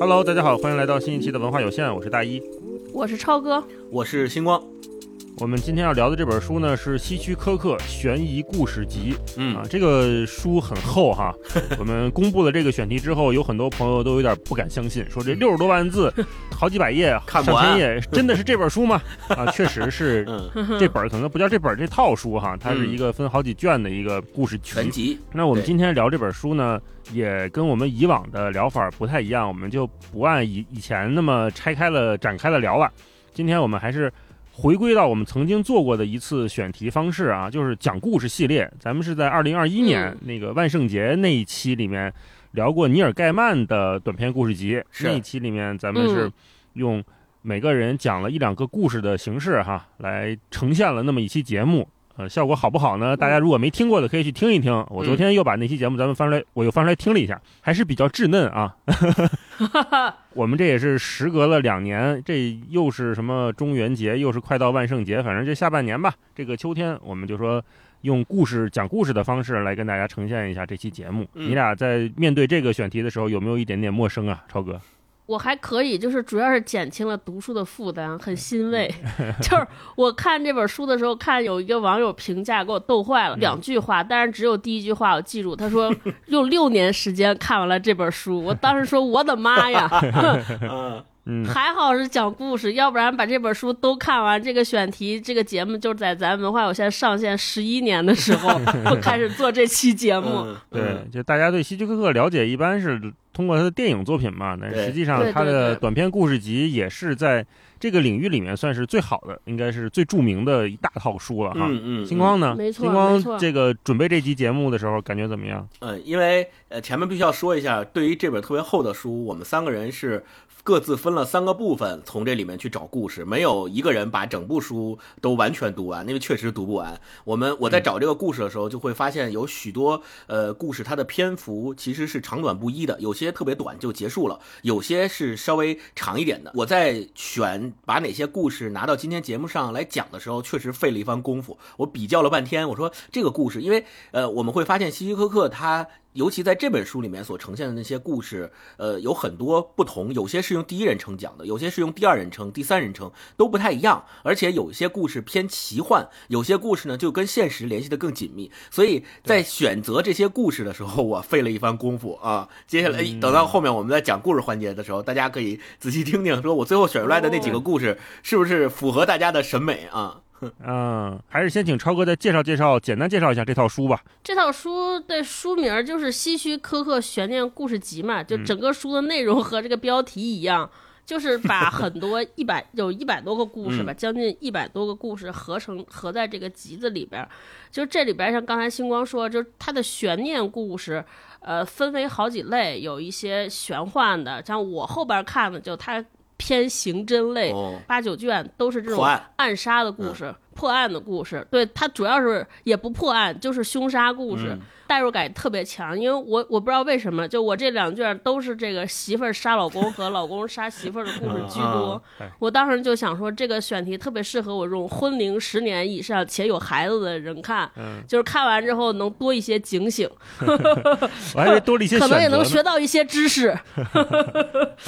Hello，大家好，欢迎来到新一期的文化有限，我是大一，我是超哥，我是星光。我们今天要聊的这本书呢是希区柯克悬疑故事集，嗯啊，这个书很厚哈。我们公布了这个选题之后，有很多朋友都有点不敢相信，说这六十多万字，好几百页，看不完上千页，真的是这本书吗？啊，确实是嗯，这本可能不叫这本这套书哈，它是一个分好几卷的一个故事。全集。那我们今天聊这本书呢，也跟我们以往的聊法不太一样，我们就不按以以前那么拆开了展开了聊了。今天我们还是回归到我们曾经做过的一次选题方式啊，就是讲故事系列。咱们是在二零二一年、嗯那个万圣节那一期里面聊过尼尔盖曼的短篇故事集，那一期里面咱们是嗯用每个人讲了一两个故事的形式哈，来呈现了那么一期节目。呃，效果好不好呢？大家如果没听过的，可以去听一听。我昨天又把那期节目咱们翻出来，我又翻出来听了一下，还是比较稚嫩啊。我们这也是时隔了两年，这又是什么中元节，又是快到万圣节，反正这下半年吧，这个秋天，我们就说用故事讲故事的方式来跟大家呈现一下这期节目。嗯你俩在面对这个选题的时候，有没有一点点陌生啊，超哥？我还可以，就是主要是减轻了读书的负担，很欣慰。就是我看这本书的时候，看有一个网友评价给我逗坏了，两句话，但是只有第一句话我记住，他说 用六年时间看完了这本书。我当时说我的妈呀，还好是讲故事，要不然把这本书都看完，这个选题这个节目就是在咱文化有限上线十一年的时候就开始做这期节目。嗯对，，就大家对希区柯克了解一般是通过他的电影作品嘛，那实际上他的短篇故事集也是在这个领域里面算是最好的，应该是最著名的一大套书了哈。嗯嗯，星光呢？没错星光没错这个准备这期节目的时候感觉怎么样？嗯，因为呃前面必须要说一下，对于这本特别厚的书，我们三个人是各自分了三个部分，从这里面去找故事，没有一个人把整部书都完全读完，因为确实读不完。我们我在找这个故事的时候，就会发现有许多呃故事，它的篇幅其实是长短不一的，有些特别短就结束了，有些是稍微长一点的。我在选把哪些故事拿到今天节目上来讲的时候，确实费了一番功夫。我比较了半天，我说这个故事，因为呃我们会发现希区柯克他。尤其在这本书里面所呈现的那些故事，呃，有很多不同，有些是用第一人称讲的，有些是用第二人称、第三人称，都不太一样。而且有一些故事偏奇幻，有些故事呢就跟现实联系的更紧密。所以在选择这些故事的时候，我费了一番功夫啊。接下来等到后面我们在讲故事环节的时候，大家可以仔细听听，说我最后选出来的那几个故事是不是符合大家的审美啊？嗯，还是先请超哥再介绍介绍，简单介绍一下这套书吧。这套书的书名儿就是《希区柯克悬念故事集》嘛，就嗯整个书的内容和这个标题一样，就是把很多 一百有一百多个故事吧，将近一百多个故事合成合在这个集子里边儿。就这里边儿像刚才星光说，就是它的悬念故事，呃，分为好几类，有一些玄幻的，像我后边看的就它偏刑侦类，哦，八九卷都是这种暗杀的故事、破案的故事。对，它主要是也不破案，就是凶杀故事，嗯代入感特别强。因为我我不知道为什么，就我这两卷都是这个媳妇儿杀老公和老公杀媳妇儿的故事居多。嗯我当时就想说，这个选题特别适合我这种婚龄十年以上且有孩子的人看，嗯，就是看完之后能多一些警醒，我还以为多了一些可能也。能学到一些知识。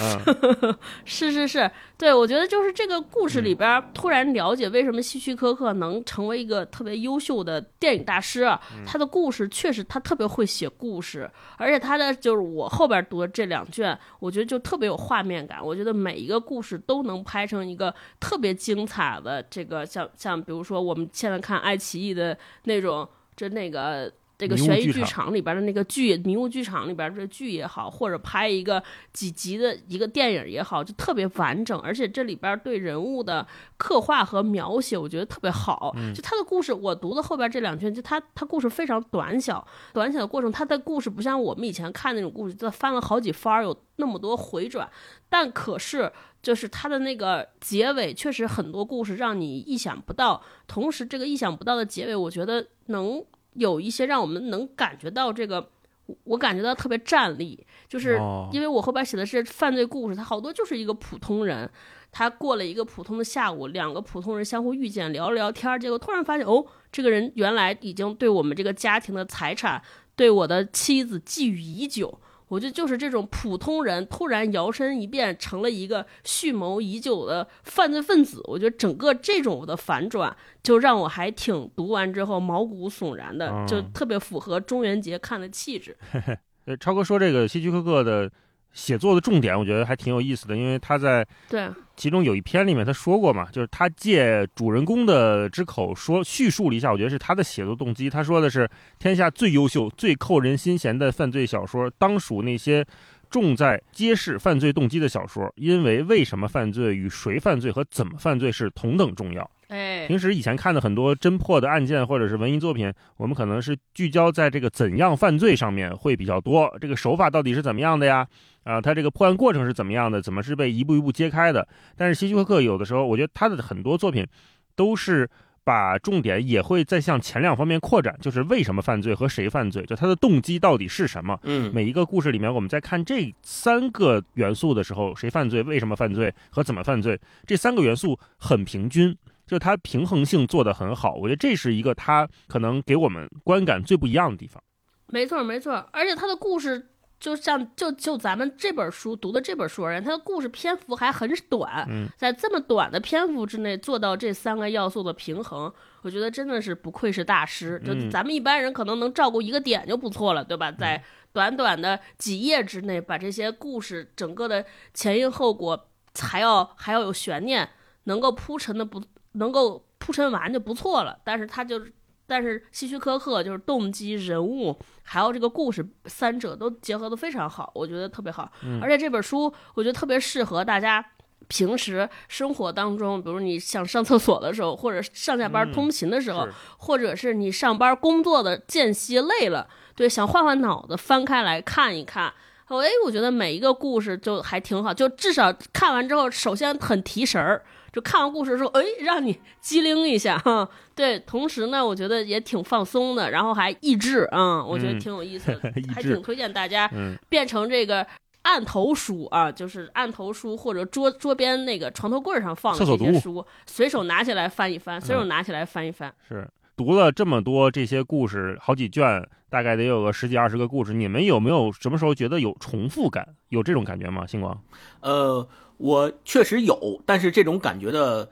嗯，是是是，对我觉得就是这个故事里边突然了解为什么希区柯克能成为一个特别优秀的电影大师啊。他的故事确实他特别会写故事，而且他的就是我后边读的这两卷，我觉得就特别有画面感。我觉得每一个故事都能拍成一个特别精彩的这个像像比如说我们现在看爱奇艺的那种，就那个。这个悬疑剧剧场场里边的那个剧，迷雾剧场里边的剧也好，或者拍一个几集的一个电影也好，就特别完整，而且这里边对人物的刻画和描写，我觉得特别好。就他的故事，我读的后边这两卷，就他他故事非常短小，短小的过程，他的故事不像我们以前看那种故事，这翻了好几番，有那么多回转，但可是。就是他的那个结尾，确实很多故事让你意想不到。同时，这个意想不到的结尾，我觉得能有一些让我们能感觉到这个我我感觉到特别站立，就是哦因为我后边写的是犯罪故事，他好多就是一个普通人，他过了一个普通的下午，两个普通人相互遇见，聊了聊天儿，结果突然发现，哦，这个人原来已经对我们这个家庭的财产，对我的妻子觊觎已久。我觉得就是这种普通人突然摇身一变成了一个蓄谋已久的犯罪分子，我觉得整个这种的反转就让我还挺读完之后毛骨悚然的，就嗯特别符合中元节看的气质。呃，超哥说这个希区柯克的写作的重点，我觉得还挺有意思的，因为他在对，其中有一篇里面他说过嘛，就是他借主人公的之口说叙述了一下，我觉得是他的写作动机。他说的是天下最优秀、最扣人心弦的犯罪小说，当属那些重在揭示犯罪动机的小说，因为为什么犯罪与谁犯罪和怎么犯罪是同等重要。哎，平时以前看的很多侦破的案件或者是文艺作品，我们可能是聚焦在这个怎样犯罪上面会比较多，这个手法到底是怎么样的呀？啊，他这个破案过程是怎么样的？怎么是被一步一步揭开的？但是希区柯克有的时候，我觉得他的很多作品都是把重点也会在向前两方面扩展，就是为什么犯罪和谁犯罪，就他的动机到底是什么。嗯，每一个故事里面，我们在看这三个元素的时候，谁犯罪、为什么犯罪和怎么犯罪，这三个元素很平均，就它平衡性做得很好。我觉得这是一个它可能给我们观感最不一样的地方。没错没错，而且它的故事。就像就就咱们这本书读的这本书而言，它的故事篇幅还很短，嗯在这么短的篇幅之内做到这三个要素的平衡，我觉得真的是不愧是大师。就嗯咱们一般人可能能照顾一个点就不错了，对吧？在短短的几页之内，把这些故事整个的前因后果还要还要有悬念，能够铺陈的不能够铺陈完就不错了。但是他就是。但是希区柯克就是动机、人物，还有这个故事，三者都结合的非常好，我觉得特别好。嗯而且这本书我觉得特别适合大家平时生活当中，比如你想上厕所的时候，或者上下班嗯通勤的时候，是或者是你上班工作的间隙累了，对，想换换脑子，翻开来看一看。哎，我觉得每一个故事就还挺好，就至少看完之后，首先很提神儿，就看完故事的时候，哎，让你机灵一下哈。对，同时呢，我觉得也挺放松的，然后还益智啊、我觉得嗯挺有意思还挺推荐大家嗯变成这个案头书啊，就是案头书或者桌桌边那个床头柜上放的这些书，随手拿起来翻一翻，随手嗯拿起来翻一翻。是读了这么多这些故事，好几卷，大概得有个十几二十个故事。你们有没有什么时候觉得有重复感？有这种感觉吗？星光？呃，我确实有，但是这种感觉的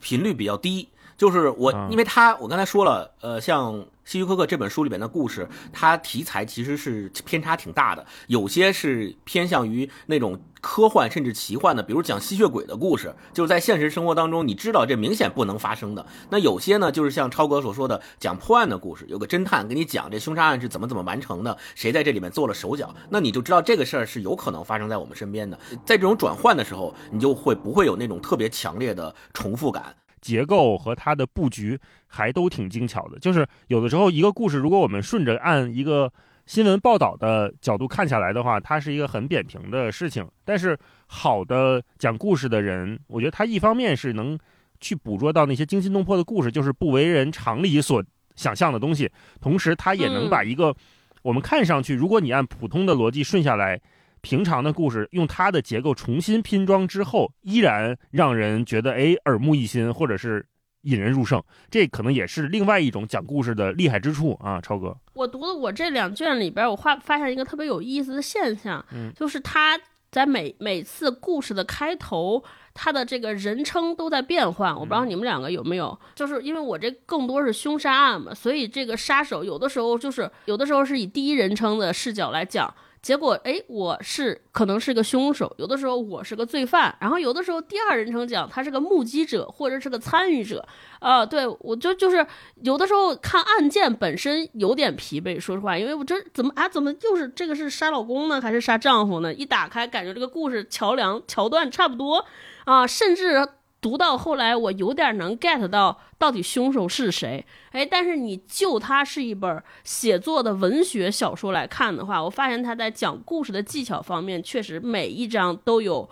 频率比较低。就是我啊，因为他我刚才说了，呃，像希区柯克这本书里边的故事，它题材其实是偏差挺大的，有些是偏向于那种科幻甚至奇幻的，比如讲吸血鬼的故事，就是在现实生活当中你知道这明显不能发生的。那有些呢，就是像超哥所说的讲破案的故事，有个侦探给你讲这凶杀案是怎么怎么完成的，谁在这里面做了手脚，那你就知道这个事儿是有可能发生在我们身边的。在这种转换的时候，你就会不会有那种特别强烈的重复感。结构和它的布局还都挺精巧的。就是有的时候一个故事，如果我们顺着按一个新闻报道的角度看下来的话，它是一个很扁平的事情。但是好的讲故事的人，我觉得他一方面是能去捕捉到那些惊心动魄的故事，就是不为人常理所想象的东西，同时他也能把一个我们看上去，如果你按普通的逻辑顺下来。平常的故事用它的结构重新拼装之后，依然让人觉得哎耳目一新，或者是引人入胜。这可能也是另外一种讲故事的厉害之处啊，超哥。我读的我这两卷里边，我发发现一个特别有意思的现象，嗯就是他在每每次故事的开头，他的这个人称都在变换。我不知道你们两个有没有，就是因为我这更多是凶杀案嘛，所以这个杀手有的时候就是有的时候是以第一人称的视角来讲。结果，哎，我是可能是个凶手，有的时候我是个罪犯，然后有的时候第二人称讲他是个目击者或者是个参与者，啊、对我就就是有的时候看案件本身有点疲惫，说实话，因为我这怎么啊怎么又是这个是杀老公呢，还是杀丈夫呢？一打开感觉这个故事桥梁桥段差不多啊，甚至读到后来我有点能 get 到到底凶手是谁。哎，但是你就它是一本写作的文学小说来看的话，我发现他在讲故事的技巧方面，确实每一章都有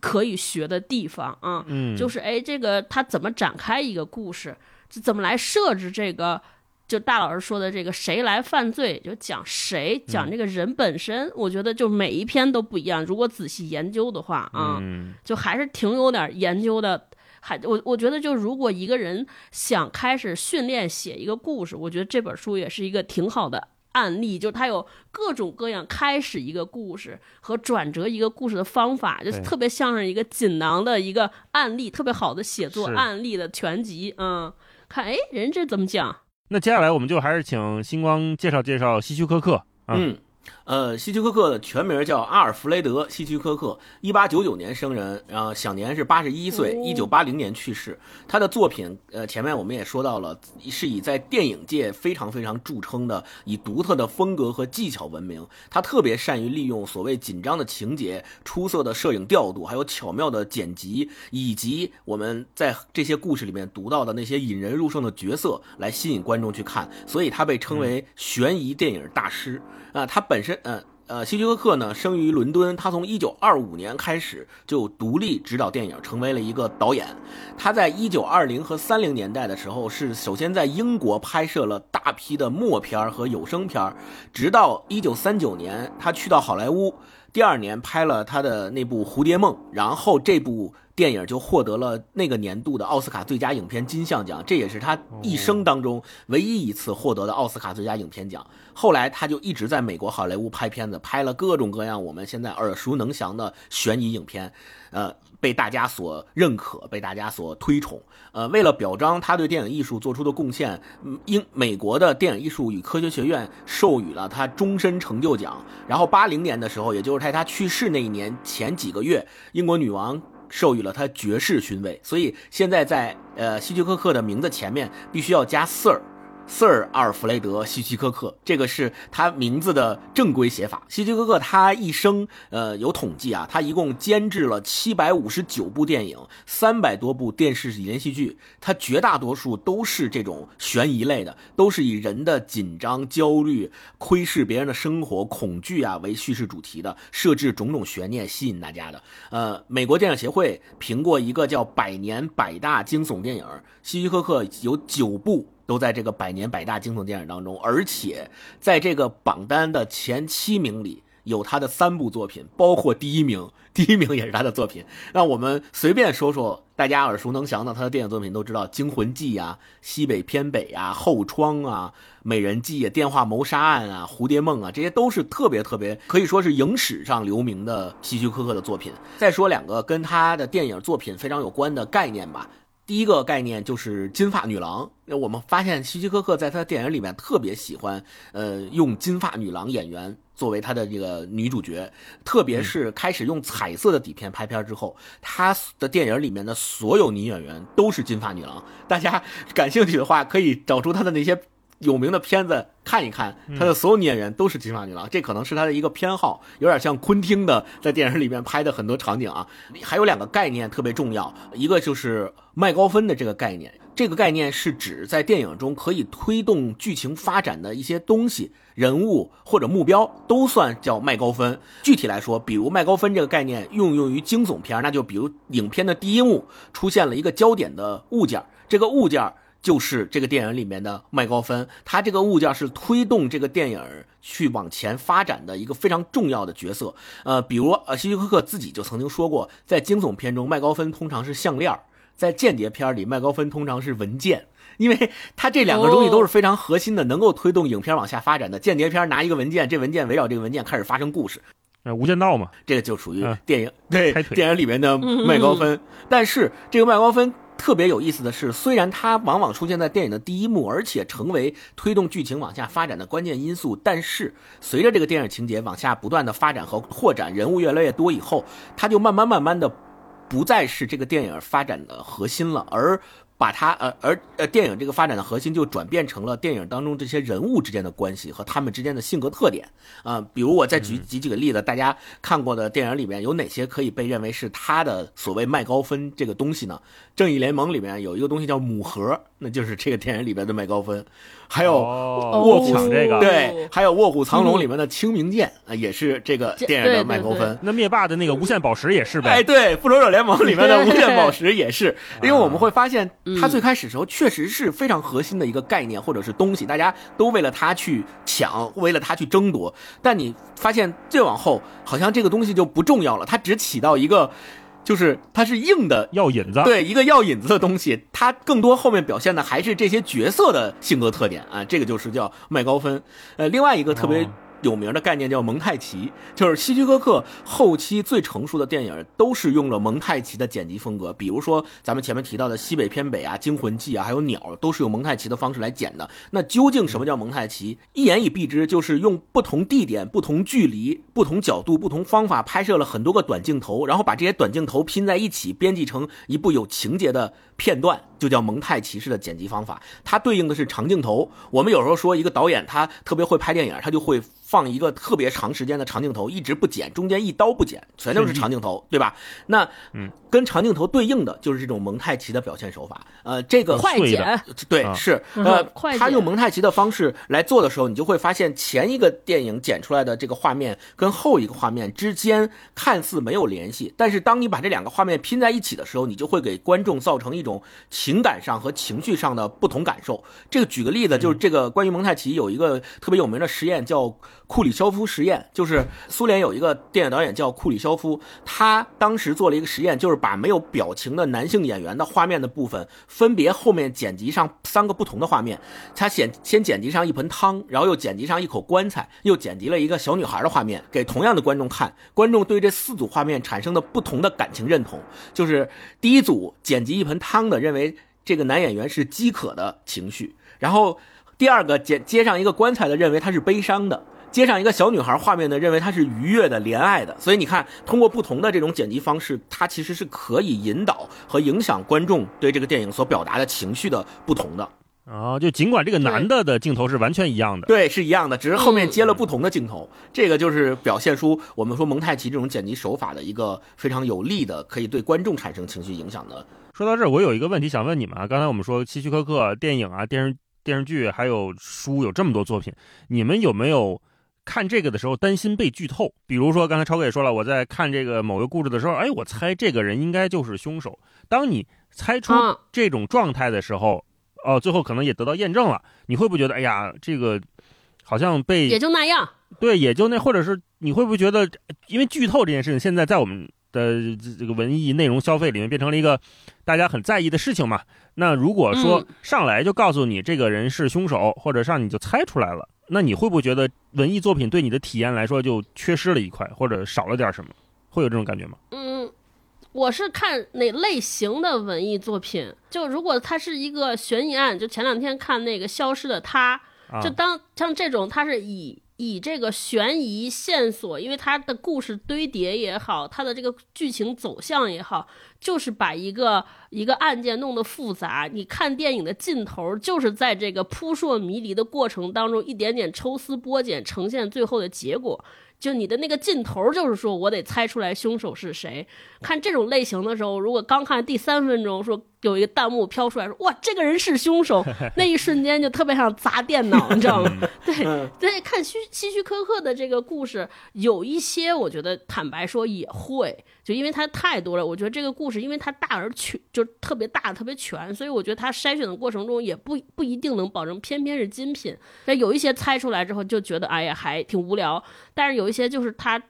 可以学的地方啊。嗯，就是哎，这个他怎么展开一个故事，怎么来设置这个就大老师说的这个谁来犯罪，就讲谁，讲这个人本身。我觉得就每一篇都不一样。如果仔细研究的话啊，嗯就还是挺有点研究的。还我我觉得，就如果一个人想开始训练写一个故事，我觉得这本书也是一个挺好的案例。就它有各种各样开始一个故事和转折一个故事的方法，就是特别像是一个锦囊的一个案例，特别好的写作案例的全集。嗯，看哎，人这怎么讲？那接下来我们就还是请星光介绍介绍希区柯克啊。嗯，呃，希区柯克的全名叫阿尔弗雷德·希区柯克，一八九九年生人，然后享年是八十一岁，一九八零年去世。他的作品，呃，前面我们也说到了，是以在电影界非常非常著称的，以独特的风格和技巧闻名。他特别善于利用所谓紧张的情节、出色的摄影调度，还有巧妙的剪辑，以及我们在这些故事里面读到的那些引人入胜的角色，来吸引观众去看。所以他被称为悬疑电影大师。啊、他本身，呃。呃，希区柯克呢，生于伦敦。他从1925年开始就独立执导电影，成为了一个导演。他在1920和30年代的时候，是首先在英国拍摄了大批的默片和有声片，直到1939年，他去到好莱坞，第二年拍了他的那部《蝴蝶梦》，然后这部电影就获得了那个年度的奥斯卡最佳影片金像奖，这也是他一生当中唯一一次获得的奥斯卡最佳影片奖。后来他就一直在美国好莱坞拍片子，拍了各种各样我们现在耳熟能详的悬疑影片，呃，被大家所认可，被大家所推崇。呃，为了表彰他对电影艺术做出的贡献，嗯英美国的电影艺术与科学学院授予了他终身成就奖。然后八零年的时候，也就是在他去世那一年前几个月，英国女王。授予了他爵士勋位，所以现在在呃希区柯克的名字前面必须要加 Sir。Sir 阿尔弗雷德·希区柯克，这个是他名字的正规写法。希区柯克他一生，呃，有统计啊，他一共监制了七百五十九部电影，三百多部电视连续剧，他绝大多数都是这种悬疑类的，都是以人的紧张、焦虑、窥视别人的生活、恐惧啊为叙事主题的，设置种种悬念，吸引大家的。呃，美国电影协会评过一个叫“百年百大惊悚电影”，希区柯克有九部。都在这个百年百大惊悚电影当中，而且在这个榜单的前七名里有他的三部作品，包括第一名，第一名也是他的作品。那我们随便说说大家耳熟能详的他的电影作品，都知道《惊魂记》啊，《西北偏北》啊，《后窗》啊，《美人计》啊，《电话谋杀案》啊，《蝴蝶梦》啊，这些都是特别特别可以说是影史上留名的希区柯克的作品。再说两个跟他的电影作品非常有关的概念吧。第一个概念就是金发女郎。那我们发现希区柯克在他的电影里面特别喜欢，呃，用金发女郎演员作为他的这个女主角，特别是开始用彩色的底片拍片之后，他的电影里面的所有女演员都是金发女郎。大家感兴趣的话，可以找出他的那些。有名的片子看一看，他的所有女演员都是金发女郎，这可能是他的一个偏好，有点像昆汀的在电影里面拍的很多场景啊。还有两个概念特别重要，一个就是麦高芬的这个概念，这个概念是指在电影中可以推动剧情发展的一些东西、人物或者目标，都算叫麦高芬。具体来说，比如麦高芬这个概念运用于惊悚片，那就比如影片的第一幕出现了一个焦点的物件，这个物件。就是这个电影里面的麦高芬，他这个物件是推动这个电影去往前发展的一个非常重要的角色。呃，比如呃，希区柯克自己就曾经说过，在惊悚片中，麦高芬通常是项链；在间谍片里，麦高芬通常是文件，因为他这两个东西都是非常核心的，能够推动影片往下发展的。间谍片拿一个文件，这文件围绕这个文件开始发生故事。呃，无间道嘛，这个就属于嗯电影、对电影里面的麦高芬。但是这个麦高芬特别有意思的是，虽然它往往出现在电影的第一幕，而且成为推动剧情往下发展的关键因素，但是随着这个电影情节往下不断的发展和扩展，人物越来越多以后，它就慢慢慢慢的不再是这个电影发展的核心了，而。把它呃而呃电影这个发展的核心就转变成了电影当中这些人物之间的关系和他们之间的性格特点啊、呃比如我再举举几个例子，大家看过的电影里面有哪些可以被认为是他的所谓麦高芬这个东西呢？正义联盟里面有一个东西叫母盒，那就是这个电影里边的麦高芬，还有哦卧虎抢这个，对，还有《卧虎藏龙》里面的清明剑啊，也是这个电影的麦高芬。那灭霸的那个无限宝石也是呗哎，呗，对，《复仇者联盟》里面的无限宝石也是，因为我们会发现，它嗯最开始时候确实是非常核心的一个概念或者是东西，大家都为了它去抢，为了它去争夺。但你发现越往后，好像这个东西就不重要了，它只起到一个，就是它是硬的药引子，对一个药引子的东西，它更多后面表现的还是这些角色的性格特点啊，这个就是叫麦高芬。呃，另外一个特别哦有名的概念叫蒙太奇，就是希区柯克后期最成熟的电影都是用了蒙太奇的剪辑风格，比如说咱们前面提到的《西北偏北》啊、《惊魂记》啊，还有《鸟》，都是用蒙太奇的方式来剪的。那究竟什么叫蒙太奇？一言以蔽之，就是用不同地点、不同距离、不同角度、不同方法拍摄了很多个短镜头，然后把这些短镜头拼在一起，编辑成一部有情节的片段，就叫蒙太奇式的剪辑方法。它对应的是长镜头。我们有时候说一个导演他特别会拍电影，他就会放一个特别长时间的长镜头，一直不剪，中间一刀不剪，全都是长镜头，对吧？那嗯，跟长镜头对应的就是这种蒙太奇的表现手法。呃，这个快剪，对，啊是嗯呃快，他用蒙太奇的方式来做的时候，你就会发现前一个电影剪出来的这个画面跟后一个画面之间看似没有联系，但是当你把这两个画面拼在一起的时候，你就会给观众造成一种情感上和情绪上的不同感受。这个举个例子，就是这个关于蒙太奇有一个特别有名的实验叫库里肖夫实验，就是苏联有一个电影导演叫库里肖夫，他当时做了一个实验，就是把没有表情的男性演员的画面的部分，分别后面剪辑上三个不同的画面。他先先剪辑上一盆汤，然后又剪辑上一口棺材，又剪辑了一个小女孩的画面，给同样的观众看。观众对这四组画面产生的不同的感情认同，就是第一组剪辑一盆汤的认为这个男演员是饥渴的情绪，然后第二个接接上一个棺材的认为他是悲伤的。接上一个小女孩画面的，认为他是愉悦的、怜爱的，所以你看，通过不同的这种剪辑方式，它其实是可以引导和影响观众对这个电影所表达的情绪的不同的。啊，就尽管这个男的的镜头是完全一样的，对，是一样的，只是后面嗯接了不同的镜头。这个就是表现出我们说蒙太奇这种剪辑手法的一个非常有力的，可以对观众产生情绪影响的。说到这儿，我有一个问题想问你们啊。刚才我们说希区柯克电影啊、电视电视剧还有书有这么多作品，你们有没有看这个的时候担心被剧透？比如说刚才超哥也说了，我在看这个某个故事的时候，哎，我猜这个人应该就是凶手。当你猜出啊这种状态的时候，哦，最后可能也得到验证了，你会不会觉得，哎呀，这个好像被也就那样。对，也就那，或者是你会不会觉得，因为剧透这件事情，现在在我们的这这个文艺内容消费里面变成了一个大家很在意的事情嘛？那如果说嗯上来就告诉你这个人是凶手，或者上你就猜出来了，那你会不会觉得文艺作品对你的体验来说就缺失了一块，或者少了点什么？会有这种感觉吗？嗯，我是看哪类型的文艺作品，就如果它是一个悬疑案，就前两天看那个《消失的她》，啊就当像这种，它是以以这个悬疑线索，因为它的故事堆叠也好，它的这个剧情走向也好，就是把一个一个案件弄得复杂。你看电影的尽头，就是在这个扑朔迷离的过程当中，一点点抽丝剥茧，呈现最后的结果。就你的那个劲头，就是说我得猜出来凶手是谁。看这种类型的时候，如果刚看第三分钟，说有一个弹幕飘出来说“哇，这个人是凶手”，那一瞬间就特别想砸电脑，你知道吗？对嗯对，看希希区柯克的这个故事，有一些我觉得坦白说也会，就因为它太多了。我觉得这个故事因为它大而全，就特别大、特别全，所以我觉得它筛选的过程中也不不一定能保证偏偏是精品。但有一些猜出来之后就觉得哎呀还挺无聊，但是有一些就是它。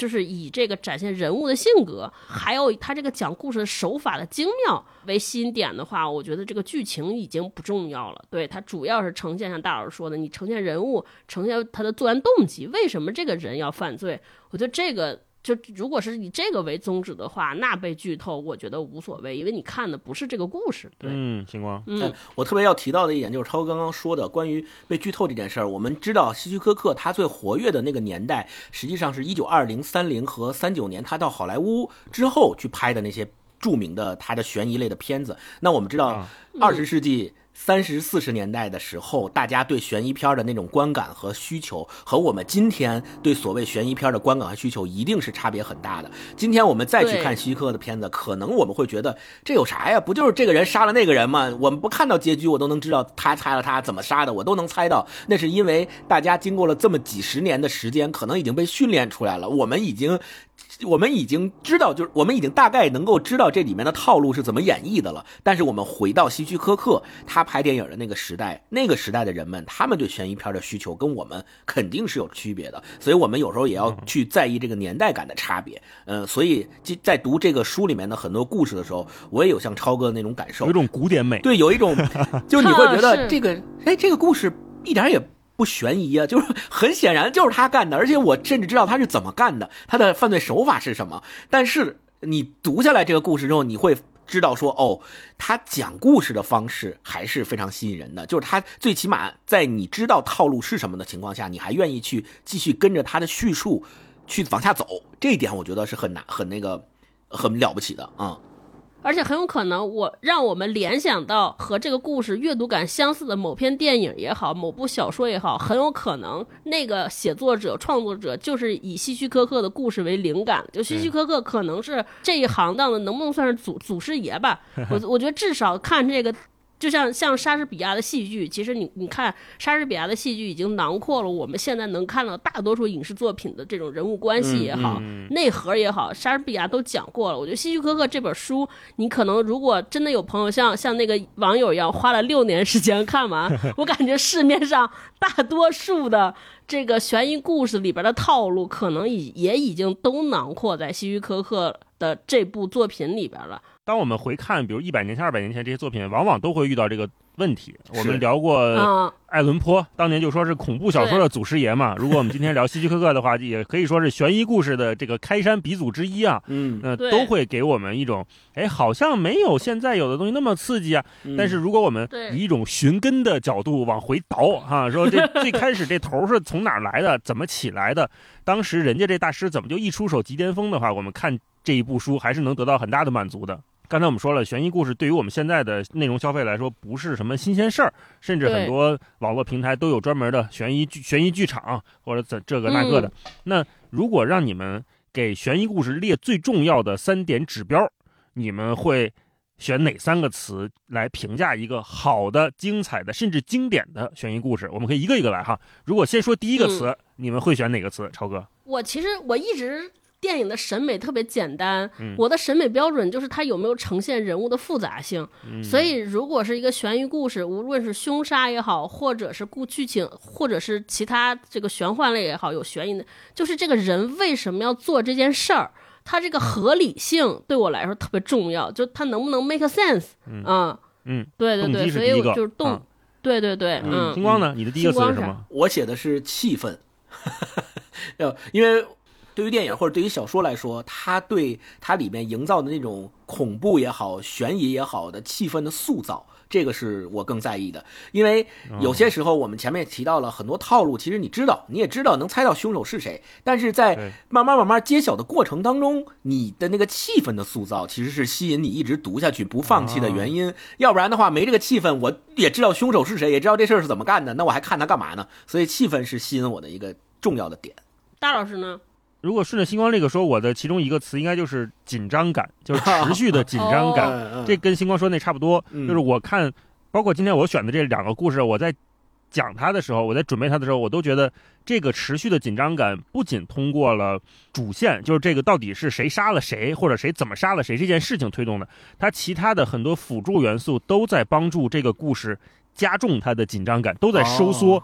就是以这个展现人物的性格，还有他这个讲故事的手法的精妙为吸引点的话，我觉得这个剧情已经不重要了。对它主要是呈现像大老师说的，你呈现人物，呈现他的作案动机，为什么这个人要犯罪？我觉得这个就如果是以这个为宗旨的话，那被剧透我觉得无所谓，因为你看的不是这个故事。对，嗯，星光，嗯我特别要提到的一点就是超哥刚刚说的关于被剧透这件事儿。我们知道希区柯克他最活跃的那个年代，实际上是一九二零、三零和三九年，他到好莱坞之后去拍的那些著名的他的悬疑类的片子。那我们知道啊，二十世纪。三十四十年代的时候，大家对悬疑片的那种观感和需求，和我们今天对所谓悬疑片的观感和需求，一定是差别很大的。今天我们再去看希区柯克的片子，可能我们会觉得这有啥呀？不就是这个人杀了那个人吗？我们不看到结局，我都能知道他杀了他怎么杀的，我都能猜到。那是因为大家经过了这么几十年的时间，可能已经被训练出来了，我们已经。我们已经知道，就是我们已经大概能够知道这里面的套路是怎么演绎的了。但是我们回到希区柯克他拍电影的那个时代，那个时代的人们，他们对悬疑片的需求跟我们肯定是有区别的，所以我们有时候也要去在意这个年代感的差别。嗯、所以即在读这个书里面的很多故事的时候，我也有像超哥的那种感受有一，种古典美。对，有一种，就你会觉得这个，哎，这个故事一点也不悬疑啊，就是 很显然就是他干的，而且我甚至知道他是怎么干的，他的犯罪手法是什么。但是你读下来这个故事之后，你会知道说，哦，他讲故事的方式还是非常吸引人的，就是他最起码在你知道套路是什么的情况下，你还愿意去继续跟着他的叙述去往下走，这一点我觉得是很难、很那个、很了不起的啊。而且很有可能我让我们联想到和这个故事阅读感相似的某篇电影也好，某部小说也好，很有可能那个写作者、创作者就是以希区柯克的故事为灵感。就希区柯克可能是这一行当的，能不能算是祖祖师爷吧？我我觉得至少看这个。就像像莎士比亚的戏剧，其实你你看莎士比亚的戏剧已经囊括了我们现在能看到大多数影视作品的这种人物关系也好、内核也好，莎士比亚都讲过了。我觉得希区柯克这本书，你可能如果真的有朋友像像那个网友一样花了六年时间看完，我感觉市面上大多数的这个悬疑故事里边的套路，可能已也已经都囊括在希区柯克的这部作品里边了。当我们回看，比如一百年前、二百年前这些作品，往往都会遇到这个问题。我们聊过嗯，爱伦坡，当年就说是恐怖小说的祖师爷嘛。如果我们今天聊希区柯克的话，也可以说是悬疑故事的这个开山鼻祖之一啊。嗯，那对都会给我们一种，哎，好像没有现在有的东西那么刺激啊。嗯但是如果我们以一种寻根的角度往回倒哈、说这 最开始这头是从哪儿来的，怎么起来的，当时人家这大师怎么就一出手即巅峰的话，我们看这一部书还是能得到很大的满足的。刚才我们说了，悬疑故事对于我们现在的内容消费来说不是什么新鲜事儿，甚至很多网络平台都有专门的悬疑剧、悬疑剧场或者怎这个那个的。那如果让你们给悬疑故事列最重要的三点指标，你们会选哪三个词来评价一个好的、精彩的，甚至经典的悬疑故事？我们可以一个一个来哈。如果先说第一个词，你们会选哪个词？超哥，我其实我一直电影的审美特别简单，嗯。我的审美标准就是它有没有呈现人物的复杂性。嗯。所以，如果是一个悬疑故事，无论是凶杀也好，或者是故剧情，或者是其他这个玄幻类也好，有悬疑的，就是这个人为什么要做这件事儿，他这个合理性对我来说特别重要，就他能不能 make sense 嗯。啊？嗯，对对对，所以我就是动，啊对对对，嗯，星光呢？你的第一个词是什么？我写的是气氛，呃，因为对于电影或者对于小说来说，它对它里面营造的那种恐怖也好、悬疑也好的气氛的塑造，这个是我更在意的。因为有些时候我们前面也提到了很多套路，其实你知道，你也知道能猜到凶手是谁，但是在慢慢慢慢揭晓的过程当中，你的那个气氛的塑造其实是吸引你一直读下去不放弃的原因。要不然的话，没这个气氛，我也知道凶手是谁，也知道这事儿是怎么干的，那我还看他干嘛呢？所以气氛是吸引我的一个重要的点。大老师呢？如果顺着星光这个说，我的其中一个词应该就是紧张感，就是持续的紧张感。哦这跟星光说那差不多，嗯就是我看，包括今天我选的这两个故事，我在讲它的时候，我在准备它的时候，我都觉得这个持续的紧张感不仅通过了主线，就是这个到底是谁杀了谁，或者谁怎么杀了谁这件事情推动的，它其他的很多辅助元素都在帮助这个故事加重它的紧张感，都在收缩。哦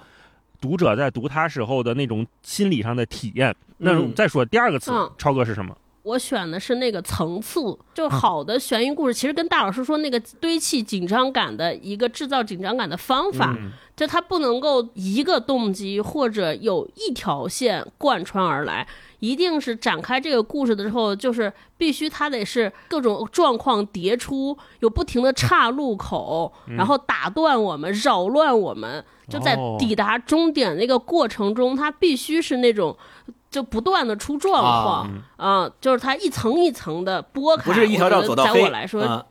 读者在读它时候的那种心理上的体验。那嗯再说第二个词，嗯超哥是什么？我选的是那个层次，就好的悬疑故事，其实跟大老师说那个堆砌紧张感的一个制造紧张感的方法，嗯就它不能够一个动机或者有一条线贯穿而来，一定是展开这个故事的时候，就是必须它得是各种状况叠出，有不停的岔路口，然后打断我们，扰乱我们，就在哦抵达终点那个过程中，它必须是那种。就不断的出状况啊啊、就是它一层一层的剥开，不是一条道走到黑。我来说，啊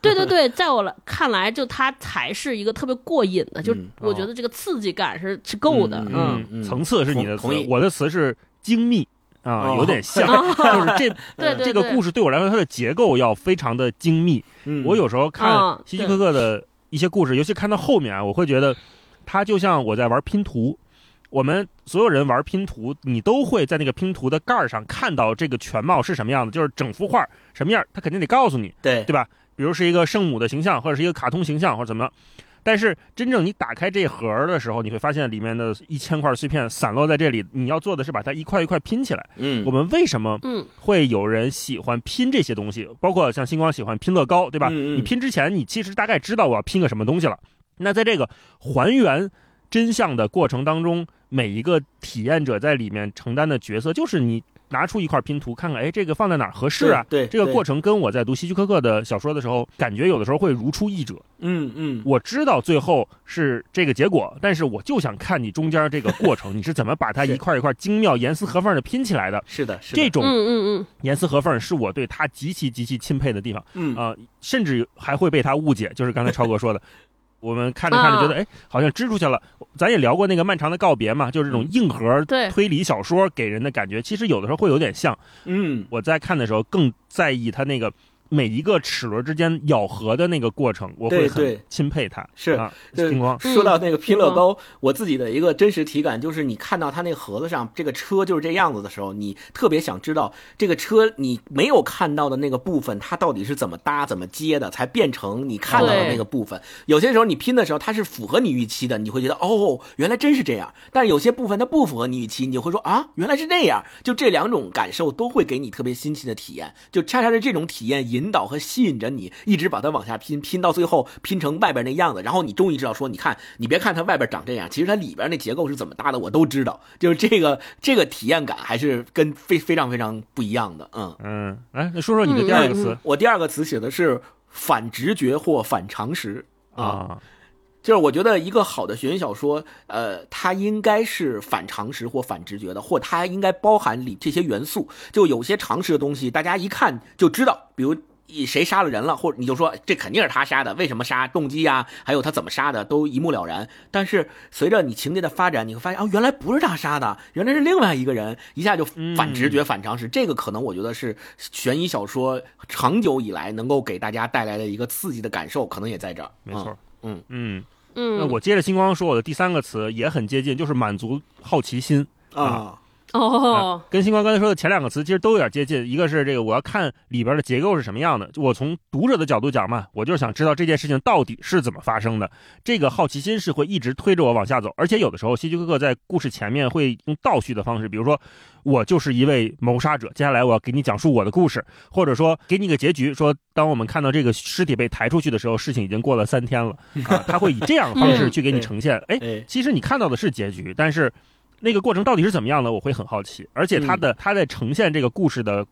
对对对，在我来看来，就它才是一个特别过瘾的，就嗯我觉得这个刺激感是是够的，嗯层次是你的词同同意，我的词是精密啊，哦有点像，就是这对对对这个故事对我来说，它的结构要非常的精密。嗯我有时候看嗯希区柯克的一些故事，尤其看到后面啊，我会觉得它就像我在玩拼图。我们所有人玩拼图，你都会在那个拼图的盖儿上看到这个全貌是什么样的，就是整幅画什么样，他肯定得告诉你。对对吧？比如是一个圣母的形象，或者是一个卡通形象，或者怎么样。但是真正你打开这盒儿的时候，你会发现里面的一千块碎片散落在这里。你要做的是把它一块一块拼起来。嗯我们为什么嗯会有人喜欢拼这些东西？包括像星光喜欢拼乐高，对吧？嗯嗯你拼之前，你其实大概知道我要拼个什么东西了。那在这个还原真相的过程当中，每一个体验者在里面承担的角色，就是你拿出一块拼图，看看，哎，这个放在哪儿合适啊？对对这个过程跟我在读希区柯克的小说的时候，感觉有的时候会如出一辙。嗯嗯我知道最后是这个结果，但是我就想看你中间这个过程，你是怎么把它一块一块精妙、严丝合缝的拼起来的。是的是的这种嗯嗯嗯，严丝合缝是我对他极其极其钦佩的地方嗯啊、甚至还会被他误解，就是刚才超哥说的。我们看着看着觉得，哎，好像支出去了。咱也聊过那个漫长的告别嘛，就是这种硬核推理小说给人的感觉，其实有的时候会有点像。嗯我在看的时候更在意他那个每一个齿轮之间咬合的那个过程，我会很对对钦佩它。是啊，对星光，说到那个拼乐嗯高，我自己的一个真实体感就是，你看到它那个盒子上这个车就是这样子的时候，你特别想知道这个车你没有看到的那个部分，它到底是怎么搭、怎么接的，才变成你看到的那个部分。有些时候你拼的时候，它是符合你预期的，你会觉得哦，原来真是这样。但是有些部分它不符合你预期，你就会说啊，原来是那样。就这两种感受都会给你特别新奇的体验，就恰恰是这种体验引导和吸引着你，一直把它往下拼，拼到最后拼成外边那样子，然后你终于知道说，你看，你别看它外边长这样，其实它里边那结构是怎么搭的，我都知道。就是这个这个体验感还是跟非非常非常不一样的，嗯。嗯，哎那说说你的第二个词我第二个词写的是反直觉或反常识啊，啊，就是我觉得一个好的悬疑小说，呃，它应该是反常识或反直觉的，或它应该包含里这些元素。就有些常识的东西，大家一看就知道，比如。谁杀了人了，或者你就说这肯定是他杀的，为什么杀，动机呀、还有他怎么杀的，都一目了然。但是随着你情节的发展，你会发现啊，原来不是他杀的，原来是另外一个人，一下就反直觉、反常识。这个可能我觉得是悬疑小说长久以来能够给大家带来的一个刺激的感受，可能也在这儿。没错，嗯嗯，嗯，那我接着星光说，我的第三个词也很接近，就是满足好奇心。嗯啊，哦，跟星光刚才说的前两个词其实都有点接近，一个是这个我要看里边的结构是什么样的，我从读者的角度讲嘛，我就是想知道这件事情到底是怎么发生的，这个好奇心是会一直推着我往下走，而且有的时候希区柯克在故事前面会用倒叙的方式，比如说我就是一位谋杀者，接下来我要给你讲述我的故事，或者说给你一个结局，说当我们看到这个尸体被抬出去的时候，事情已经过了三天了啊，他会以这样的方式去给你呈现，哎，哎，其实你看到的是结局，但是那个过程到底是怎么样的，我会很好奇。而且他的、他在呈现这个故事的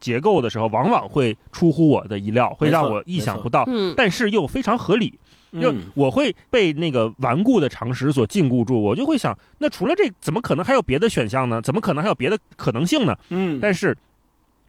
结构的时候，往往会出乎我的意料，会让我意想不到，嗯但是又非常合理。就嗯我会被那个顽固的常识所禁锢住，我就会想，那除了这，怎么可能还有别的选项呢？怎么可能还有别的可能性呢？嗯，但是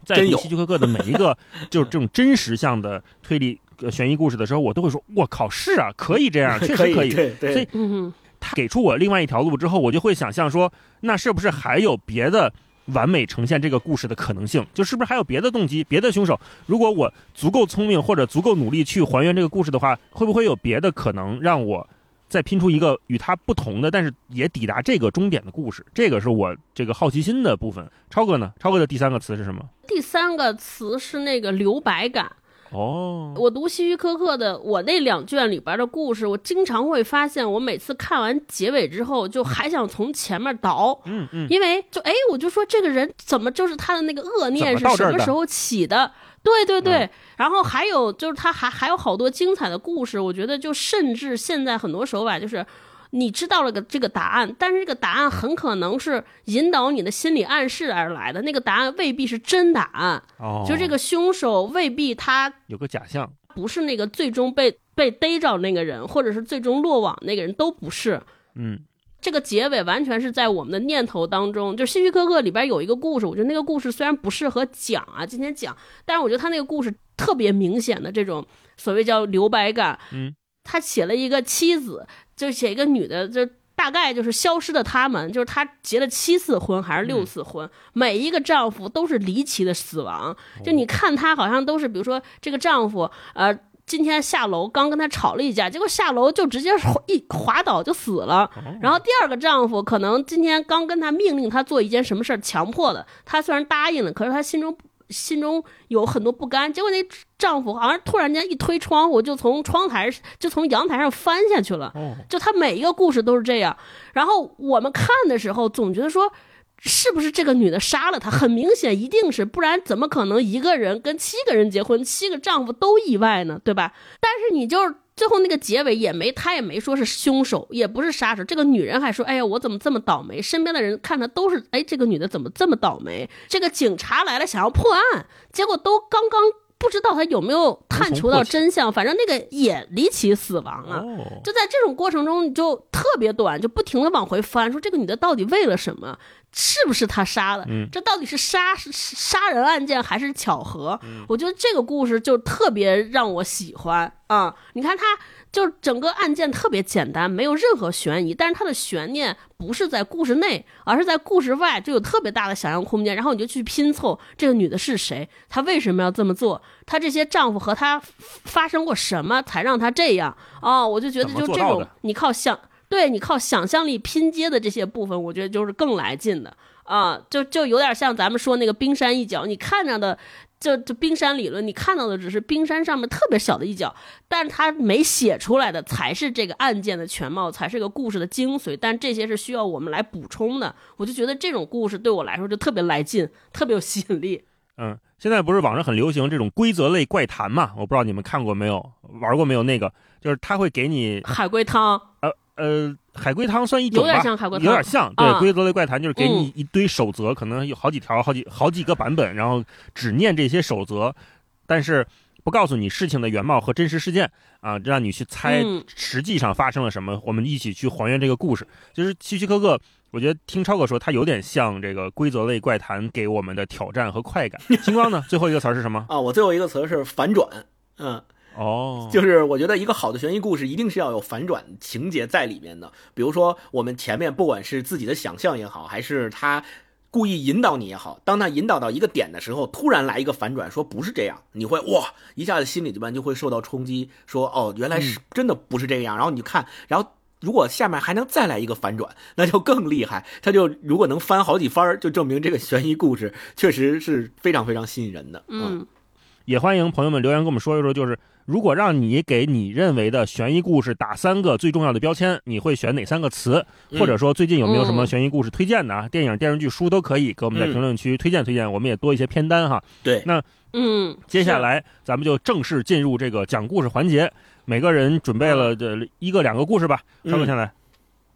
在真有读希区柯克的每一个 就是这种真实向的推理、呃、悬疑故事的时候，我都会说，我靠，是啊，可以这样，确实可可以。对对，所以嗯他给出我另外一条路之后，我就会想象说，那是不是还有别的完美呈现这个故事的可能性？就是不是还有别的动机、别的凶手？如果我足够聪明或者足够努力去还原这个故事的话，会不会有别的可能让我再拼出一个与它不同的，但是也抵达这个终点的故事？这个是我这个好奇心的部分。超哥呢？超哥的第三个词是什么？第三个词是那个留白感。哦，我读希区柯克的我那两卷里边的故事，我经常会发现，我每次看完结尾之后，就还想从前面倒，嗯嗯，因为就哎，我就说这个人怎么就是他的那个恶念是什么时候起的？对对对，嗯然后还有就是他还还有好多精彩的故事，我觉得就甚至现在很多手法就是。你知道了个这个答案，但是这个答案很可能是引导你的心理暗示而来的，那个答案未必是真答案，哦，就这个凶手未必他有个假象，不是那个最终被被逮着那个人，或者是最终落网那个人都不是。嗯这个结尾完全是在我们的念头当中。就希区柯克里边有一个故事，我觉得那个故事虽然不适合讲啊，今天讲，但是我觉得他那个故事特别明显的这种所谓叫留白感。嗯，他写了一个妻子，就写一个女的，就大概就是消失的他们，就是他结了七次婚还是六次婚，每一个丈夫都是离奇的死亡。就你看他好像都是，比如说这个丈夫，呃。今天下楼刚跟她吵了一架，结果下楼就直接一滑倒就死了。然后第二个丈夫可能今天刚跟她命令她做一件什么事儿，强迫的，她虽然答应了，可是她心中心中有很多不甘。结果那丈夫好像突然间一推窗户，就从窗台就从阳台上翻下去了。就他每一个故事都是这样。然后我们看的时候总觉得说。是不是这个女的杀了他？很明显，一定是，不然怎么可能一个人跟七个人结婚，七个丈夫都意外呢？对吧？但是你就是最后那个结尾也没，他也没说是凶手，也不是杀手。这个女人还说：“哎呀，我怎么这么倒霉？”身边的人看着都是：“哎，这个女的怎么这么倒霉？”这个警察来了，想要破案，结果都刚刚。不知道他有没有探求到真相，反正那个也离奇死亡了。就在这种过程中，你就特别短，就不停的往回翻，说这个女的到底为了什么？是不是他杀的？这到底是杀是杀人案件还是巧合？我觉得这个故事就特别让我喜欢啊！你看他。就整个案件特别简单，没有任何悬疑，但是它的悬念不是在故事内，而是在故事外，就有特别大的想象空间。然后你就去拼凑这个女的是谁，她为什么要这么做，她这些丈夫和她发生过什么才让她这样？哦，我就觉得就这种，你靠想，对你靠想象力拼接的这些部分，我觉得就是更来劲的啊，就就有点像咱们说那个冰山一角，你看着的。就就冰山理论，你看到的只是冰山上面特别小的一角，但是他没写出来的才是这个案件的全貌，才是个故事的精髓。但这些是需要我们来补充的。我就觉得这种故事对我来说就特别来劲，特别有吸引力。嗯，现在不是网上很流行这种规则类怪谈嘛？我不知道你们看过没有，玩过没有？那个就是他会给你海龟汤。呃呃。海龟汤算一种吧，有点像海龟汤，有点像。对，规则类怪谈就是给你一堆守则，可能有好几条、好几好几个版本，然后只念这些守则，但是不告诉你事情的原貌和真实事件啊，让你去猜实际上发生了什么。我们一起去还原这个故事。就是希区柯克，我觉得听超哥说，他有点像这个规则类怪谈给我们的挑战和快感。星光呢？最后一个词是什么？啊，我最后一个词是反转。嗯。哦，就是我觉得一个好的悬疑故事一定是要有反转情节在里面的。比如说，我们前面不管是自己的想象也好，还是他故意引导你也好，当他引导到一个点的时候，突然来一个反转，说不是这样，你会哇一下子心里边就会受到冲击，说哦原来是真的不是这样。然后你看，然后如果下面还能再来一个反转，那就更厉害。他就如果能翻好几番，就证明这个悬疑故事确实是非常非常吸引人的。嗯，也欢迎朋友们留言跟我们说一说，就是。如果让你给你认为的悬疑故事打三个最重要的标签，你会选哪三个词？或者说最近有没有什么悬疑故事推荐的啊？电影、电视剧、书都可以，给我们在评论区推荐推荐，我们也多一些片单哈。对，那嗯，接下来咱们就正式进入这个讲故事环节，每个人准备了这一个两个故事吧。稍哥先来，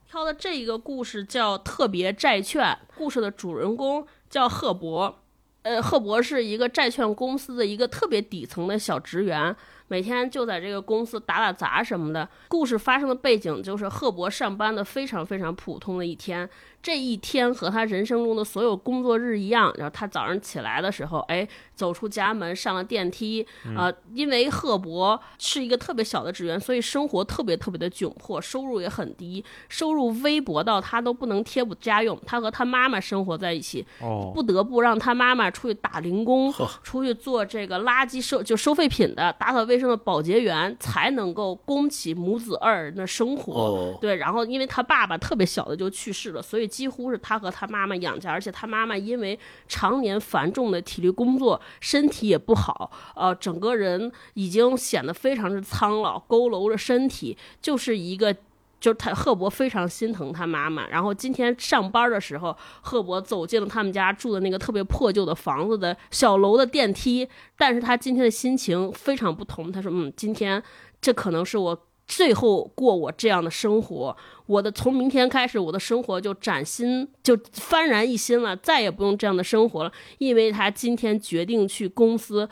挑的这一个故事叫《特别债券》，故事的主人公叫赫伯，呃，赫伯是一个债券公司的一个特别底层的小职员。每天就在这个公司打打杂什么的。故事发生的背景就是赫博上班的非常非常普通的一天。这一天和他人生中的所有工作日一样，然后他早上起来的时候，哎，走出家门，上了电梯，啊，因为赫伯是一个特别小的职员，所以生活特别特别的窘迫，收入也很低，收入微薄到他都不能贴补家用。他和他妈妈生活在一起，不得不让他妈妈出去打零工，出去做这个垃圾收就收废品的打扫卫生的保洁员，才能够供起母子二人的生活。对，然后因为他爸爸特别小的就去世了，所以。几乎是他和他妈妈养家，而且他妈妈因为常年繁重的体力工作，身体也不好，呃，整个人已经显得非常之苍老，佝偻着身体，就是一个，就是他赫伯非常心疼他妈妈。然后今天上班的时候，赫伯走进了他们家住的那个特别破旧的房子的小楼的电梯，但是他今天的心情非常不同。他说：“嗯，今天这可能是我。”最后过我这样的生活，我的从明天开始，我的生活就崭新，就幡然一新了，再也不用这样的生活了。因为他今天决定去公司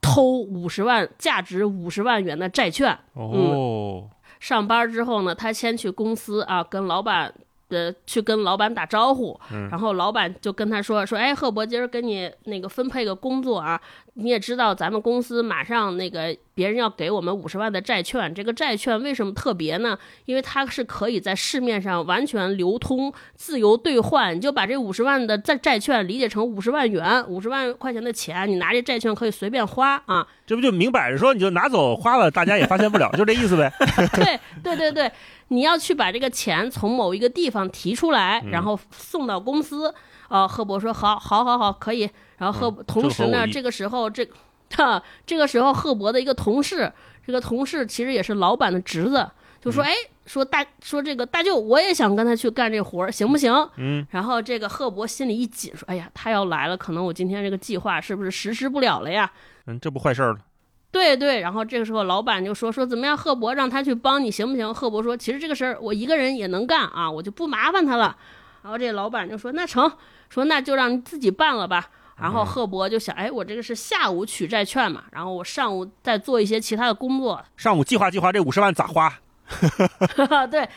偷五十万，价值五十万元的债券。哦，上班之后呢，他先去公司啊，跟老板。呃去跟老板打招呼，然后老板就跟他说说，哎，赫伯今儿给你那个分配个工作啊，你也知道咱们公司马上那个别人要给我们五十万的债券，这个债券为什么特别呢？因为它是可以在市面上完全流通、自由兑换。你就把这五十万的债债券理解成五十万元、五十万块钱的钱，你拿这债券可以随便花啊。这不就明摆着说，你就拿走花了，大家也发现不了，就这意思呗。对对对对，你要去把这个钱从某一个地方提出来，然后送到公司。呃，赫伯说好，好，好，好，可以。然后赫同时呢，这个时候这。哈，这个时候赫伯的一个同事，这个同事其实也是老板的侄子，就说：“哎，说大说这个大舅，我也想跟他去干这活儿，行不行？”嗯。然后这个赫伯心里一紧，说：“哎呀，他要来了，可能我今天这个计划是不是实施不了了呀？”嗯，这不坏事儿了。对对。然后这个时候老板就说：“说怎么样，赫伯让他去帮你行不行？”赫伯说：“其实这个事儿我一个人也能干啊，我就不麻烦他了。”然后这老板就说：“那成，说那就让你自己办了吧。”然后赫伯就想，哎，我这个是下午取债券嘛，然后我上午再做一些其他的工作。上午计划计划这五十万咋花？对，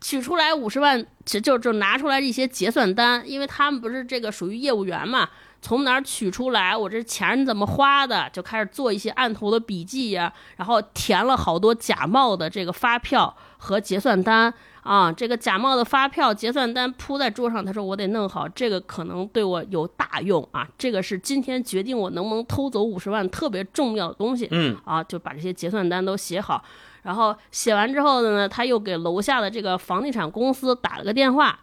取出来五十万，就就就拿出来一些结算单，因为他们不是这个属于业务员嘛，从哪儿取出来，我这钱怎么花的，就开始做一些案头的笔记呀，然后填了好多假冒的这个发票和结算单。啊，这个假冒的发票、结算单铺在桌上，他说我得弄好，这个可能对我有大用啊。这个是今天决定我能不能偷走五十万特别重要的东西。嗯，啊，就把这些结算单都写好，然后写完之后呢，他又给楼下的这个房地产公司打了个电话，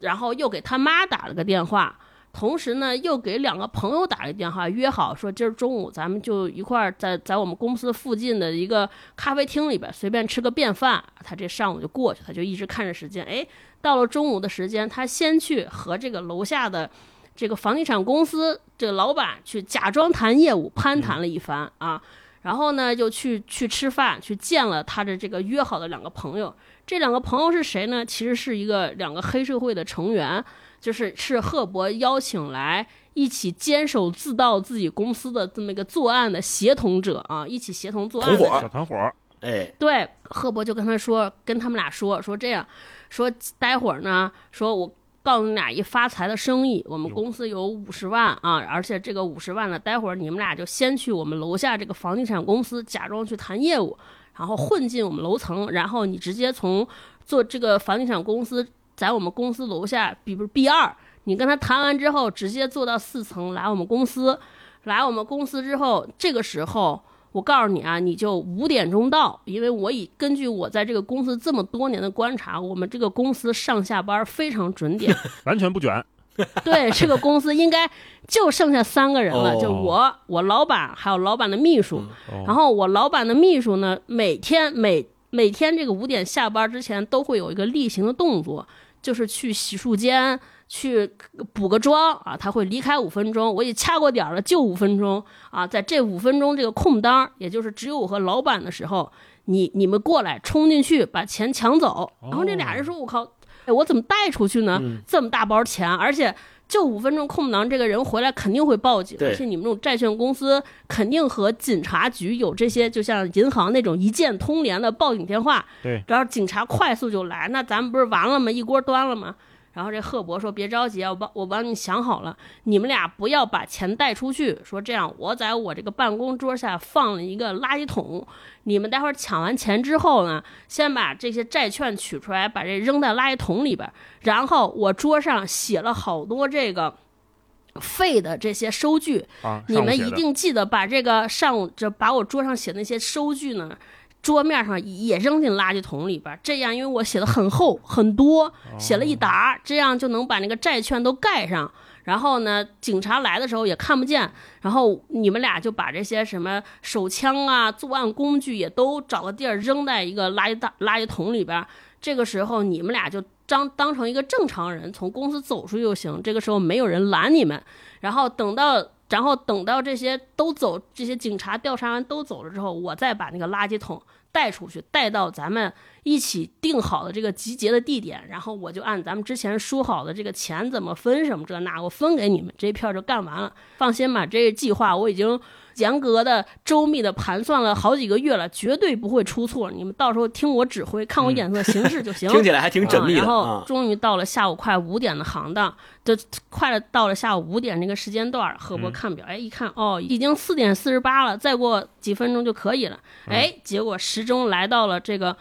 然后又给他妈打了个电话。同时呢，又给两个朋友打了个电话，约好说今儿中午咱们就一块儿在在我们公司附近的一个咖啡厅里边随便吃个便饭。他这上午就过去，他就一直看着时间。哎，到了中午的时间，他先去和这个楼下的这个房地产公司这个老板去假装谈业务，攀谈了一番啊，然后呢就去去吃饭，去见了他的这个约好的两个朋友。这两个朋友是谁呢？其实是一个两个黑社会的成员。就是是赫伯邀请来一起坚守自盗自己公司的这么一个作案的协同者啊，一起协同作案。团伙，小团伙。哎，对，赫伯就跟他说，跟他们俩说，说这样，说待会儿呢，说我告诉你俩一发财的生意，我们公司有五十万啊，而且这个五十万呢，待会儿你们俩就先去我们楼下这个房地产公司假装去谈业务，然后混进我们楼层，然后你直接从做这个房地产公司。在我们公司楼下，比如 B 二，你跟他谈完之后，直接坐到四层来我们公司，来我们公司之后，这个时候我告诉你啊，你就五点钟到，因为我已根据我在这个公司这么多年的观察，我们这个公司上下班非常准点，完全不卷。对，这个公司应该就剩下三个人了，就我、我老板还有老板的秘书，然后我老板的秘书呢，每天每每天这个五点下班之前都会有一个例行的动作。就是去洗漱间去补个妆啊，他会离开五分钟，我也掐过点了，就五分钟啊，在这五分钟这个空当，也就是只有我和老板的时候，你你们过来冲进去把钱抢走，然后这俩人说：“我靠，哎，我怎么带出去呢？这么大包钱，而且。”就五分钟空档，这个人回来肯定会报警，而且你们这种债券公司肯定和警察局有这些，就像银行那种一键通联的报警电话，对，然后警察快速就来，那咱们不是完了吗？一锅端了吗？然后这赫伯说：“别着急啊，我帮我帮你想好了，你们俩不要把钱带出去。说这样，我在我这个办公桌下放了一个垃圾桶，你们待会儿抢完钱之后呢，先把这些债券取出来，把这扔在垃圾桶里边。然后我桌上写了好多这个废的这些收据，你们一定记得把这个上午就把我桌上写那些收据呢。”桌面上也扔进垃圾桶里边，这样因为我写的很厚很多，写了一沓，这样就能把那个债券都盖上。然后呢，警察来的时候也看不见。然后你们俩就把这些什么手枪啊、作案工具也都找个地儿扔在一个垃圾大垃圾桶里边。这个时候你们俩就当当成一个正常人从公司走出去就行。这个时候没有人拦你们。然后等到然后等到这些都走，这些警察调查完都走了之后，我再把那个垃圾桶。带出去，带到咱们一起定好的这个集结的地点，然后我就按咱们之前说好的这个钱怎么分什么这那，我分给你们，这一片就干完了。放心吧，这计划我已经严格的、周密的盘算了好几个月了，绝对不会出错。你们到时候听我指挥，看我眼色行事就行。听起来还挺缜密的啊然后啊。终于到了下午快五点的行当，就快了到了下午五点这个时间段儿，贺伯看表，哎，一看哦，已经四点四十八了，再过几分钟就可以了。哎，结果时钟来到了这个。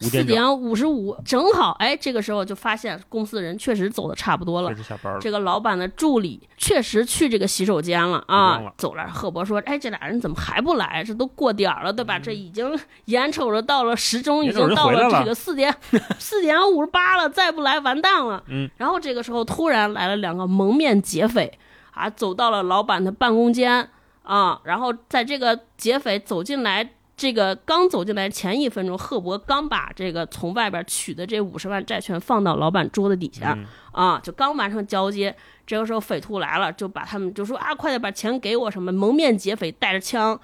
四点五十五，正好，哎，这个时候就发现公司的人确实走的差不多了确。实下班了。这个老板的助理确实去这个洗手间了啊了，走了。贺伯说：“哎，这俩人怎么还不来？这都过点儿了，对吧？这已经眼瞅着到了时钟，已经到了这个四点 四点五十八了，再不来完蛋了。”嗯，然后这个时候突然来了两个蒙面劫匪啊，走到了老板的办公间啊，然后在这个劫匪走进来。这个刚走进来前一分钟，赫伯刚把这个从外边取的这五十万债券放到老板桌子底下，嗯啊，就刚完成交接，这个时候匪徒来了，就把他们就说啊，快点把钱给我，什么蒙面劫匪带着枪。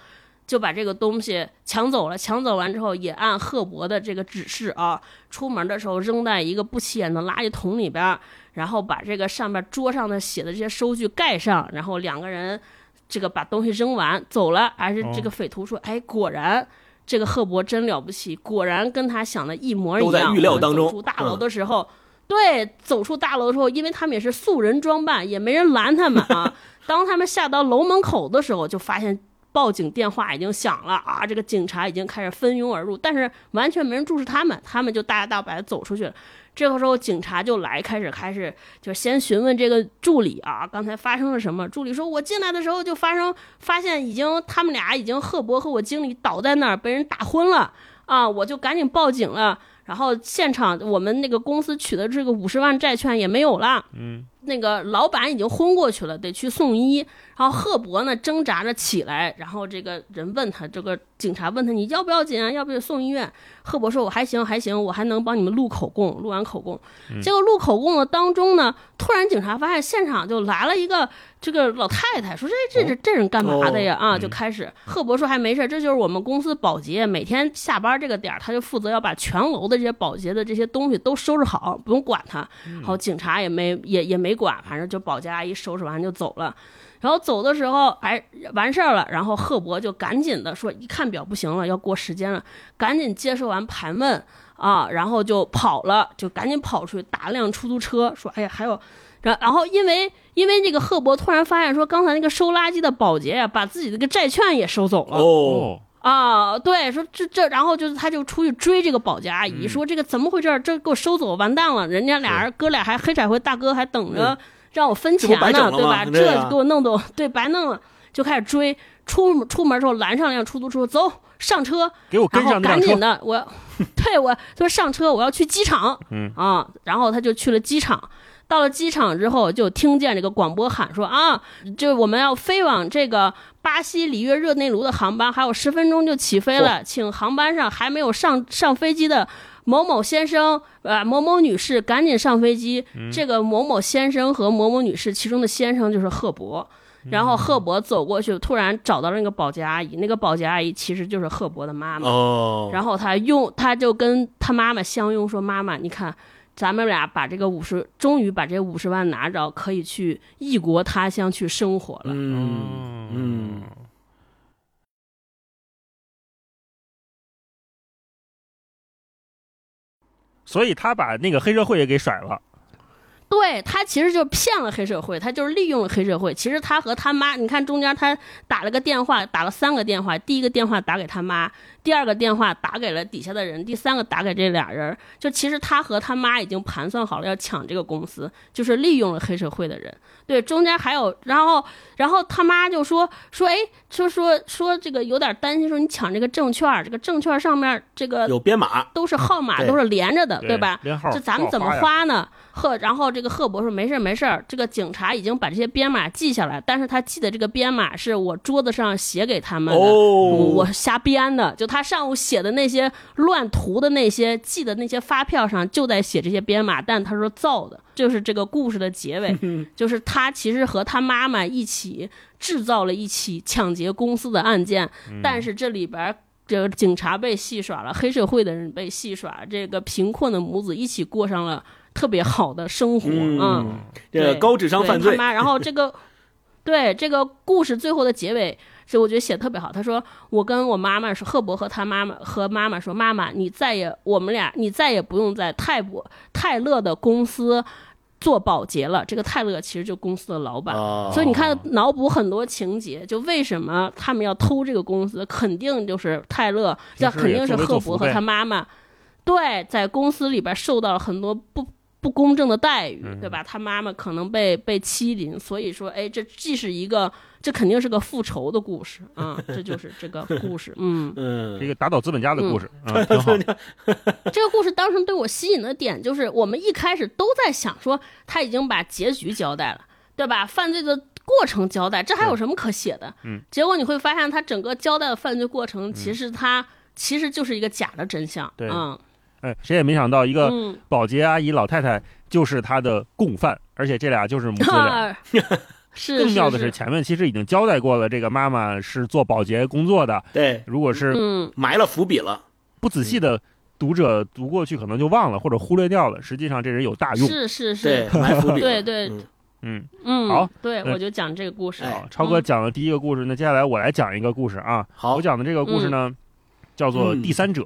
就把这个东西抢走了，抢走完之后也按赫伯的这个指示啊，出门的时候扔在一个不起眼的垃圾桶里边，然后把这个上面桌上的写的这些收据盖上，然后两个人这个把东西扔完走了，而是这个匪徒说，哎，果然这个赫伯真了不起，果然跟他想的一模一样。都在预料当中走出大楼的时候，对，走出大楼的时候，因为他们也是素人装扮，也没人拦他们啊。当他们下到楼门口的时候，就发现报警电话已经响了啊，这个警察已经开始蜂拥而入，但是完全没人注视他们，他们就大摇大摆地走出去了。这个时候警察就来，开始开始就先询问这个助理啊，刚才发生了什么？助理说，我进来的时候就发生，发现已经他们俩已经赫伯和我经理倒在那儿，被人打昏了啊，我就赶紧报警了。然后现场我们那个公司取的这个五十万债券也没有了，嗯，那个老板已经昏过去了，得去送医。然后赫伯呢挣扎着起来，然后这个人问他，这个警察问他你要不要紧啊，要不要送医院？赫伯说我还行还行，我还能帮你们录口供，录完口供。结果录口供的当中呢，突然警察发现现场就来了一个这个老太太，说这这这这人干嘛的呀？啊，就开始赫伯说还没事，这就是我们公司保洁，每天下班这个点儿，他就负责要把全楼的这些保洁的这些东西都收拾好，不用管他。然后警察也没也也没管，反正就保洁阿姨收拾完就走了。然后走的时候，哎，完事儿了，然后赫伯就赶紧的说，一看表不行了，要过时间了，赶紧接受完盘问啊，然后就跑了，就赶紧跑出去打辆出租车，说，哎呀，还有，然然后因为因为那个赫伯突然发现说，刚才那个收垃圾的保洁呀，把自己这个债券也收走了。哦，啊，对，说这这，然后就是他就出去追这个保洁阿姨，说这个怎么回事儿？这给我收走，完蛋了！人家俩人哥俩还黑社会大哥还等着让我分钱呢，对吧？这给我弄的，对，白弄了，就开始追。出出门之后拦上辆出租车，走上车，给我跟然后上。赶紧的，我 对我他说上车，我要去机场。嗯啊，然后他就去了机场。到了机场之后，就听见这个广播喊说啊，就我们要飞往这个巴西里约热内卢的航班，还有十分钟就起飞了，请航班上还没有上上飞机的某某先生，呃，某某女士赶紧上飞机。这个某某先生和某某女士，其中的先生就是赫伯。然后赫伯走过去，突然找到了那个保洁阿姨，那个保洁阿姨其实就是赫伯的妈妈。哦，然后他用，他就跟他妈妈相拥说：“妈妈，你看，咱们俩把这个五十，终于把这五十万拿着，可以去异国他乡去生活了。嗯嗯，所以他把那个黑社会也给甩了。对他其实就骗了黑社会，他就是利用了黑社会。其实他和他妈，你看中间他打了个电话，打了三个电话，第一个电话打给他妈，第二个电话打给了底下的人，第三个打给这俩人。就其实他和他妈已经盘算好了要抢这个公司，就是利用了黑社会的人。对，中间还有，然后然后他妈就说说，哎，说说说这个有点担心，说你抢这个证券，这个证券上面这个有编码，都是号码，都是连着的，对吧？连号这咱们怎么？花呢？贺，然后这个贺博说没事儿没事儿，这个警察已经把这些编码记下来，但是他记的这个编码是我桌子上写给他们的，哦我瞎编的，就他上午写的那些乱涂的那些记的那些发票上就在写这些编码，但他说造的，就是这个故事的结尾，就是他其实和他妈妈一起制造了一起抢劫公司的案件，但是这里边儿。这个警察被戏耍了，黑社会的人被戏耍，这个贫困的母子一起过上了特别好的生活，嗯嗯，这个高智商犯罪他，妈，然后这个，对这个故事最后的结尾，所以我觉得写得特别好。他说：“我跟我妈妈说，赫伯和他妈妈和妈妈说，妈妈，你再也我们俩，你再也不用在泰伯泰勒的公司做保洁了。这个泰勒其实就公司的老板。哦所以你看，脑补很多情节，就为什么他们要偷这个公司，肯定就是泰勒，这肯定是赫伯和他妈妈，对，在公司里边受到了很多不不公正的待遇，嗯对吧？他妈妈可能被被欺凌，所以说，哎，这既是一个，这肯定是个复仇的故事啊、这就是这个故事，嗯。嗯，这个打倒资本家的故事啊，挺好。这个故事当时对我吸引的点就是，我们一开始都在想说，他已经把结局交代了，对吧？犯罪的过程交代，这还有什么可写的？嗯，结果你会发现，他整个交代的犯罪过程，其实他、其实就是一个假的真相。对嗯哎，谁也没想到一个嗯，保洁阿姨老太太就是他的共犯，而且这俩就是母子俩。是更妙的是是，，前面其实已经交代过了，这个妈妈是做保洁工作的。对，如果是嗯，埋了伏笔了。不仔细的读者读过去，可能就忘了或者忽略掉了。实际上这人有大用。是是对是，，埋伏笔。对对嗯嗯，嗯，好，对我就讲这个故事。超哥讲了第一个故事，那接下来我来讲一个故事啊。好我，讲的这个故事呢，叫做嗯《第三者》。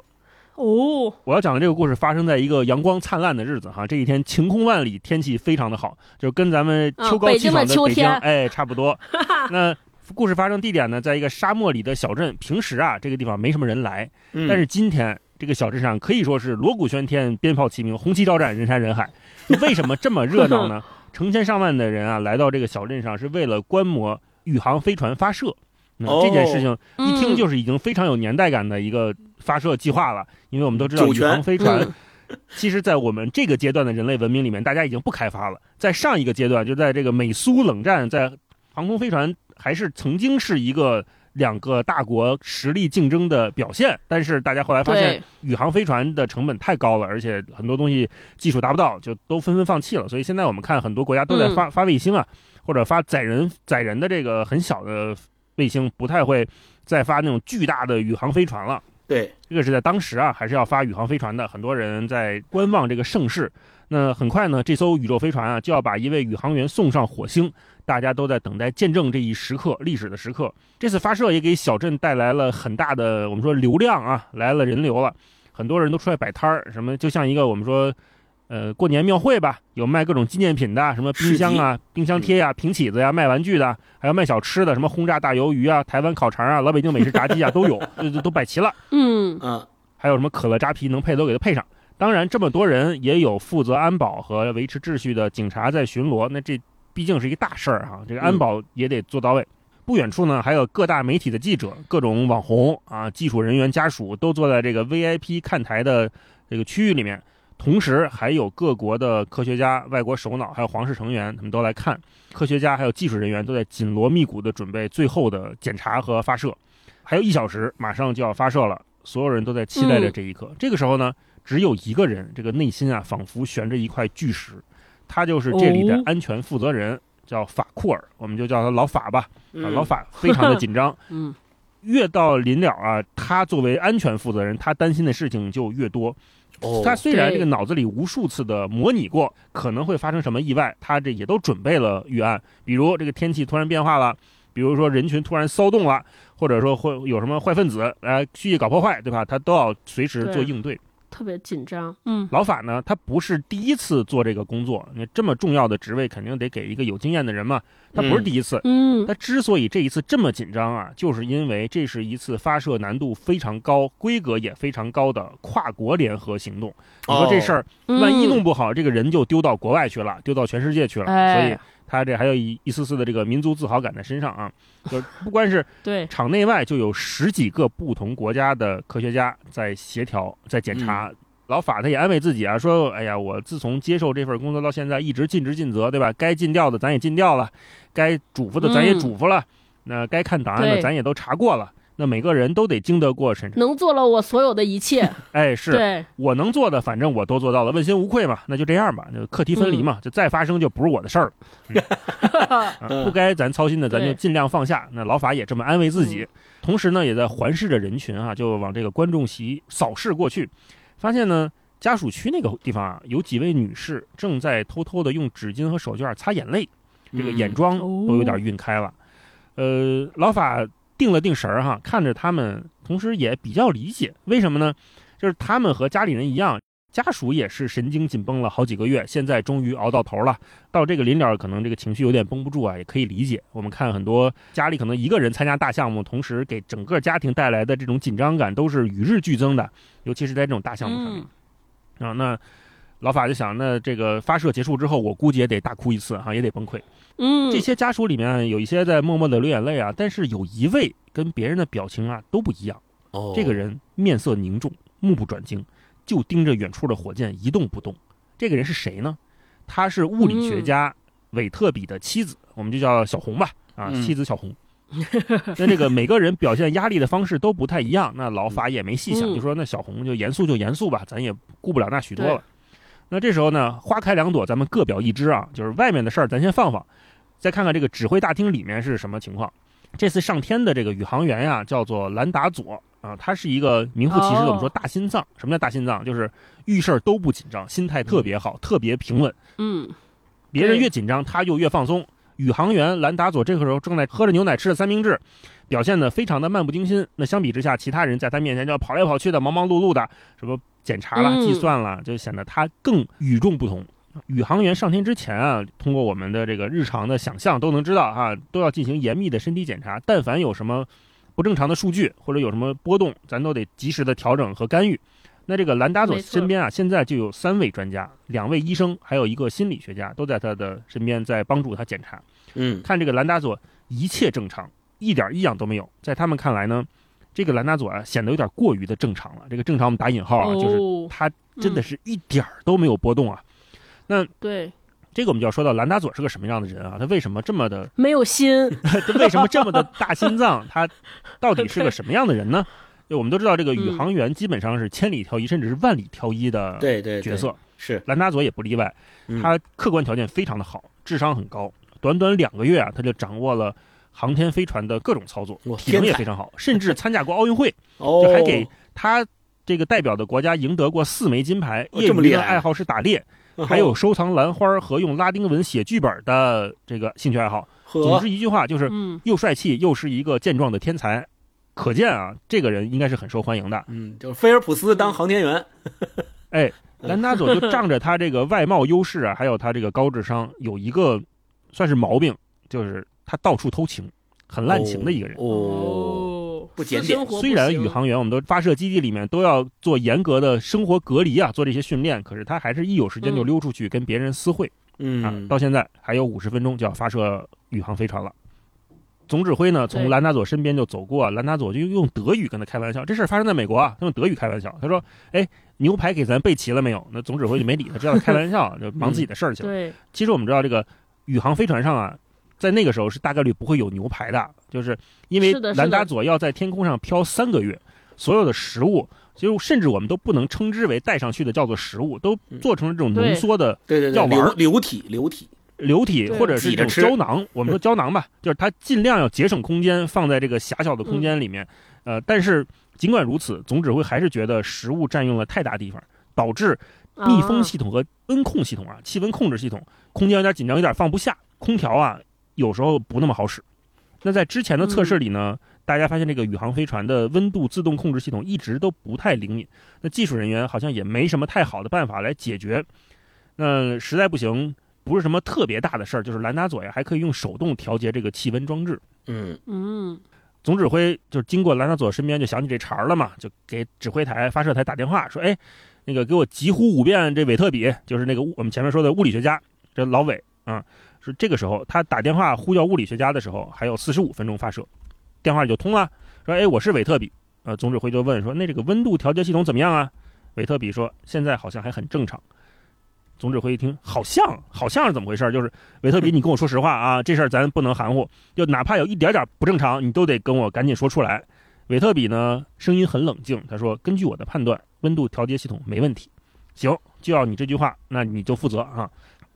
哦，我要讲的这个故事发生在一个阳光灿烂的日子哈，这一天晴空万里，天气非常的好，就跟咱们秋高气爽的北京、的秋天哎差不多。那故事发生地点呢，在一个沙漠里的小镇。平时啊，这个地方没什么人来，嗯但是今天这个小镇上可以说是锣鼓喧天、鞭炮齐鸣、红旗招展、人山人海。为什么这么热闹呢？成千上万的人啊，来到这个小镇上是为了观摩宇航飞船发射。那哦这件事情一听嗯就是已经非常有年代感的一个发射计划了，因为我们都知道宇航飞船嗯其实，在我们这个阶段的人类文明里面，大家已经不开发了。在上一个阶段，就在这个美苏冷战，在航空飞船还是曾经是一个两个大国实力竞争的表现，但是大家后来发现，宇航飞船的成本太高了，而且很多东西技术达不到，就都纷纷放弃了。所以现在我们看很多国家都在发、发卫星啊，或者发载人载人的这个很小的卫星，不太会再发那种巨大的宇航飞船了。对，这个是在当时啊，还是要发宇航飞船的，很多人在观望这个盛世。那很快呢，这艘宇宙飞船啊就要把一位宇航员送上火星，大家都在等待见证这一时刻，历史的时刻。这次发射也给小镇带来了很大的我们说流量啊，来了人流了，很多人都出来摆摊儿，什么就像一个我们说。呃，过年庙会吧，有卖各种纪念品的，什么冰箱啊、冰箱贴呀、平起子呀、卖玩具的，还有卖小吃的，什么轰炸大鱿鱼啊、台湾烤肠啊、老北京美食炸鸡啊都有，都都都摆齐了。嗯嗯，还有什么可乐扎啤能配都给它配上。当然，这么多人也有负责安保和维持秩序的警察在巡逻，那这毕竟是一个大事儿哈，这个安保也得做到位。不远处呢，还有各大媒体的记者、各种网红啊、技术人员家属都坐在这个 VIP 看台的这个区域里面。同时，还有各国的科学家、外国首脑，还有皇室成员，他们都来看。科学家还有技术人员都在紧锣密鼓地准备最后的检查和发射。还有一小时，马上就要发射了，所有人都在期待着这一刻。这个时候呢，只有一个人，这个内心啊，仿佛悬着一块巨石，他就是这里的哦安全负责人，叫法库尔，我们就叫他老法吧。老法非常的紧张。嗯越到临了啊，他作为安全负责人，他担心的事情就越多。哦，他虽然这个脑子里无数次的模拟过可能会发生什么意外，他这也都准备了预案，比如这个天气突然变化了，比如说人群突然骚动了，或者说会有什么坏分子来蓄意搞破坏，对吧？他都要随时做对应对。特别紧张。嗯老法呢，他不是第一次做这个工作，那这么重要的职位肯定得给一个有经验的人嘛。他不是嗯第一次，嗯他之所以这一次这么紧张啊，就是因为这是一次发射难度非常高、规格也非常高的跨国联合行动。你说这事儿，万一弄不好，这个人就丢到国外去了，丢到全世界去了。哎所以他这还有一一丝丝的这个民族自豪感在身上啊。就 不光是对，场内外，就有十几个不同国家的科学家在协调、在检查。老法他也安慰自己啊，说：“哎呀，我自从接受这份工作到现在，一直尽职尽责，对吧？该尽调的咱也尽调了，该嘱咐的咱也嘱咐了，那该看档案的咱也都查过了。那每个人都得经得过审查。能做了我所有的一切。哎，是对，我能做的，反正我都做到了，问心无愧嘛。那就这样吧，就课题分离嘛，就再发生就不是我的事儿了。不该咱操心的，咱就尽量放下。那老法也这么安慰自己，同时呢，也在环视着人群啊，就往这个观众席扫视过去，发现呢，家属区那个地方啊，有几位女士正在偷偷的用纸巾和手绢擦眼泪，这个眼妆哦都有点晕开了。呃，老法定了定神儿哈，看着他们，同时也比较理解，为什么呢？就是他们和家里人一样，家属也是神经紧绷了好几个月，现在终于熬到头了，到这个临了，可能这个情绪有点绷不住啊，也可以理解。我们看很多家里可能一个人参加大项目，同时给整个家庭带来的这种紧张感都是与日俱增的，尤其是在这种大项目上面。啊，那老法就想，那这个发射结束之后，我估计也得大哭一次哈，也得崩溃。嗯，这些家属里面有一些在默默的流眼泪啊，但是有一位跟别人的表情啊都不一样。哦，这个人面色凝重，目不转睛，就盯着远处的火箭一动不动。这个人是谁呢？他是物理学家韦特比的妻子，我们就叫小红吧。啊，嗯妻子小红。那这个每个人表现压力的方式都不太一样。那老法也没细想，嗯就说那小红就严肃就严肃吧，咱也顾不了那许多了。那这时候呢，花开两朵，咱们各表一枝啊，就是外面的事儿咱先放放，再看看这个指挥大厅里面是什么情况。这次上天的这个宇航员呀，叫做兰达佐啊，他是一个名副其实的我们说大心脏。什么叫大心脏？就是遇事儿都不紧张，心态特别好，特别平稳。嗯，别人越紧张，他就越放松。宇航员兰达佐这个时候正在喝着牛奶，吃着三明治，表现得非常的漫不经心。那相比之下，其他人在他面前就要跑来跑去的，忙忙碌碌的，什么检查了、嗯计算了，就显得它更与众不同。宇航员上天之前啊，通过我们的这个日常的想象都能知道哈、都要进行严密的身体检查。但凡有什么不正常的数据或者有什么波动，咱都得及时的调整和干预。那这个兰达佐身边啊，现在就有三位专家，两位医生，还有一个心理学家，都在他的身边，在帮助他检查。嗯看这个兰达佐一切正常，一点异样都没有。在他们看来呢，这个兰达佐啊显得有点过于的正常了。这个正常我们打引号啊，就是哦他真的是一点儿都没有波动啊。那对，这个我们就要说到兰达佐是个什么样的人啊？他为什么这么的？没有心，他为什么这么的 大心脏？他到底是个什么样的人呢？就我们都知道，这个宇航员基本上是千里挑一，甚至是万里挑一的对对对角色。是兰达佐也不例外，嗯他客观条件非常的好，智商很高，短短两个月啊，他就掌握了航天飞船的各种操作，体能也非常好，甚至参加过奥运会，哦，就还给他这个代表的国家赢得过四枚金牌。哦业这么厉害哦余的爱好是打猎，还有收藏兰花和用拉丁文写剧本的这个兴趣爱好。总之一句话就是嗯，又帅气又是一个健壮的天才，可见啊，这个人应该是很受欢迎的。嗯，就是菲尔普斯当航天员，哎，兰纳佐就仗着他这个外貌优势啊，还有他这个高智商，有一个算是毛病，就是他到处偷情，很滥情的一个人。哦，哦，不检点虽然宇航员我们都发射基地里面都要做严格的生活隔离啊，做这些训练，可是他还是一有时间就嗯溜出去跟别人私会、啊嗯。，到现在还有五十分钟就要发射宇航飞船了。总指挥呢，从兰达佐身边就走过，啊兰达佐就用德语跟他开玩笑。这事儿发生在美国啊，他用德语开玩笑。他说：“哎，牛排给咱备齐了没有？”那总指挥就没理他，知道他开玩笑，就忙自己的事儿去了。对，其实我们知道，这个宇航飞船上啊，在那个时候是大概率不会有牛排的，就是因为是的是的。兰达佐要在天空上飘三个月，所有的食物，就甚至我们都不能称之为带上去的叫做食物，都做成了这种浓缩的对。对对，药丸儿。流流体流体，流体或者是一种胶囊，我们说胶囊吧，就是它尽量要节省空间，放在这个狭小的空间里面。呃，但是尽管如此，总指挥还是觉得食物占用了太大地方，导致密封啊。系统和温控系统啊，气温控制系统，空间有点紧张，有点放不下，空调啊有时候不那么好使。那在之前的测试里呢，大家发现这个宇航飞船的温度自动控制系统一直都不太灵敏，那技术人员好像也没什么太好的办法来解决。那实在不行，不是什么特别大的事儿，就是兰达佐呀还可以用手动调节这个气温装置。嗯嗯，总指挥就是经过兰达佐身边，就想起这茬儿了嘛，就给指挥台、发射台打电话说：“哎，那个给我急呼五遍这韦特比，就是那个我们前面说的物理学家，这老韦啊。”是这个时候他打电话呼叫物理学家的时候，还有四十五分钟发射，电话就通了，说：“哎，我是韦特比。”呃，总指挥就问说：“那这个温度调节系统怎么样啊？”韦特比说：“现在好像还很正常。”总指挥一听，好像好像是怎么回事？就是韦特比，你跟我说实话啊，这事儿咱不能含糊，就哪怕有一点点不正常，你都得跟我赶紧说出来。韦特比呢，声音很冷静，他说：“根据我的判断，温度调节系统没问题。行，就要你这句话，那你就负责啊。”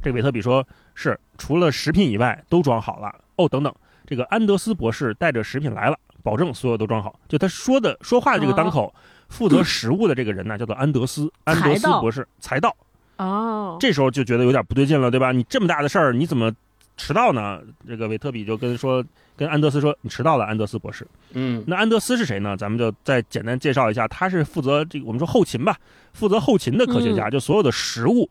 这个韦特比说：“是，除了食品以外都装好了。哦，等等，这个安德斯博士带着食品来了，保证所有都装好。就他说的说话的这个当口，负责食物的这个人呢，叫做安德斯，安德斯博士，才到。哦，这时候就觉得有点不对劲了，对吧？你这么大的事儿，你怎么迟到呢？这个韦特比就跟说，跟安德斯说，你迟到了，安德斯博士。嗯那安德斯是谁呢？咱们就再简单介绍一下，他是负责这个我们说后勤吧，负责后勤的科学家，就所有的食物，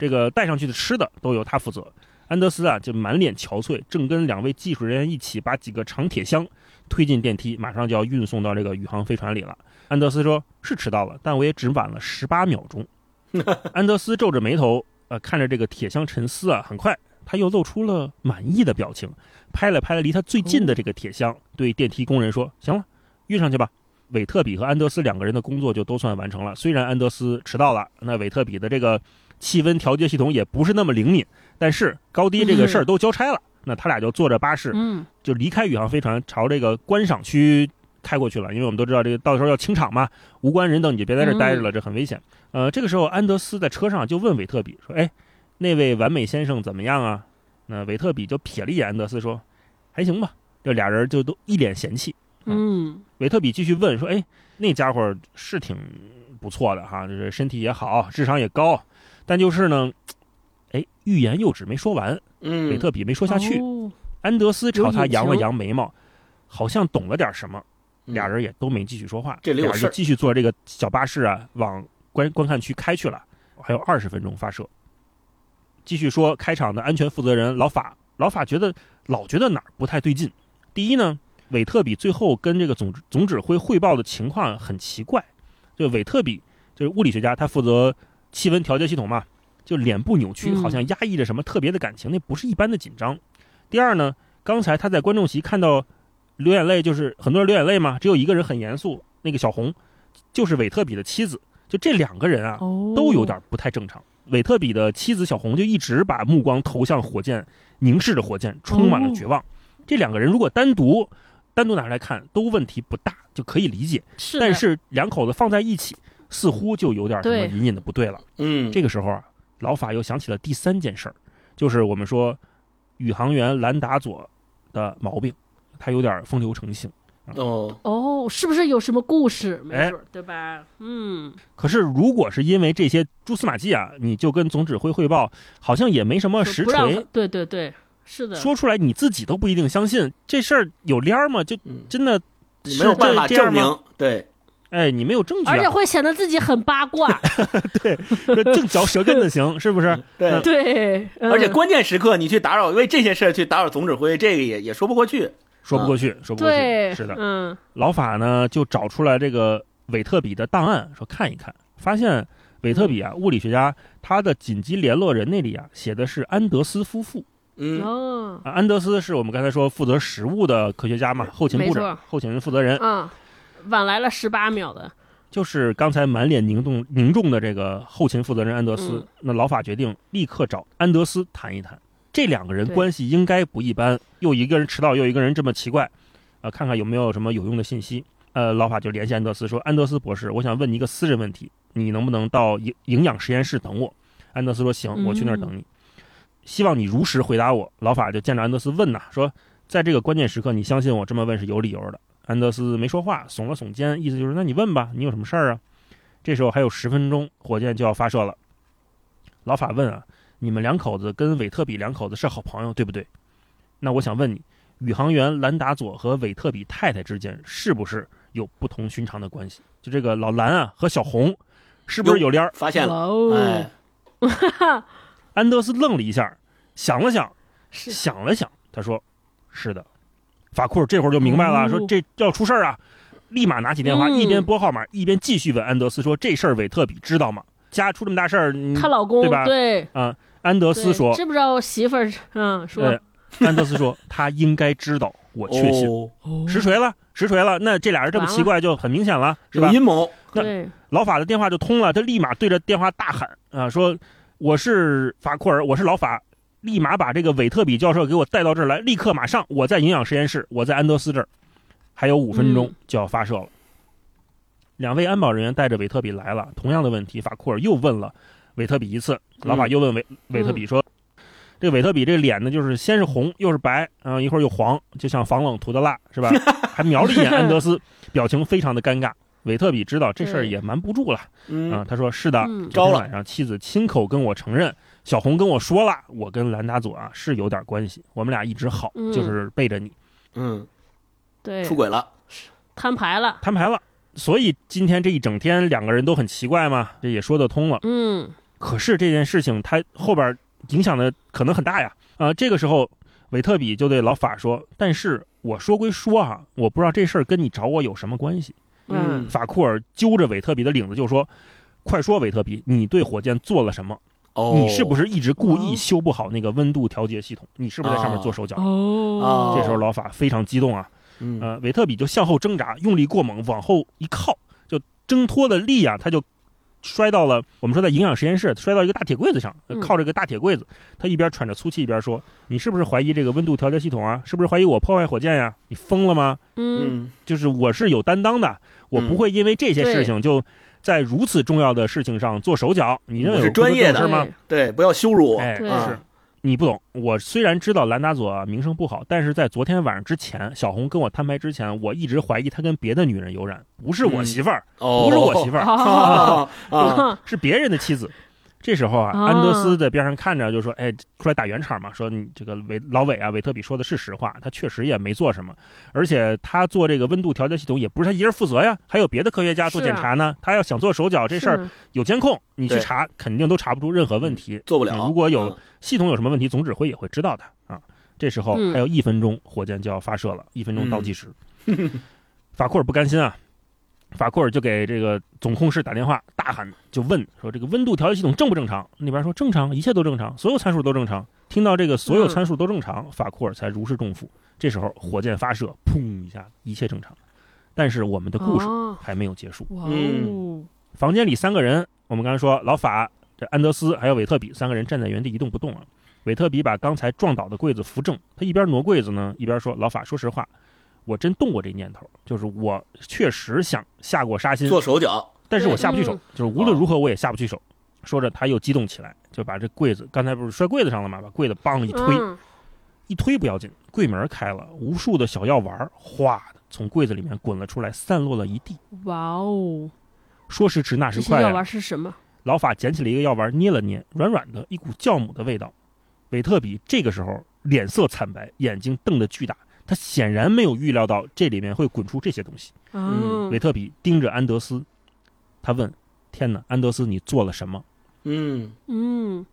这个带上去的吃的都由他负责。安德斯啊，就满脸憔悴，正跟两位技术人员一起把几个长铁箱推进电梯，马上就要运送到这个宇航飞船里了。安德斯说：“是迟到了，但我也只晚了十八秒钟。”安德斯皱着眉头，呃，看着这个铁箱沉思啊，很快他又露出了满意的表情，拍了拍离他最近的这个铁箱，对电梯工人说：“行了，运上去吧。”韦特比和安德斯两个人的工作就都算完成了。虽然安德斯迟到了，那韦特比的这个气温调节系统也不是那么灵敏，但是高低这个事儿都交差了。那他俩就坐着巴士，嗯就离开宇航飞船，朝这个观赏区开过去了。因为我们都知道，这个到时候要清场嘛，无关人等，你就别在这儿待着了，这很危险。呃，这个时候安德斯在车上就问韦特比说：“哎，那位完美先生怎么样啊？”那韦特比就瞥了一眼安德斯说：“还行吧。”这俩人就都一脸嫌弃。嗯韦特比继续问说：“哎，那家伙是挺不错的哈，就是身体也好，智商也高，但就是呢，哎，欲言又止，没说完。嗯，韦特比没说下去。哦安德斯朝他扬了扬眉毛，好像懂了点什么。嗯俩人也都没继续说话，这里有事儿俩人就继续坐这个小巴士啊，往观观看区开去了。还有二十分钟发射。继续说，开场的安全负责人老法，老法觉得老觉得哪儿不太对劲。第一呢，韦特比最后跟这个总总指挥汇报的情况很奇怪。就韦特比就是物理学家，他负责气温调节系统嘛，就脸部扭曲，嗯好像压抑着什么特别的感情，那不是一般的紧张。第二呢，刚才他在观众席看到流眼泪，就是很多人流眼泪嘛，只有一个人很严肃，那个小红就是韦特比的妻子。就这两个人啊，哦，都有点不太正常。韦特比的妻子小红就一直把目光投向火箭，凝视着火箭，充满了绝望。这两个人如果单独单独拿出来看，都问题不大，就可以理解。是，但是两口子放在一起，似乎就有点什么隐隐的不对了。嗯，这个时候啊，老法又想起了第三件事儿，就是我们说宇航员兰达佐的毛病，他有点风流成性。哦，哦，是不是有什么故事？没哎准儿，对吧？嗯，可是如果是因为这些蛛丝马迹啊，你就跟总指挥汇报，好像也没什么实锤。对对对，是的，说出来你自己都不一定相信，这事儿有联儿吗？就嗯，真的没有办法证明？，对，哎，你没有证据啊，而且会显得自己很八卦。对正嚼舌根子行，是不是？对，对，嗯。而且关键时刻你去打扰，为这些事儿去打扰总指挥，这个也也说不过去。说不过去，说不过去。对，是的，嗯，老法呢就找出来这个韦特比的档案，说看一看，发现韦特比啊，物理学家他的紧急联络人那里啊写的是安德斯夫妇。嗯，哦，啊，安德斯是我们刚才说负责食物的科学家嘛，后勤部长、后勤负责人，嗯，晚来了十八秒的，就是刚才满脸凝重凝重的这个后勤负责人安德斯。嗯那老法决定立刻找安德斯谈一谈，这两个人关系应该不一般，又一个人迟到，又一个人这么奇怪，呃，看看有没有什么有用的信息。呃，老法就联系安德斯说：“安德斯博士，我想问你一个私人问题，你能不能到营营养实验室等我？”安德斯说：“行，我去那儿等你。希望你如实回答我。”老法就见着安德斯问呐，说：“在这个关键时刻，你相信我这么问是有理由的。”安德斯没说话，耸了耸肩，意思就是：“那你问吧，你有什么事儿啊？”这时候还有十分钟，火箭就要发射了。老法问啊：“你们两口子跟韦特比两口子是好朋友，对不对？那我想问你，宇航员兰达佐和韦特比太太之间是不是有不同寻常的关系？就这个老兰啊和小红，是不是有联儿？发现了，哎，安德斯愣了一下，想了想，想了想，他说：“是的。”法库尔这会儿就明白了，哦说这要出事儿啊！立马拿起电话，嗯一边拨号码，一边继续问安德斯说：“这事儿韦特比知道吗？家出这么大事儿，你她老公对吧对，啊？”安德斯说知不知道我媳妇儿？嗯，：“说呃，安德斯说他应该知道，我确信。哦实锤了，实锤了。那这俩人这么奇怪，就很明显了，是吧？阴谋，那对，老法的电话就通了，他立马对着电话大喊啊，说：“我是法库尔，我是老法，立马把这个韦特比教授给我带到这儿来，立刻马上，我在营养实验室，我在安德斯这儿，还有五分钟嗯就要发射了。两位安保人员带着韦特比来了，同样的问题，法库尔又问了韦特比一次，老法又问韦韦特比说。这个韦特比这脸呢，就是先是红又是白，嗯、一会儿又黄，就像防冷涂的蜡，是吧？还瞄了 一眼安德斯，表情非常的尴尬。韦特比知道这事儿也瞒不住了，啊，嗯，他说是的，嗯昨天晚上妻子亲口跟我承认，小红跟我说了，我跟兰达佐啊是有点关系，我们俩一直好，嗯就是背着你嗯，对，出轨了，摊牌了，摊牌了。所以今天这一整天两个人都很奇怪嘛，这也说得通了。嗯可是这件事情它后边影响的可能很大呀。啊、这个时候韦特比就对老法说：“但是我说归说哈、我不知道这事儿跟你找我有什么关系。”嗯法库尔揪着韦特比的领子就说：“快说，韦特比，你对火箭做了什么？哦，你是不是一直故意哦修不好那个温度调节系统？你是不是在上面做手脚？”哦，这时候老法非常激动啊，嗯呃，韦特比就向后挣扎，用力过猛，往后一靠，就挣脱的力啊，他就摔到了我们说在营养实验室，摔到一个大铁柜子上，嗯靠着个大铁柜子，他一边喘着粗气，一边说：“你是不是怀疑这个温度调节系统啊？是不是怀疑我破坏火箭呀？你疯了吗？嗯嗯就是我是有担当的，我不会因为这些事情就在如此重要的事情上做手脚。你认为我是专业的吗？对，不要羞辱我，哎，对啊是你不懂。我虽然知道兰达佐名声不好，但是在昨天晚上之前，小红跟我摊牌之前，我一直怀疑他跟别的女人有染，不是我媳妇儿，哦，不是我媳妇儿，是别人的妻子。这时候啊，啊安德斯在边上看着，就说：“哎，出来打圆场嘛，说你这个韦老韦啊，韦特比说的是实话，他确实也没做什么，而且他做这个温度调节系统也不是他一人负责呀，还有别的科学家做检查呢。他要想做手脚，这事儿有监控，你去查肯定都查不出任何问题。做不了。嗯如果有嗯系统有什么问题，总指挥也会知道的啊。这时候嗯还有一分钟，火箭就要发射了，一分钟倒计时。法库尔不甘心啊，法库尔就给这个总控室打电话，大喊就问说：“这个温度调节系统正不正常？”那边说正常，一切都正常，所有参数都正常。听到这个所有参数都正常，法库尔才如释重负。这时候火箭发射，砰一下，一切正常。但是我们的故事哦还没有结束。哇嗯哦，房间里三个人，我们刚才说老法、这安德斯还有韦特比三个人站在原地一动不动啊。韦特比把刚才撞倒的柜子扶正，他一边挪柜子呢，一边说：“老法，说实话，我真动过这念头，就是我确实想下过杀心，做手脚，但是我下不去手嗯，就是无论如何我也下不去手。”说着，他又激动起来，就把这柜子刚才不是摔柜子上了吗？把柜子梆一推，嗯一推不要紧，柜门开了，无数的小药丸哗的从柜子里面滚了出来，散落了一地。哇哦，说时迟，那时快、啊，这些药丸是什么？老法捡起了一个药丸，捏了捏，软软的，一股酵母的味道。韦特比这个时候脸色惨白，眼睛瞪得巨大，他显然没有预料到这里面会滚出这些东西。嗯韦特比盯着安德斯，他问：“天哪，安德斯，你做了什么嗯嗯，？”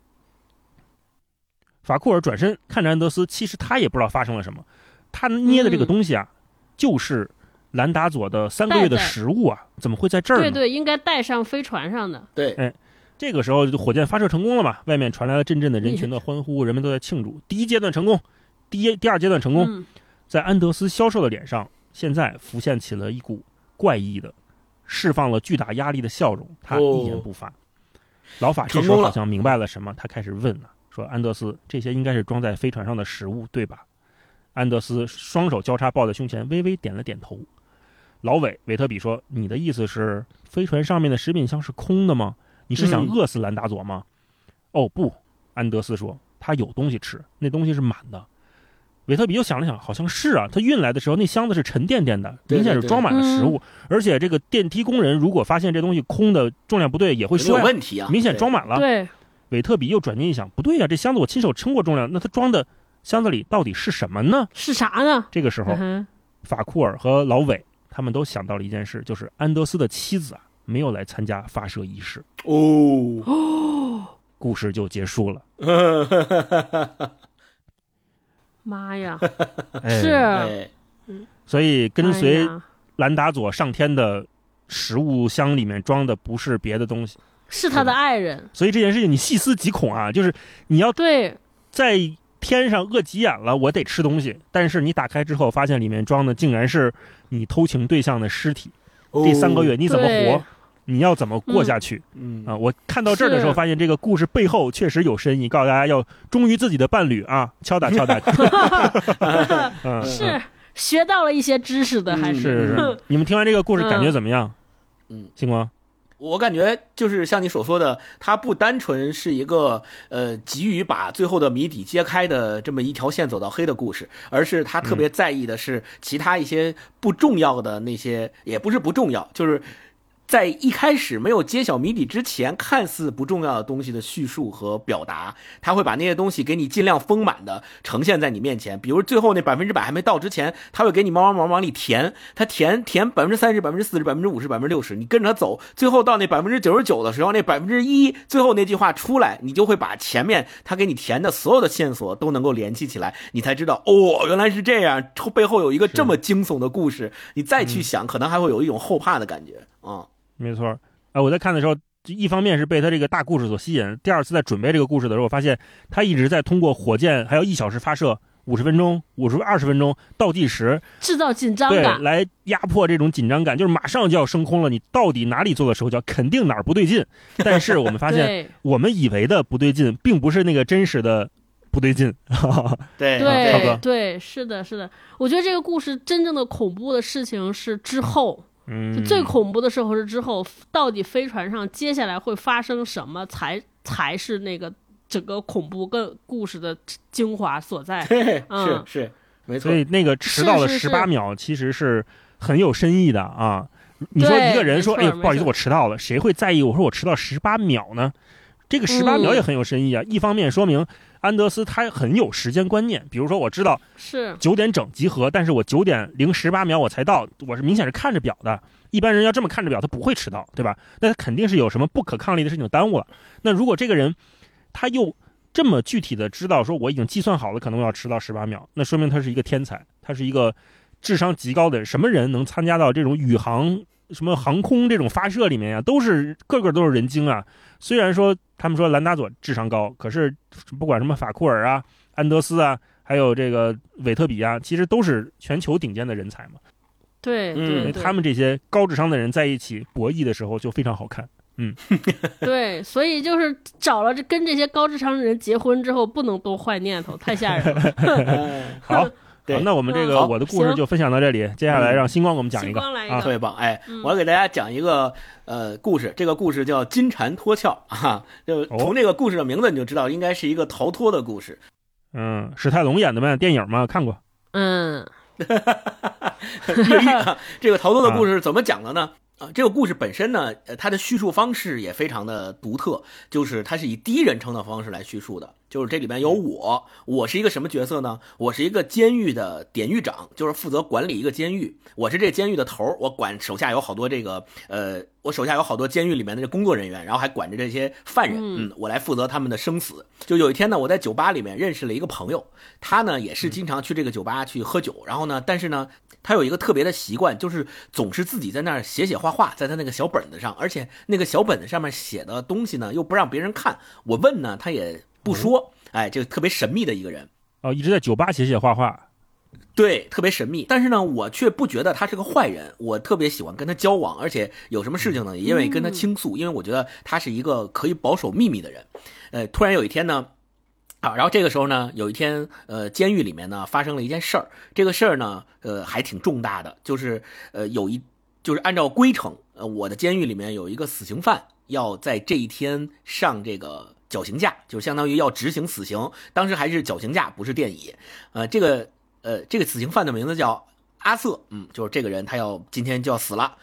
法库尔转身看着安德斯，其实他也不知道发生了什么。他捏的这个东西啊，就是兰达佐的三个月的食物啊，怎么会在这儿呢？对对，应该带上飞船上的。对，哎这个时候，就火箭发射成功了嘛？外面传来了阵阵的人群的欢呼，人们都在庆祝。第一阶段成功，第一第二阶段成功，嗯在安德斯消瘦的脸上，现在浮现起了一股怪异的、释放了巨大压力的笑容。他哦一言不发。老法这时候好像明白了什么，他开始问了，说：“安德斯，这些应该是装在飞船上的食物，对吧？”安德斯双手交叉抱在胸前，微微点了点头。老韦韦特比说：“你的意思是，飞船上面的食品箱是空的吗？你是想嗯饿死兰达佐吗？”哦不，安德斯说：“他有东西吃，那东西是满的。”韦特比又想了想，好像是啊，他运来的时候那箱子是沉甸甸的，明显是装满了食物，而且这个电梯工人如果发现这东西空的重量不对，也会说有问题啊，明显装满了。对，韦特比又转念一想，不对呀、这箱子我亲手称过重量，那他装的箱子里到底是什么呢？是啥呢？这个时候嗯，法库尔和老韦他们都想到了一件事，就是安德斯的妻子啊没有来参加发射仪式，哦，故事就结束了。妈呀，哎是，哎，所以跟随兰达佐上天的食物箱里面装的不是别的东西，是他的爱人。所以这件事情你细思极恐啊，就是你要对，在天上饿急眼了，我得吃东西，但是你打开之后发现里面装的竟然是你偷情对象的尸体，这三个月你怎么对。活？你要怎么过下去？嗯。啊，我看到这儿的时候，发现这个故事背后确实有深意，告诉大家要忠于自己的伴侣啊，敲打 敲打。嗯，是学到了一些知识的，还嗯是是是。你们听完这个故事感觉怎么样？嗯，星光，我感觉就是像你所说的，它不单纯是一个呃急于把最后的谜底揭开的这么一条线走到黑的故事，而是他特别在意的是其他一些不重要的那些，也不是不重要，就是在一开始没有揭晓谜底之前，看似不重要的东西的叙述和表达，他会把那些东西给你尽量丰满的呈现在你面前。比如最后那百分之百还没到之前，他会给你慢慢慢往里填，他填填百分之三十、百分之四十、百分之五十、百分之六十，你跟着他走，最后到那百分之九十九的时候，那百分之一最后那句话出来，你就会把前面他给你填的所有的线索都能够联系起来，你才知道哦，原来是这样，背后有一个这么惊悚的故事。你再去想，可能还会有一种后怕的感觉啊。没错，啊，我在看的时候，一方面是被他这个大故事所吸引，第二次在准备这个故事的时候，我发现他一直在通过火箭，还有一小时发射五十分钟、五十二十分钟倒计时，制造紧张对，感。来压迫这种紧张感，就是马上就要升空了，你到底哪里做的手脚，肯定哪儿不对劲。但是我们发现，我们以为的不对劲，并不是那个真实的不对劲。对对对，是的，是的。我觉得这个故事真正的恐怖的事情是之后，嗯就，最恐怖的时候是之后，到底飞船上接下来会发生什么，才才是那个整个恐怖跟故事的精华所在。是是没错所。以那个迟到了十八秒，其实是很有深意的啊。你说一个人说：“哎，不好意思，我迟到了。”谁会在意我说我迟到十八秒呢？这个十八秒嗯也很有深意啊。一方面说明安德斯他很有时间观念，比如说我知道是九点整集合，但是我九点零十八秒我才到，我是明显是看着表的。一般人要这么看着表，他不会迟到，对吧？那他肯定是有什么不可抗力的事情耽误了。那如果这个人他又这么具体的知道说我已经计算好了可能我要迟到十八秒，那说明他是一个天才，他是一个智商极高的人。什么人能参加到这种宇航什么航空这种发射里面呀、都是个个都是人精啊。虽然说他们说兰达佐智商高，可是不管什么法库尔啊、安德斯啊，还有这个韦特比啊，其实都是全球顶尖的人才嘛。对嗯他们这些高智商的人在一起博弈的时候就非常好看。嗯 对，所以就是找了这跟这些高智商的人结婚之后，不能多坏念头，太吓人了。哎 好，对好那我们这个我的故事就分享到这里，接下来让星光给我们讲一个啊星光来，特别棒！哎，嗯我要给大家讲一个呃故事，这个故事叫《金蝉脱壳》啊，就哦从这个故事的名字你就知道，应该是一个逃脱的故事。嗯，史泰龙演的呗，电影嘛，看过。嗯，越狱啊，这个逃脱的故事是怎么讲的呢？啊，这个故事本身呢，呃，它的叙述方式也非常的独特，就是它是以第一人称的方式来叙述的。就是这里边有我，我是一个什么角色呢？我是一个监狱的典狱长，就是负责管理一个监狱。我是这监狱的头儿，我管手下有好多这个呃，我手下有好多监狱里面的这工作人员，然后还管着这些犯人。嗯嗯，我来负责他们的生死。就有一天呢，我在酒吧里面认识了一个朋友，他呢也是经常去这个酒吧去喝酒，然后呢，但是呢，他有一个特别的习惯，就是总是自己在那儿写写画画，在他那个小本子上，而且那个小本子上面写的东西呢又不让别人看。我问呢，他也不说，哎，这个特别神秘的一个人。哦，一直在酒吧写写画画。对，特别神秘，但是呢，我却不觉得他是个坏人，我特别喜欢跟他交往，而且有什么事情呢，也愿意跟他倾诉，因为我觉得他是一个可以保守秘密的人。呃，突然有一天呢，啊，然后这个时候呢，有一天，呃，监狱里面呢发生了一件事儿，这个事儿呢，呃，还挺重大的，就是呃，有一，就是按照规程，呃，我的监狱里面有一个死刑犯要在这一天上这个绞刑架，就相当于要执行死刑，当时还是绞刑架，不是电椅，呃，这个。呃，这个死刑犯的名字叫阿瑟，嗯，就是这个人，他要今天就要死了。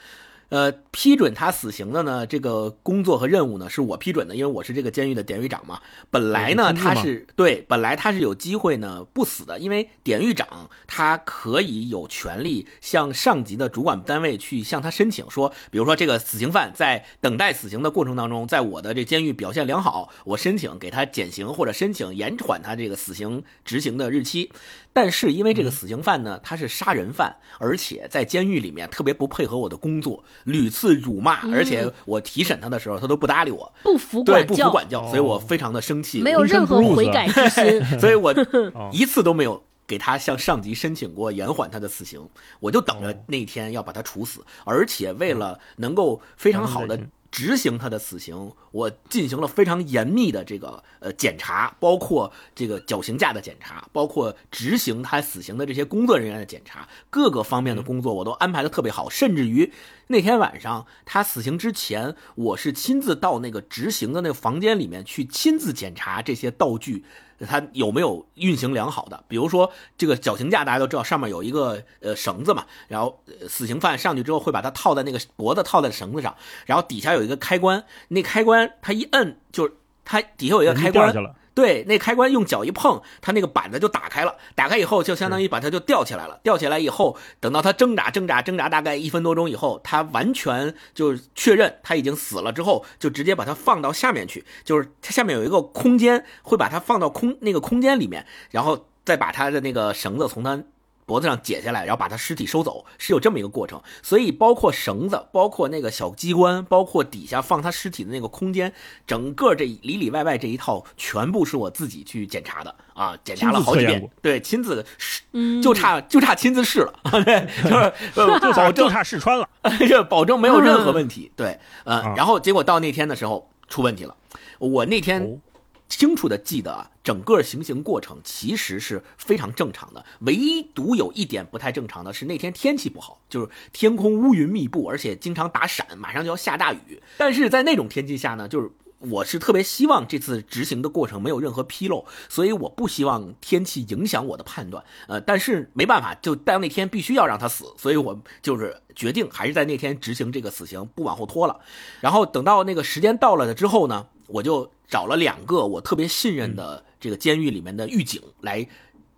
呃，批准他死刑的呢，这个工作和任务呢是我批准的，因为我是这个监狱的典狱长嘛。本来呢，他是对，本来他是有机会呢不死的，因为典狱长他可以有权利向上级的主管单位去向他申请说，比如说这个死刑犯在等待死刑的过程当中，在我的这监狱表现良好，我申请给他减刑或者申请延缓他这个死刑执行的日期。但是因为这个死刑犯呢，他是杀人犯，而且在监狱里面特别不配合我的工作，屡次辱骂，而且我提审他的时候，他都不搭理我，不服对，不服管教，所以我非常的生气，没有任何悔改之心。所以我 哦。一次都没有给他向上级申请过延缓他的死刑，我就等哦。着那天要把他处死，而且为了能够非常好的嗯执行他的死刑，我进行了非常严密的这个呃检查，包括这个绞刑架的检查，包括执行他死刑的这些工作人员的检查，各个方面的工作我都安排的特别好，甚至于那天晚上他死刑之前，我是亲自到那个执行的那个房间里面去亲自检查这些道具。它有没有运行良好的。比如说这个绞刑架，大家都知道上面有一个呃绳子嘛，然后死刑犯上去之后会把它套在那个脖子套在绳子上，然后底下有一个开关，那开关它一摁就是它底下有一个开关。对，那开关用脚一碰，它那个板子就打开了。打开以后，就相当于把它就吊起来了。吊起来以后，等到它挣扎、挣扎、挣扎，大概一分多钟以后，它完全就确认它已经死了之后，就直接把它放到下面去。就是它下面有一个空间，会把它放到空那个空间里面，然后再把它的那个绳子从它。脖子上解下来，然后把他尸体收走，是有这么一个过程。所以包括绳子，包括那个小机关，包括底下放他尸体的那个空间，整个这里里外外这一套，全部是我自己去检查的啊，检查了好几遍。对，亲自试，就差就差亲自试了，对，就是 就差就差试穿了，这保证没有任何问题。对，嗯，然后结果到那天的时候出问题了，我那天。清楚的记得啊，整个行刑过程其实是非常正常的，唯独有一点不太正常的是那天天气不好，就是天空乌云密布，而且经常打闪，马上就要下大雨。但是在那种天气下呢，就是我是特别希望这次执行的过程没有任何纰漏，所以我不希望天气影响我的判断。呃，但是没办法，就到那天必须要让他死，所以我就是决定还是在那天执行这个死刑，不往后拖了。然后等到那个时间到了的之后呢？我就找了两个我特别信任的这个监狱里面的狱警来，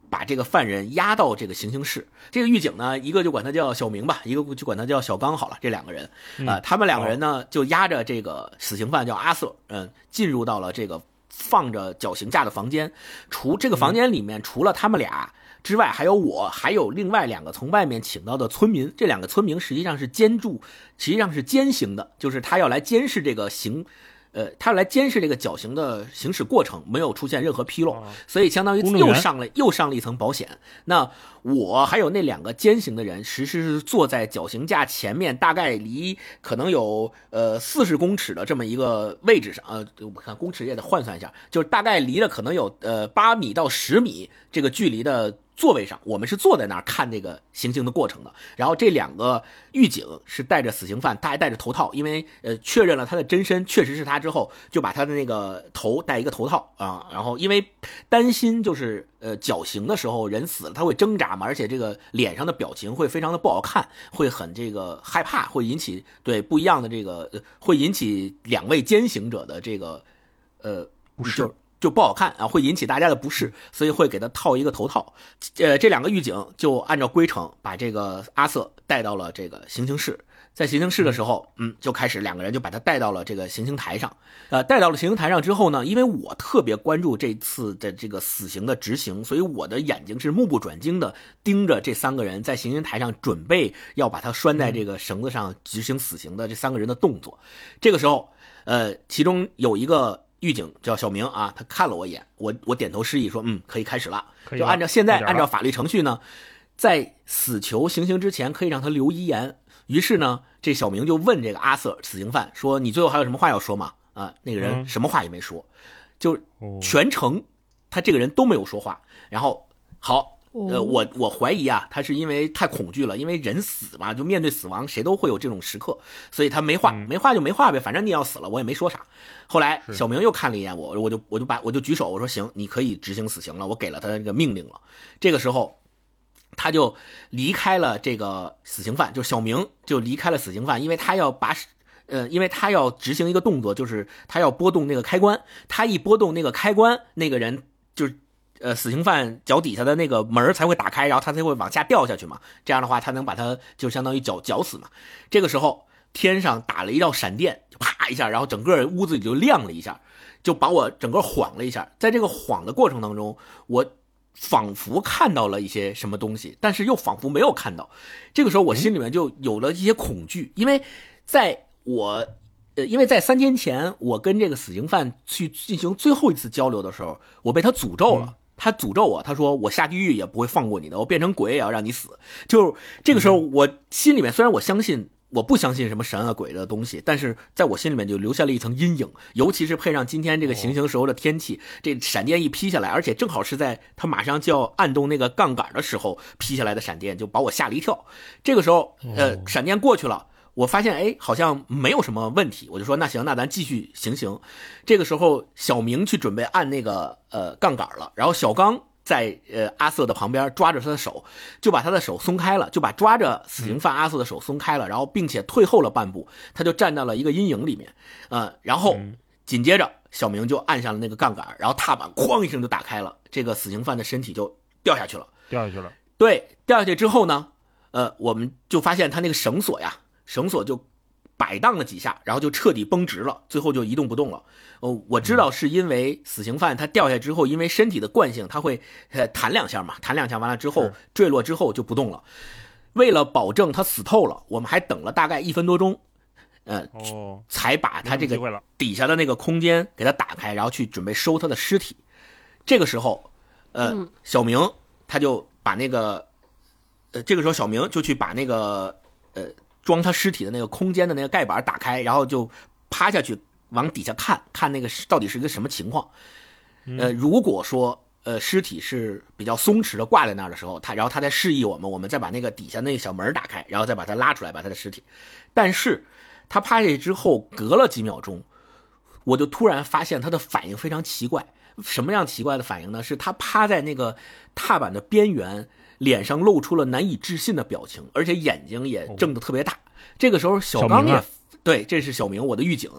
把这个犯人押到这个行刑室。这个狱警呢，一个就管他叫小明吧，一个就管他叫小刚好了。这两个人啊，他们两个人呢，就押着这个死刑犯叫阿瑟，嗯，进入到了这个放着绞刑架的房间。除这个房间里面，除了他们俩之外，还有我，还有另外两个从外面请到的村民。这两个村民实际上是监住，实际上是监刑的，就是他要来监视这个刑。呃，他来监视这个绞刑的行驶过程，没有出现任何纰漏，所以相当于又上了又上了一层保险。那我还有那两个监刑的人，其实是坐在绞刑架前面，大概离可能有呃四十公尺的这么一个位置上。呃，我看公尺也得换算一下，就是大概离了可能有呃八米到十米这个距离的。座位上，我们是坐在那儿看这个行刑的过程的。然后这两个狱警是戴着死刑犯，他还戴着头套，因为呃确认了他的真身确实是他之后，就把他的那个头戴一个头套啊。然后因为担心就是呃绞刑的时候人死了他会挣扎嘛，而且这个脸上的表情会非常的不好看，会很这个害怕，会引起对不一样的这个会引起两位监刑者的这个呃不是。就不好看啊，会引起大家的不适，所以会给他套一个头套。呃，这两个狱警就按照规程把这个阿瑟带到了这个行刑室。在行刑室的时候，嗯，就开始两个人就把他带到了这个行刑台上。呃，带到了行刑台上之后呢，因为我特别关注这次的这个死刑的执行，所以我的眼睛是目不转睛的盯着这三个人在行刑台上准备要把他拴在这个绳子上执行死刑的这三个人的动作。这个时候，呃，其中有一个。狱警叫小明啊，他看了我一眼，我我点头示意说，嗯，可以开始了。就按照现在按照法律程序呢，在死囚行刑之前可以让他留遗言。于是呢，这小明就问这个阿瑟死刑犯说：“你最后还有什么话要说吗？”啊，那个人什么话也没说，就全程他这个人都没有说话。然后好。呃，我我怀疑啊，他是因为太恐惧了，因为人死嘛，就面对死亡，谁都会有这种时刻，所以他没话，没话就没话呗，反正你要死了，我也没说啥。后来小明又看了一眼我，我就我就把我就举手，我说行，你可以执行死刑了，我给了他这个命令了。这个时候，他就离开了这个死刑犯，就小明就离开了死刑犯，因为他要把，呃，因为他要执行一个动作，就是他要拨动那个开关，他一拨动那个开关，那个人就。呃，死刑犯脚底下的那个门才会打开，然后他才会往下掉下去嘛。这样的话，他能把他就相当于绞绞死嘛。这个时候，天上打了一道闪电，就啪一下，然后整个屋子里就亮了一下，就把我整个晃了一下。在这个晃的过程当中，我仿佛看到了一些什么东西，但是又仿佛没有看到。这个时候，我心里面就有了一些恐惧，因为在我。呃，因为在三天前，我跟这个死刑犯去进行最后一次交流的时候，我被他诅咒了。他诅咒我，他说我下地狱也不会放过你的，我变成鬼也要让你死。就这个时候，我心里面虽然我相信，我不相信什么神啊鬼的东西，但是在我心里面就留下了一层阴影。尤其是配上今天这个行刑时候的天气，这闪电一劈下来，而且正好是在他马上就要按动那个杠杆的时候劈下来的闪电，就把我吓了一跳。这个时候，呃，闪电过去了。我发现哎，好像没有什么问题，我就说那行，那咱继续行刑。这个时候，小明去准备按那个呃杠杆了，然后小刚在呃阿瑟的旁边抓着他的手，就把他的手松开了，就把抓着死刑犯阿瑟的手松开了，然后并且退后了半步，他就站到了一个阴影里面，呃，然后紧接着小明就按下了那个杠杆，然后踏板哐一声就打开了，这个死刑犯的身体就掉下去了。掉下去了。对，掉下去之后呢，呃，我们就发现他那个绳索呀，绳索就摆荡了几下，然后就彻底绷直了，最后就一动不动了。哦，我知道是因为死刑犯他掉下之后，因为身体的惯性，他会呃弹两下嘛，弹两下完了之后坠落之后就不动了。为了保证他死透了，我们还等了大概一分多钟，呃，哦，才把他这个。底下的那个空间给他打开，然后去准备收他的尸体。这个时候，呃，嗯小明他就把那个，呃，这个时候小明就去把那个，呃，装他尸体的那个空间的那个盖板打开，然后就趴下去往底下看看那个到底是一个什么情况。呃，如果说呃尸体是比较松弛的挂在那儿的时候，他然后他再示意我们，我们再把那个底下那个小门打开，然后再把它拉出来，把他的尸体。但是他趴下去之后，隔了几秒钟，我就突然发现他的反应非常奇怪。什么样奇怪的反应呢？是他趴在那个踏板的边缘，脸上露出了难以置信的表情，而且眼睛也睁得特别大。这个时候，小刚也对，这是小明，我的狱警。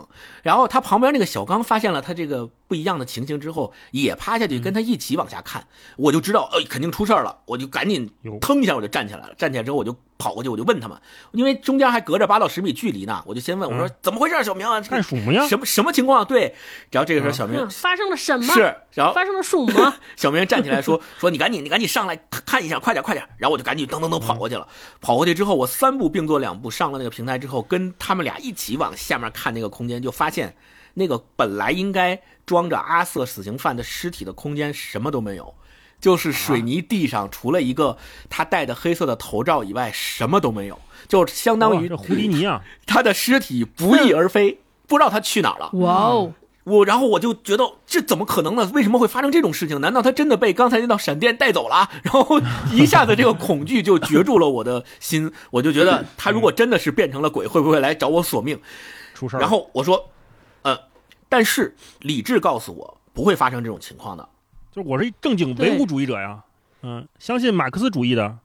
然后他旁边那个小刚发现了他这个不一样的情形之后，也趴下去跟他一起往下看。我就知道，呃，肯定出事儿了，我就赶紧腾一下我就站起来了。站起来之后我就跑过去，我就问他们，因为中间还隔着八到十米距离呢，我就先问我说、嗯怎么回事，小明干什么呀？什么什么情况？对，然后这个时候小明、嗯，发生了什么？是，然后发生了什么？小明站起来说：“说你赶紧，你赶紧上来看看一下，快点，快点。”然后我就赶紧噔噔噔跑过去了。跑过去之后，我三步并作两步上了那个平台之后，跟他们俩一起往下面看那个空间，就发现那个本来应该装着阿瑟死刑犯的尸体的空间什么都没有，就是水泥地上除了一个他戴的黑色的头罩以外，什么都没有，就相当于这胡迪尼啊，他的尸体不翼而飞，不知道他去哪儿了。哇哦！我然后我就觉得这怎么可能呢？为什么会发生这种事情？难道他真的被刚才那道闪电带走了？然后一下子这个恐惧就攫住了我的心，我就觉得他如果真的是变成了鬼，会不会来找我索命？出事儿。然后我说，呃，但是理智告诉我不会发生这种情况的。就是我是一正经唯物主义者呀，嗯，相信马克思主义的。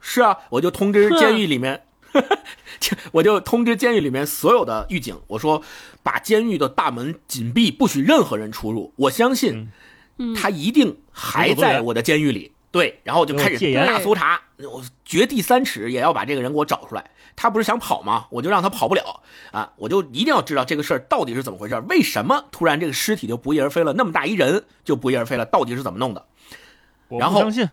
是啊，我就通知监狱里面，我就通知监狱里面所有的狱警，我说把监狱的大门紧闭，不许任何人出入。我相信嗯他一定还在我的监狱里。对，然后我就开始大搜查，我掘地三尺也要把这个人给我找出来。他不是想跑吗？我就让他跑不了啊！我就一定要知道这个事儿到底是怎么回事，为什么突然这个尸体就不翼而飞了？那么大一人就不翼而飞了，到底是怎么弄的？我然后相信，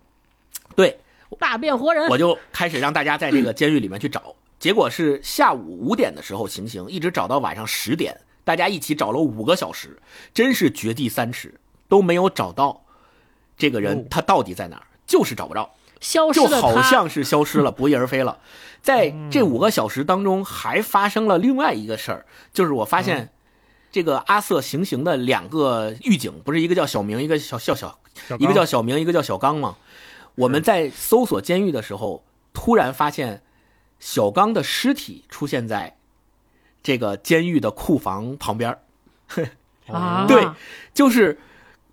对，大变活人我，就开始让大家在这个监狱里面去找，结果是下午五点的时候行刑，一直找到晚上十点，大家一起找了五个小时，真是掘地三尺都没有找到这个哦人，他到底在哪儿，就是找不着，消失就，好像是消失了，不翼而飞了。在这五个小时当中，还发生了另外一个事儿，就是我发现这个阿瑟行刑的两个狱警，不是一个叫小明，一个小小小小一个叫小明，一个叫小刚嘛。我们在搜索监狱的时候，突然发现小刚的尸体出现在这个监狱的库房旁边儿。啊，对就是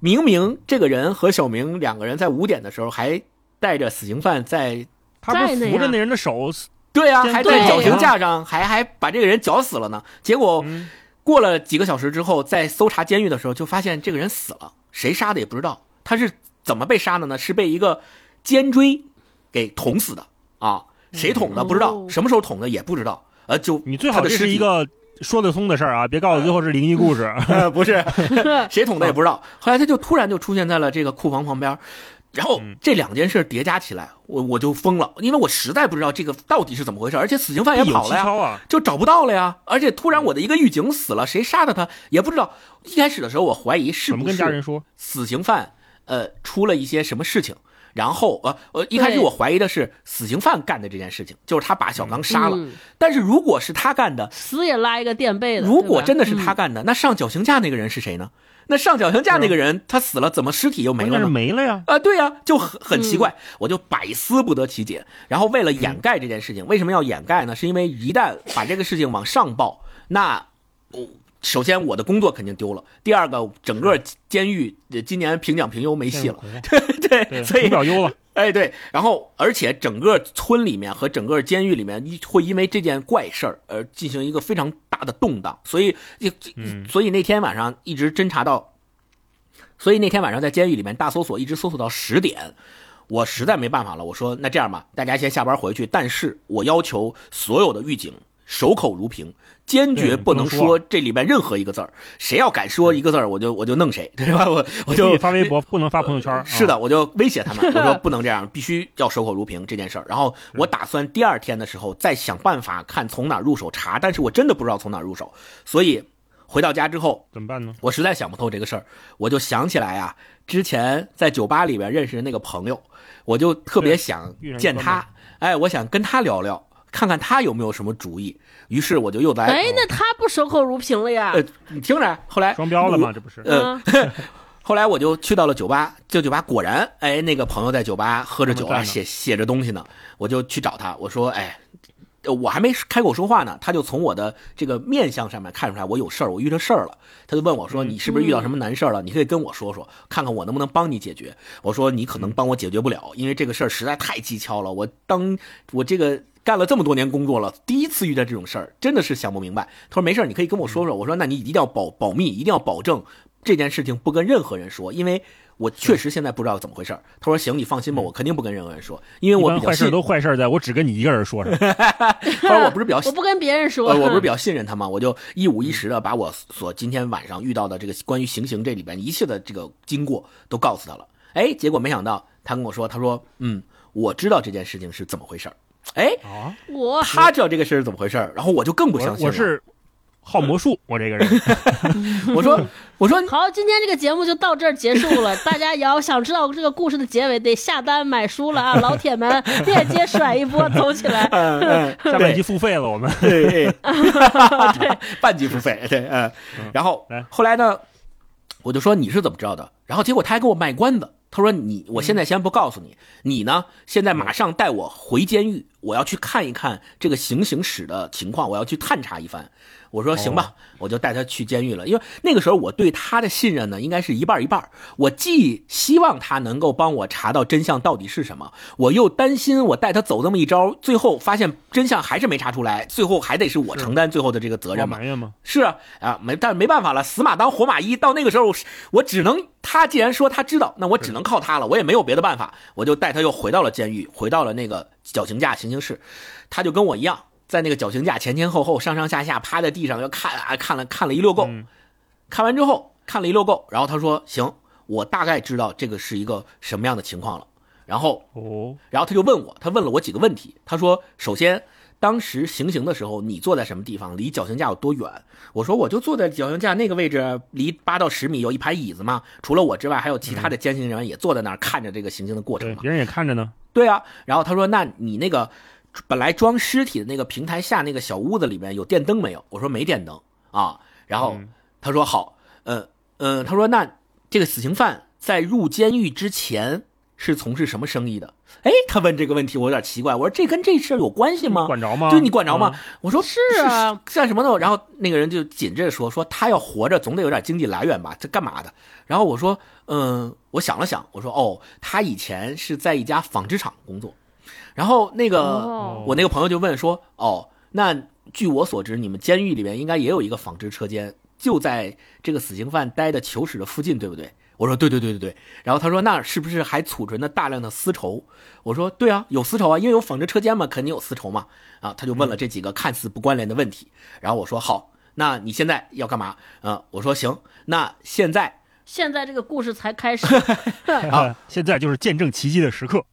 明明这个人和小明两个人在五点的时候还带着死刑犯在，他不是在扶着那人的手，对啊，还在绞刑架上，还还把这个人绞死了呢。结果嗯过了几个小时之后，在搜查监狱的时候，就发现这个人死了，谁杀的也不知道。他是怎么被杀的呢？是被一个尖锥给捅死的啊！谁捅的不知道，哦什么时候捅的也不知道。呃，就你最好的是一个说得通的事儿啊，别告诉我最后是灵异故事。呃，不是，谁捅的也不知道。后来他就突然就出现在了这个库房旁边，然后嗯这两件事叠加起来，我我就疯了，因为我实在不知道这个到底是怎么回事，而且死刑犯也跑了呀，啊！就找不到了呀。而且突然我的一个狱警死了，谁杀的他也不知道。一开始的时候我怀疑是不是跟家人说？死刑犯呃出了一些什么事情。然后呃呃，一开始我怀疑的是死刑犯干的这件事情，就是他把小刚杀了。嗯但是如果是他干的，死也拉一个垫背的。如果真的是他嗯干的，那上绞刑架那个人是谁呢？那上绞刑架那个人他死了，怎么尸体又没了呢？没了呀。啊，对呀、就很很奇怪，我就百思不得其解。然后为了掩盖这件事情，为什么要掩盖呢？是因为一旦把这个事情往上报，那我首先我的工作肯定丢了，第二个整个监狱呃今年评奖评优没戏了，对，对，所以评表优了。哎，对，然后而且整个村里面和整个监狱里面一会因为这件怪事儿而进行一个非常大的动荡，所以所以那天晚上一直侦查到，所以那天晚上在监狱里面大搜索，一直搜索到十点。我实在没办法了，我说那这样吧，大家先下班回去，但是我要求所有的狱警守口如瓶，坚决不能说说这里面任何一个字儿，谁要敢说一个字儿，我就我就弄谁，对吧？我我就发微博，不能发朋友圈。啊是的，我就威胁他们，我说 不能这样，必须要守口如瓶这件事儿。然后我打算第二天的时候再想办法看从哪入手查，但是我真的不知道从哪入手，所以回到家之后，怎么办呢？我实在想不透这个事儿，我就想起来啊，之前在酒吧里边认识的那个朋友，我就特别想见他哎，我想跟他聊聊，看看他有没有什么主意。于是我就又在，哎，那他不守口如瓶了呀？呃，你听着，后来双标了吗？这不是？呃嗯，后来我就去到了酒吧，这酒吧果然，哎，那个朋友在酒吧喝着酒啊，写写着东西呢。我就去找他，我说，哎，呃我还没开口说话呢，他就从我的这个面相上面看出来我有事儿，我遇着事儿了。他就问我说，你是不是遇到什么难事儿了？你可以跟我说说，看看我能不能帮你解决。我说你可能帮我解决不了，因为这个事儿实在太蹊跷了。我当我这个。干了这么多年工作了，第一次遇到这种事儿，真的是想不明白。他说没事儿你可以跟我说说。我说那你一定要保保密，一定要保证这件事情不跟任何人说，因为我确实现在不知道怎么回事儿。他说行，你放心吧，我肯定不跟任何人说，因为一般坏事我比较信。都坏事在，我只跟你一个人说上。他说我不是比较我不跟别人说，呃，我不是比较 信任他吗？我就一五一十的把我所今天晚上遇到的这个关于行刑这里边一切的这个经过都告诉他了。哎，结果没想到他跟我说，他说，嗯，我知道这件事情是怎么回事儿。哎，啊，我他知道这个事儿是怎么回事儿，然后我就更不相信了。我我是好魔术，我这个人。我说 我说好，今天这个节目就到这儿结束了。大家也要想知道这个故事的结尾，得下单买书了啊！老铁们，链接甩一波，走起来！嗯嗯，下半集付费了，我们对，半级付费，对，嗯，然后来后来呢，我就说你是怎么知道的？然后结果他还给我卖关子，他说你，我现在先不告诉你，你呢，现在马上带我回监狱，我要去看一看这个行刑室的情况，我要去探查一番。我说行吧，我就带他去监狱了。因为那个时候我对他的信任呢，应该是一半一半。我既希望他能够帮我查到真相到底是什么，我又担心我带他走这么一招，最后发现真相还是没查出来，最后还得是我承担最后的这个责任嘛。吗？是啊，啊没，但是没办法了，死马当活马医。到那个时候，我只能他既然说他知道，那我只能靠他了，我也没有别的办法。我就带他又回到了监狱，回到了那个绞刑架行刑室。他就跟我一样，在那个绞刑架前前后后、上上下下趴在地上，又看啊看了看了一溜够。嗯看完之后看了一溜够，然后他说：“行，我大概知道这个是一个什么样的情况了。”然后哦，然后他就问我，他问了我几个问题。他说：“首先，当时行刑的时候，你坐在什么地方？离绞刑架有多远？”我说：“我就坐在绞刑架那个位置，离八到十米，有一排椅子嘛。除了我之外，还有其他的监刑人员也坐在那儿看着这个行刑的过程，嘛。别人也看着呢。对啊，然后他说：“那你那个本来装尸体的那个平台下那个小屋子里面有电灯没有？”我说：“没电灯啊。”然后嗯他说：“好，嗯嗯，他说那这个死刑犯在入监狱之前是从事什么生意的？”哎，他问这个问题，我有点奇怪。我说：“这跟这事儿有关系吗？”管着吗？对你管着吗？嗯？我说是啊，干什么呢？然后那个人就紧着说说他要活着总得有点经济来源吧，这干嘛的？然后我说嗯，我想了想，我说哦，他以前是在一家纺织厂工作。然后那个、哦我那个朋友就问说哦，那据我所知，你们监狱里面应该也有一个纺织车间，就在这个死刑犯待的囚室的附近，对不对？我说对对对对对。然后他说那是不是还储存着大量的丝绸？我说对啊，有丝绸啊，因为有纺织车间嘛，肯定有丝绸嘛。啊，他就问了这几个看似不关联的问题。然后我说好，那你现在要干嘛？啊，我说行，那现在现在这个故事才开始，啊现在就是见证奇迹的时刻。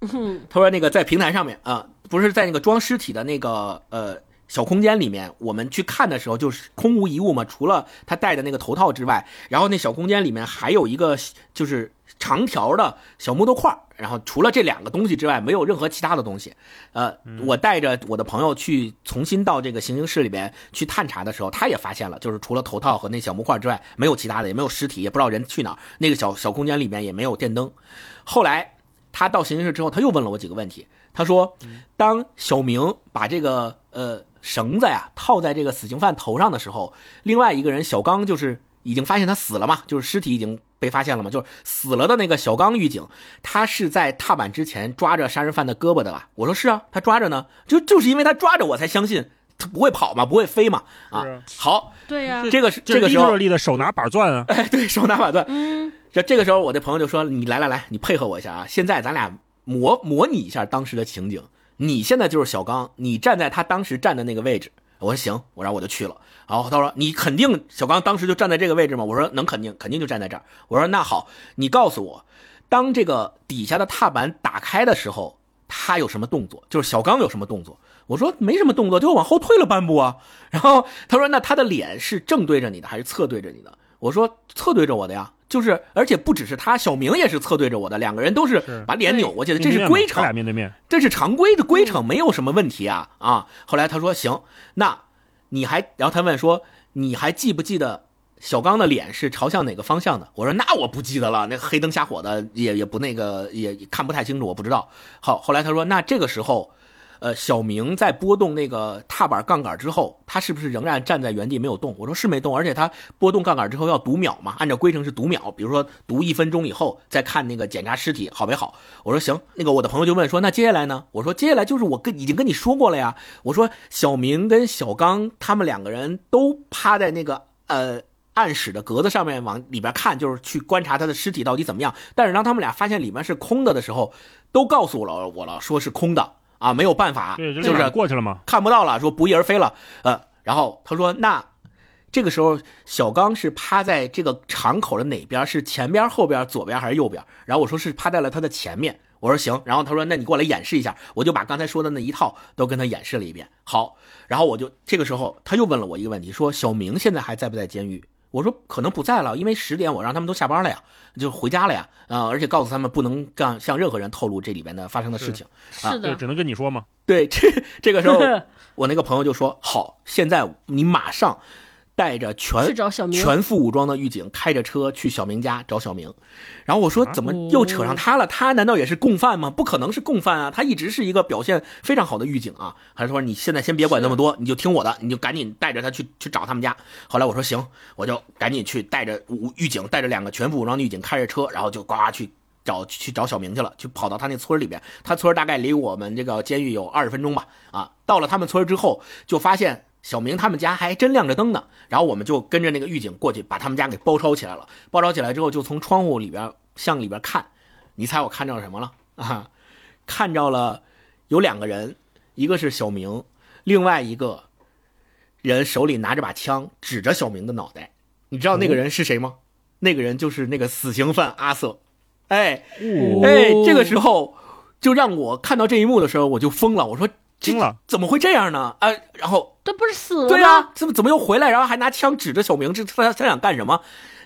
嗯他说那个在平台上面啊，不是在那个装尸体的那个呃小空间里面，我们去看的时候就是空无一物嘛，除了他戴的那个头套之外，然后那小空间里面还有一个就是长条的小木头块儿，然后除了这两个东西之外，没有任何其他的东西。呃，我带着我的朋友去重新到这个行刑室里边去探查的时候，他也发现了，就是除了头套和那小木块之外，没有其他的，也没有尸体，也不知道人去哪儿。那个小小空间里面也没有电灯。后来他到刑讯室之后，他又问了我几个问题。他说，当小明把这个呃。绳子呀套在这个死刑犯头上的时候，另外一个人小刚就是已经发现他死了嘛，就是尸体已经被发现了嘛，就是死了的那个小刚狱警，他是在踏板之前抓着杀人犯的胳膊的吧？我说是啊，他抓着呢，就就是因为他抓着我才相信他不会跑嘛，不会飞嘛啊。好，对呀，这个是这个时候立的手拿把钻啊，哎，对手拿把钻。嗯，这这个时候我的朋友就说：“你来来来，你配合我一下啊，现在咱俩模模拟一下当时的情景。”你现在就是小刚，你站在他当时站的那个位置。我说行，我然后我就去了。然后他说你肯定小刚当时就站在这个位置吗？我说能肯定，肯定就站在这儿。我说那好，你告诉我，当这个底下的踏板打开的时候，他有什么动作？就是小刚有什么动作？我说没什么动作，就往后退了半步啊。然后他说那他的脸是正对着你的还是侧对着你的？我说侧对着我的呀。就是，而且不只是他，小明也是侧对着我的，两个人都是把脸扭过去的，这是规程，俩面对面，这是常规的规程，没有什么问题啊啊！后来他说行，那你还，然后他问说你还记不记得小刚的脸是朝向哪个方向的？我说那我不记得了，那黑灯瞎火的，也也不那个，也看不太清楚，我不知道。好，后来他说那这个时候。呃，小明在拨动那个踏板杠杆之后，他是不是仍然站在原地没有动？我说是没动，而且他拨动杠杆之后要读秒嘛，按照规程是读秒，比如说读一分钟以后再看那个检查尸体好没好？我说行，那个我的朋友就问说那接下来呢？我说接下来就是我跟已经跟你说过了呀，我说小明跟小刚他们两个人都趴在那个呃暗室的格子上面往里边看，就是去观察他的尸体到底怎么样。但是当他们俩发现里面是空的的时候，都告诉了我了，说是空的。啊，没有办法，就是过去了吗？看不到了，说不翼而飞了。呃，然后他说，那这个时候小刚是趴在这个敞口的哪边？是前边、后边、左边还是右边？然后我说是趴在了他的前面。我说行。然后他说，那你过来演示一下。我就把刚才说的那一套都跟他演示了一遍。好，然后我就这个时候他又问了我一个问题，说小明现在还在不在监狱？我说可能不在了，因为十点我让他们都下班了呀，就回家了呀，啊，而且告诉他们不能干向任何人透露这里边的发生的事情，是的，只能跟你说吗。对，这这个时候 我那个朋友就说好，现在你马上。带着全全副武装的狱警开着车去小明家找小明，然后我说怎么又扯上他了？他难道也是共犯吗？不可能是共犯啊！他一直是一个表现非常好的狱警啊！还是说你现在先别管那么多，你就听我的，你就赶紧带着他去去找他们家。后来我说行，我就赶紧去带着武狱警，带着两个全副武装的狱警开着车，然后就呱去找去找小明去了，去跑到他那村里边。他村大概离我们这个监狱有二十分钟吧。啊，到了他们村之后，就发现。小明他们家还真亮着灯呢，然后我们就跟着那个狱警过去，把他们家给包抄起来了。包抄起来之后，就从窗户里边向里边看，你猜我看着什么了啊？看着了有两个人，一个是小明，另外一个人手里拿着把枪指着小明的脑袋。你知道那个人是谁吗？那个人就是那个死刑犯阿瑟。哎哎，这个时候就让我看到这一幕的时候，我就疯了。我说。惊了，怎么会这样呢？啊，然后这不是死了吗？对啊，怎么怎么又回来？然后还拿枪指着小明，这他他想干什么？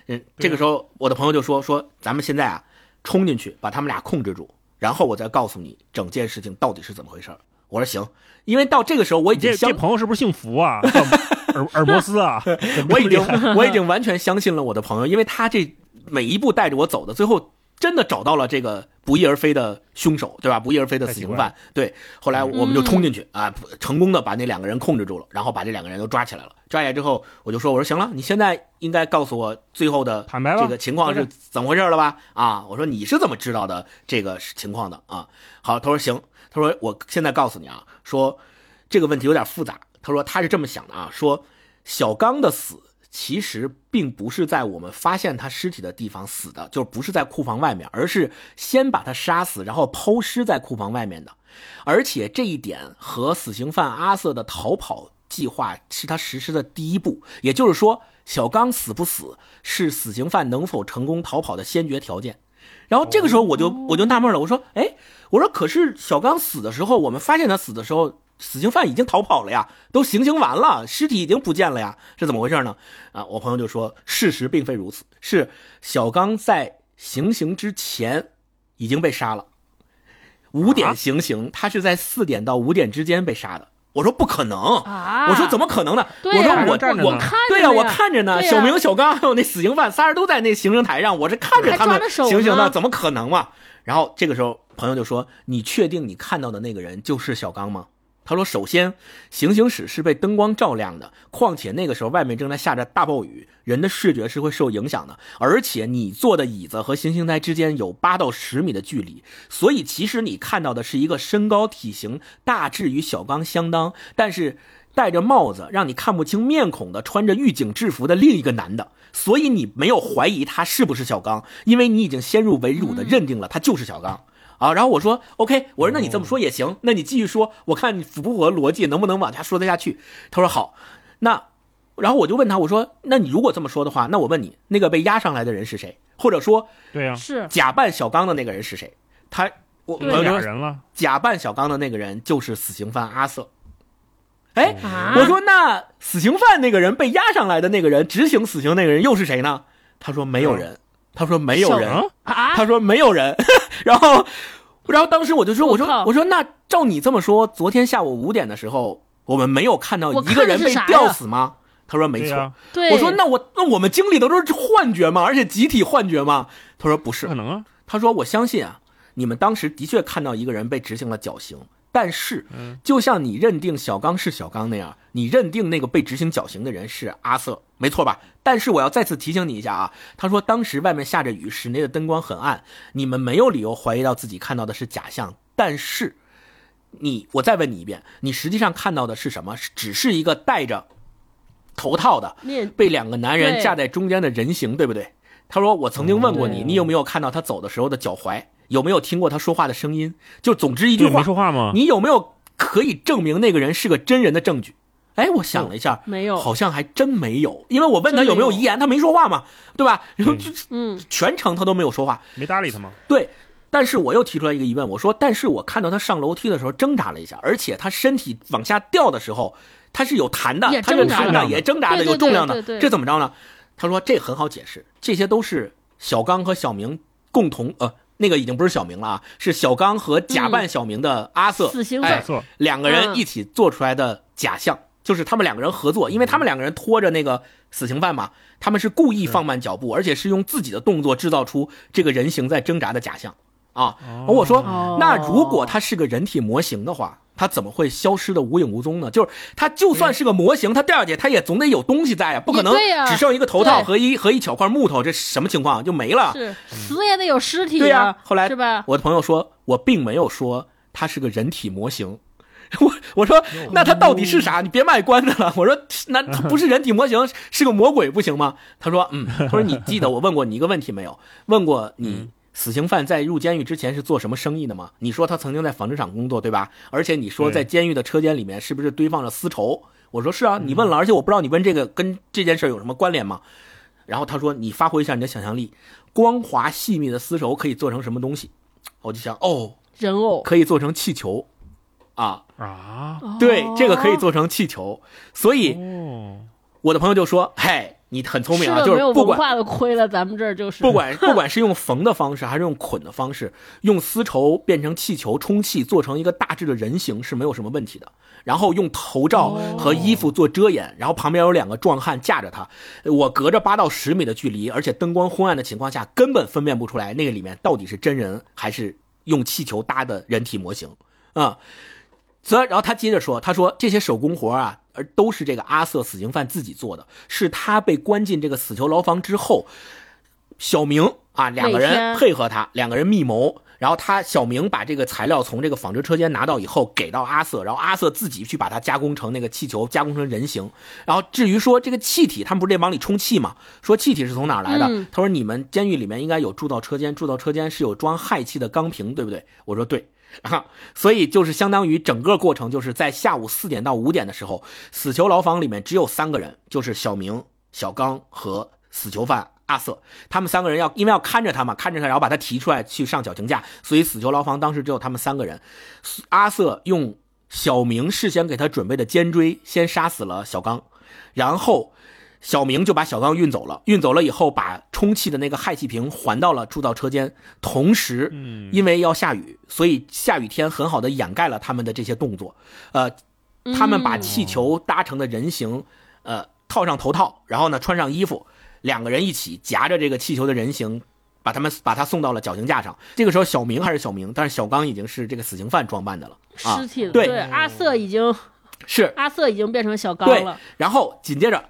嗯，这个时候我的朋友就说说，咱们现在啊，冲进去把他们俩控制住，然后我再告诉你整件事情到底是怎么回事。我说行，因为到这个时候我已经这朋友是不是姓福啊？尔尔摩斯啊？我已经 我已经完全相信了我的朋友，因为他这每一步带着我走的，最后。真的找到了这个不翼而飞的凶手，对吧？不翼而飞的死刑犯。对，后来我们就冲进去啊，成功的把那两个人控制住了，然后把这两个人都抓起来了。抓起来之后，我就说：“我说行了，你现在应该告诉我最后的这个情况是怎么回事了吧？”啊，我说你是怎么知道的这个情况的啊？好，他说行，他说我现在告诉你啊，说这个问题有点复杂。他说他是这么想的啊，说小刚的死。其实并不是在我们发现他尸体的地方死的，就不是在库房外面，而是先把他杀死，然后抛尸在库房外面的。而且这一点和死刑犯阿瑟的逃跑计划是他实施的第一步。也就是说，小刚死不死是死刑犯能否成功逃跑的先决条件。然后这个时候我就我就纳闷了，我说，哎，我说可是小刚死的时候，我们发现他死的时候。死刑犯已经逃跑了呀，都行刑完了，尸体已经不见了呀，是怎么回事呢？啊，我朋友就说，事实并非如此，是小刚在行刑之前已经被杀了，五点行刑，他是在四点到五点之间被杀的。我说不可能，啊我说怎么可能呢？我说我我看着对呀、呢我看着呢，小明、小刚还有那死刑犯仨人都在那行刑台上，我是看着他们行刑的，怎么可能嘛？然后这个时候朋友就说：“你确定你看到的那个人就是小刚吗？”他说：“首先，行刑室是被灯光照亮的，况且那个时候外面正在下着大暴雨，人的视觉是会受影响的。而且你坐的椅子和行刑台之间有八到十米的距离，所以其实你看到的是一个身高体型大致与小刚相当，但是戴着帽子让你看不清面孔的，穿着狱警制服的另一个男的。所以你没有怀疑他是不是小刚，因为你已经先入为主的认定了他就是小刚。啊，然后我说 OK，我说那你这么说也行，那你继续说，我看你符不符合逻辑，能不能往下说得下去？他说好，那然后我就问他，我说那你如果这么说的话，那我问你，那个被押上来的人是谁？或者说对呀，是假扮小刚的那个人是谁？他我我有朋友说俩人了，假扮小刚的那个人就是死刑犯阿瑟。哎，啊，我说那死刑犯那个人被押上来的那个人，执行死刑那个人又是谁呢？他说没有人，他说没有人，啊啊，他说没有人。然后，然后当时我就说，我说我说那照你这么说，昨天下午五点的时候，我们没有看到一个人被吊死吗？他说没错。对，我说那我那我们经历的都是幻觉吗？而且集体幻觉吗？他说不是不可。能啊，他说我相信啊，你们当时的确看到一个人被执行了绞刑，但是，就像你认定小刚是小刚那样，你认定那个被执行绞刑的人是阿瑟，没错吧？但是我要再次提醒你一下啊，他说当时外面下着雨，室内的灯光很暗，你们没有理由怀疑到自己看到的是假象，但是。你，我再问你一遍，你实际上看到的是什么？是只是一个戴着头套的，面被两个男人架在中间的人形，对不对？他说：“我曾经问过你，哦你有没有看到他走的时候的脚踝？有没有听过他说话的声音？就总之一句，话没，说话吗？你有没有可以证明那个人是个真人的证据？”哎，我想了一下，没有。好像还真没有，因为我问他有。有没有遗言，他没说话嘛，对吧？然后就嗯，全程他都没有说话，没搭理他吗？对，但是我又提出来一个疑问，我说，但是我看到他上楼梯的时候挣扎了一下，而且他身体往下掉的时候，他是有弹的，他是挣扎弹的，也挣扎的，有重量的。这怎么着呢？他说这很好解释，这些都是小刚和小明共同呃。那个已经不是小明了啊，是小刚和假扮小明的阿瑟，死刑犯。哎错，两个人嗯。一起做出来的假象，就是他们两个人合作，因为他们两个人拖着那个死刑犯嘛，他们是故意放慢脚步，而且是用自己的动作制造出这个人形在挣扎的假象啊。而我说哦，那如果他是个人体模型的话，他怎么会消失的无影无踪呢？就是他就算是个模型，他掉下去，他也总得有东西在啊，不可能只剩一个头套和一和一小块木头，这什么情况就没了？是死也得有尸体对呀、呀，后来是吧？我的朋友说，我并没有说他是个人体模型。我我说那他到底是啥？你别卖关子了。我说那他 不是人体模型，是个魔鬼不行吗？他说嗯，他说你记得我问过你一个问题没有？问过你死刑犯在入监狱之前是做什么生意的吗？你说他曾经在纺织厂工作，对吧？而且你说在监狱的车间里面是不是堆放着丝绸？我说是啊，你问了，而且我不知道你问这个跟这件事有什么关联吗？然后他说你发挥一下你的想象力，光滑细密的丝绸可以做成什么东西？我就想哦，人偶，可以做成气球，啊，啊，对，这个可以哦做成气球。所以哦，我的朋友就说：“嘿，你很聪明啊，就是不管文化的亏了，咱们这儿就是不管不管是用缝的方式，还是用捆的方式，用丝绸变成气球充气，做成一个大致的人形是没有什么问题的。然后用头罩和衣服做遮掩，然后旁边有两个壮汉架着他，我隔着八到十米的距离，而且灯光昏暗的情况下，根本分辨不出来那个里面到底是真人还是用气球搭的人体模型啊。所以，然后他接着说：“他说这些手工活啊，而都是这个阿瑟死刑犯自己做的，是他被关进这个死囚牢房之后，小明啊两个人配合他，两个人密谋，然后他小明把这个材料从这个纺织车间拿到以后，给到阿瑟，然后阿瑟自己去把它加工成那个气球，加工成人形。然后至于说这个气体，他们不是得往里充气吗？说气体是从哪儿来的？嗯他说你们监狱里面应该有铸造车间，铸造车间是有装氦气的钢瓶，对不对？我说对。啊，所以就是相当于整个过程就是在下午四点到五点的时候，死囚牢房里面只有三个人，就是小明、小刚和死囚犯阿瑟。他们三个人要因为要看着他嘛，看着他，然后把他提出来去上绞刑架，所以死囚牢房当时只有他们三个人。阿瑟用小明事先给他准备的尖锥先杀死了小刚，然后小明就把小刚运走了。运走了以后，把充气的那个氦气瓶还到了铸造车间。同时，嗯，因为要下雨，所以下雨天很好的掩盖了他们的这些动作。呃，他们把气球搭成的人形，呃，套上头套，然后呢穿上衣服，两个人一起夹着这个气球的人形。把他们把他送到了绞刑架上。这个时候，小明还是小明，但是小刚已经是这个死刑犯装扮的了。啊尸体了。对阿瑟已经是，阿瑟已经变成小刚了。然后紧接着，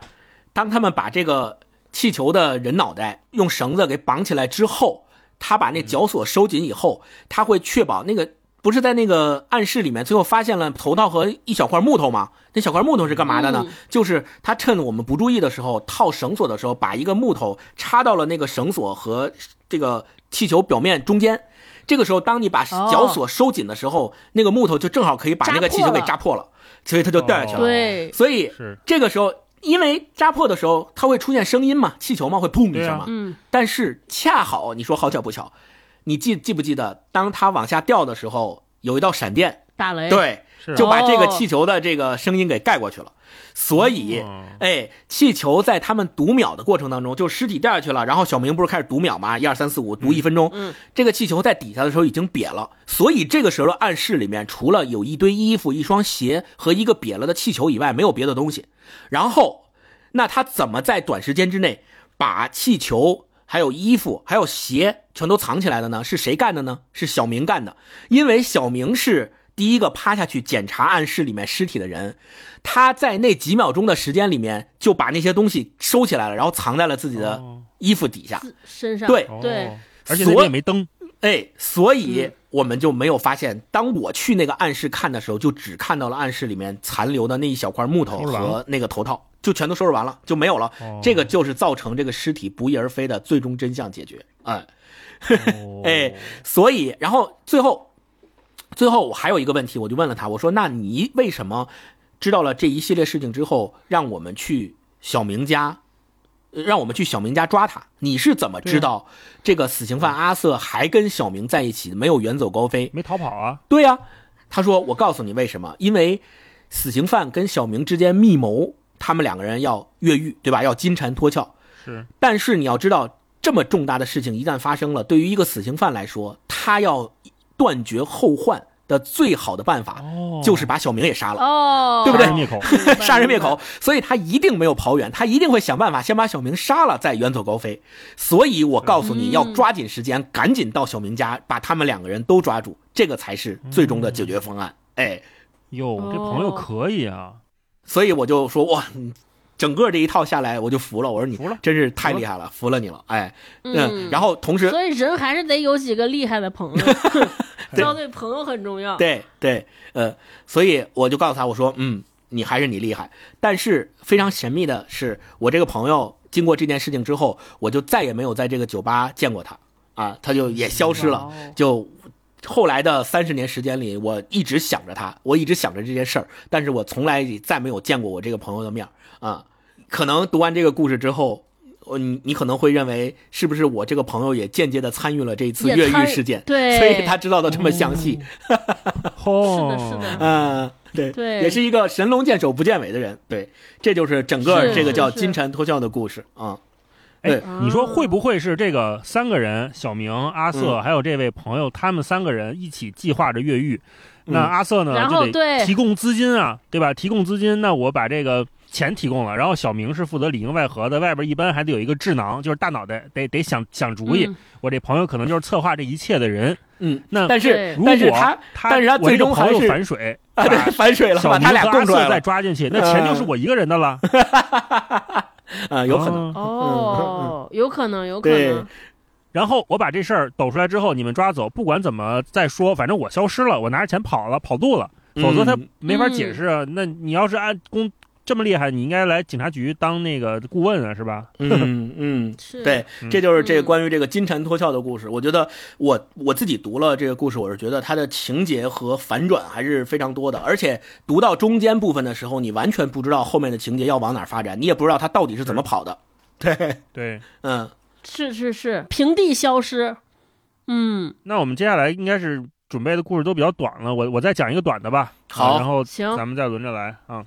当他们把这个气球的人脑袋用绳子给绑起来之后，他把那绞索收紧以后，他会确保那个不是在那个暗室里面最后发现了头套和一小块木头吗？那小块木头是干嘛的呢？嗯就是他趁我们不注意的时候套绳索的时候，把一个木头插到了那个绳索和这个气球表面中间。这个时候，当你把哦绞索收紧的时候，那个木头就正好可以把那个气球给扎破了，所以他就掉下去了。对，所以这个时候，因为扎破的时候，它会出现声音嘛，气球嘛会砰一声嘛。嗯，但是恰好你说好巧不巧，你记记不记得，当它往下掉的时候，有一道闪电，打雷。，对，是就把这个哦气球的这个声音给盖过去了。所以，哦哎，气球在他们读秒的过程当中，就尸体掉下去了，然后小明不是开始读秒吗？一二三四五，读一分钟。嗯，这个气球在底下的时候已经瘪了，所以这个时候的暗室里面，除了有一堆衣服、一双鞋和一个瘪了的气球以外，没有别的东西。然后，那他怎么在短时间之内把气球、还有衣服、还有鞋全都藏起来的呢？是谁干的呢？是小明干的，因为小明是第一个趴下去检查暗室里面尸体的人，他在那几秒钟的时间里面就把那些东西收起来了，然后藏在了自己的哦衣服底下。自身上。对对哦而且那边也没灯，哎，所以嗯我们就没有发现，当我去那个暗室看的时候，就只看到了暗室里面残留的那一小块木头和那个头套，就全都收拾完了，就没有了。哦这个就是造成这个尸体不翼而飞的最终真相解决。哎，哦哎，所以，然后最后，最后我还有一个问题，我就问了他，我说：“那你为什么知道了这一系列事情之后，让我们去小明家，呃让我们去小明家抓他？你是怎么知道这个死刑犯阿瑟还跟小明在一起，没有远走高飞？”没逃跑啊？对呀、他说：“我告诉你为什么，因为死刑犯跟小明之间密谋，他们两个人要越狱，对吧？要金蝉脱壳。是但是你要知道，这么重大的事情一旦发生了，对于一个死刑犯来说，他要断绝后患的最好的办法，哦，就是把小明也杀了。哦，对不对杀人灭口，杀人灭口，所以他一定没有跑远，他一定会想办法先把小明杀了，再远走高飞。所以我告诉你嗯要抓紧时间，赶紧到小明家，把他们两个人都抓住，这个才是最终的解决方案。哎，哟，这朋友哦可以啊，所以我就说哇，你整个这一套下来，我就服了。我说你服了真是太厉害了，服了你了。哎，嗯然后同时所以人还是得有几个厉害的朋友，交对朋友很重要。对对，呃，所以我就告诉他，我说，嗯，你还是你厉害。但是非常神秘的是，我这个朋友经过这件事情之后，我就再也没有在这个酒吧见过他啊，他就也消失了。哦就后来的三十年时间里，我一直想着他，我一直想着这件事儿，但是我从来再没有见过我这个朋友的面儿啊。可能读完这个故事之后。你你可能会认为是不是我这个朋友也间接的参与了这一次越狱事件，对所以他知道的这么详细。哦，是的是的嗯，对，对也是一个神龙见首不见尾的人。对，这就是整个这个叫金蝉脱壳的故事啊。哎对，你说会不会是这个三个人，小明、阿瑟嗯还有这位朋友，他们三个人一起计划着越狱？嗯那阿瑟呢，然后就得提供资金啊，对吧？提供资金，那我把这个钱提供了，然后小明是负责里应外合的，外边一般还得有一个智囊，就是大脑袋，得得想想主意。嗯我这朋友可能就是策划这一切的人。嗯，那但是如果但是他他，但是他这个最终还朋友是反水，啊，对，反水了，把他俩再供出来了抓进去，那钱就是我一个人的了。啊，有可能。哦哦，有可能，有可对能。然后我把这事儿抖出来之后，你们抓走，不管怎么再说，反正我消失了，我拿着钱跑了，跑路了，否则他嗯没法解释啊。那你要是按公这么厉害，你应该来警察局当那个顾问啊，是吧？嗯嗯，是对，嗯这就是这关于这个金蝉脱壳的故事。我觉得我我自己读了这个故事，我是觉得它的情节和反转还是非常多的，而且读到中间部分的时候，你完全不知道后面的情节要往哪儿发展，你也不知道他到底是怎么跑的。对，对。嗯，是是是，平地消失。嗯，那我们接下来应该是准备的故事都比较短了，我我再讲一个短的吧。好啊然后行咱们再轮着来啊。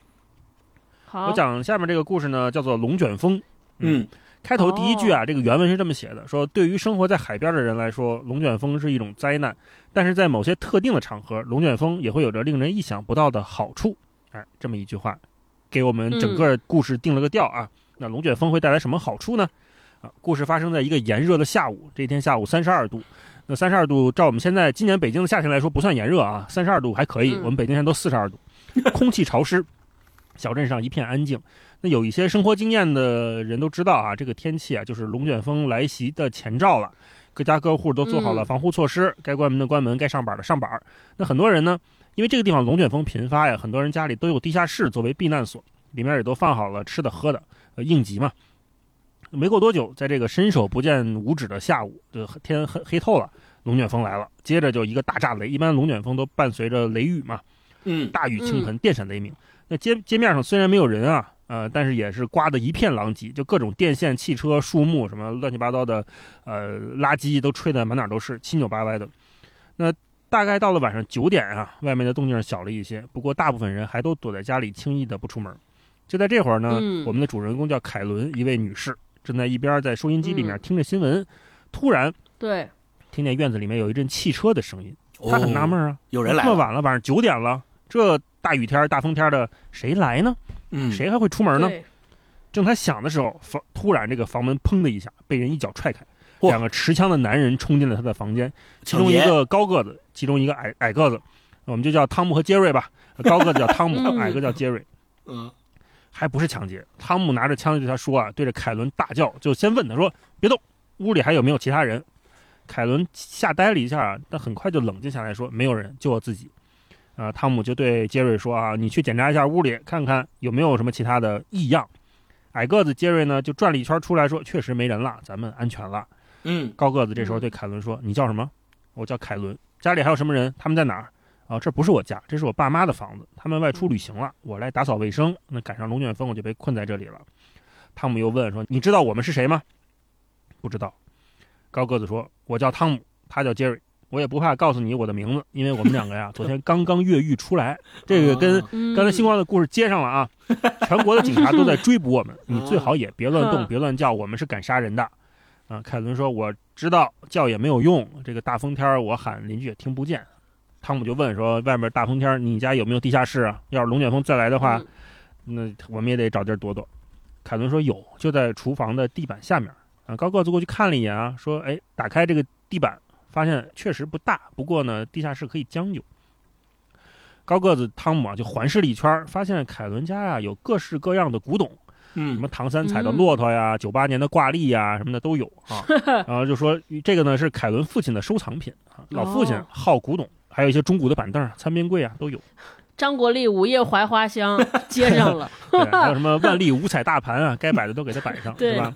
好，我讲下面这个故事呢，叫做《龙卷风》。嗯，开头第一句啊，这个原文是这么写的：说对于生活在海边的人来说，龙卷风是一种灾难，但是在某些特定的场合，龙卷风也会有着令人意想不到的好处。哎，这么一句话，给我们整个故事定了个调啊。那龙卷风会带来什么好处呢？啊，故事发生在一个炎热的下午，这天下午三十二度。那三十二度，照我们现在今年北京的夏天来说，不算炎热啊，三十二度还可以。嗯我们北京现在都四十二度，空气潮湿，小镇上一片安静。那有一些生活经验的人都知道啊，这个天气啊，就是龙卷风来袭的前兆了。各家各户都做好了嗯防护措施，该关门的关门，该上板的上板。那很多人呢，因为这个地方龙卷风频发呀，很多人家里都有地下室作为避难所，里面也都放好了吃的喝的，呃，应急嘛。没过多久，在这个伸手不见五指的下午，这天黑黑透了，龙卷风来了，接着就一个大炸雷。一般龙卷风都伴随着雷雨嘛，嗯，大雨倾盆，电闪雷鸣。那街街面上虽然没有人啊，呃，但是也是刮得一片狼藉，就各种电线、汽车、树木什么乱七八糟的，呃，垃圾都吹得满哪都是，七扭八歪的。那大概到了晚上九点啊，外面的动静小了一些，不过大部分人还都躲在家里，轻易的不出门。就在这会儿呢，嗯我们的主人公叫凯伦，一位女士，正在一边在收音机里面嗯听着新闻，突然对，听见院子里面有一阵汽车的声音，她很纳闷哦，啊，有人来了，这么晚了，晚上九点了，这大雨天儿、大风天儿的，谁来呢？嗯，谁还会出门呢？正他想的时候，房突然这个房门砰的一下被人一脚踹开，两个持枪的男人冲进了他的房间，其中一个高个子，其中一个矮矮个子，我们就叫汤姆和杰瑞吧。高个子叫汤姆，嗯矮个叫杰瑞，嗯，还不是抢劫。汤姆拿着枪对他说啊，对着凯伦大叫，就先问他说：“别动，屋里还有没有其他人？”凯伦吓呆了一下，但很快就冷静下来说：“没有人，就我自己。”啊，汤姆就对杰瑞说：“啊，你去检查一下屋里，看看有没有什么其他的异样。”矮个子杰瑞呢，就转了一圈出来说：“确实没人了，咱们安全了。嗯”高个子这时候对凯伦说：“你叫什么？”“我叫凯伦。”“家里还有什么人？他们在哪儿？”“啊，这不是我家，这是我爸妈的房子，他们外出旅行了，我来打扫卫生。那赶上龙卷风，我就被困在这里了。”汤姆又问说：“你知道我们是谁吗？”“不知道。”高个子说：“我叫汤姆，他叫杰瑞。我也不怕告诉你我的名字，因为我们两个呀，昨天刚刚越狱出来。这个跟刚才星光的故事接上了啊！全国的警察都在追捕我们，你最好也别乱动，嗯别乱叫，我们是敢杀人的。啊，凯伦说：“我知道，叫也没有用。这个大风天儿我喊邻居也听不见。”汤姆就问说：“外面大风天儿你家有没有地下室啊？要是龙卷风再来的话，嗯那我们也得找地儿躲躲。”凯伦说：“有，就在厨房的地板下面。”啊，高个子过去看了一眼啊，说：“哎，打开这个地板，发现确实不大，不过呢，地下室可以将就。”高个子汤姆啊，就环视了一圈，发现凯伦家呀、有各式各样的古董，嗯什嗯么唐三彩的嗯骆驼呀、九八年的挂历呀什么的都有啊。然后就说这个呢是凯伦父亲的收藏品啊，老父亲哦好古董，还有一些中古的板凳、餐边柜啊都有。张国立午夜槐花香接上了，对，还有什么万历五彩大盘啊，该摆的都给他摆上，对是吧？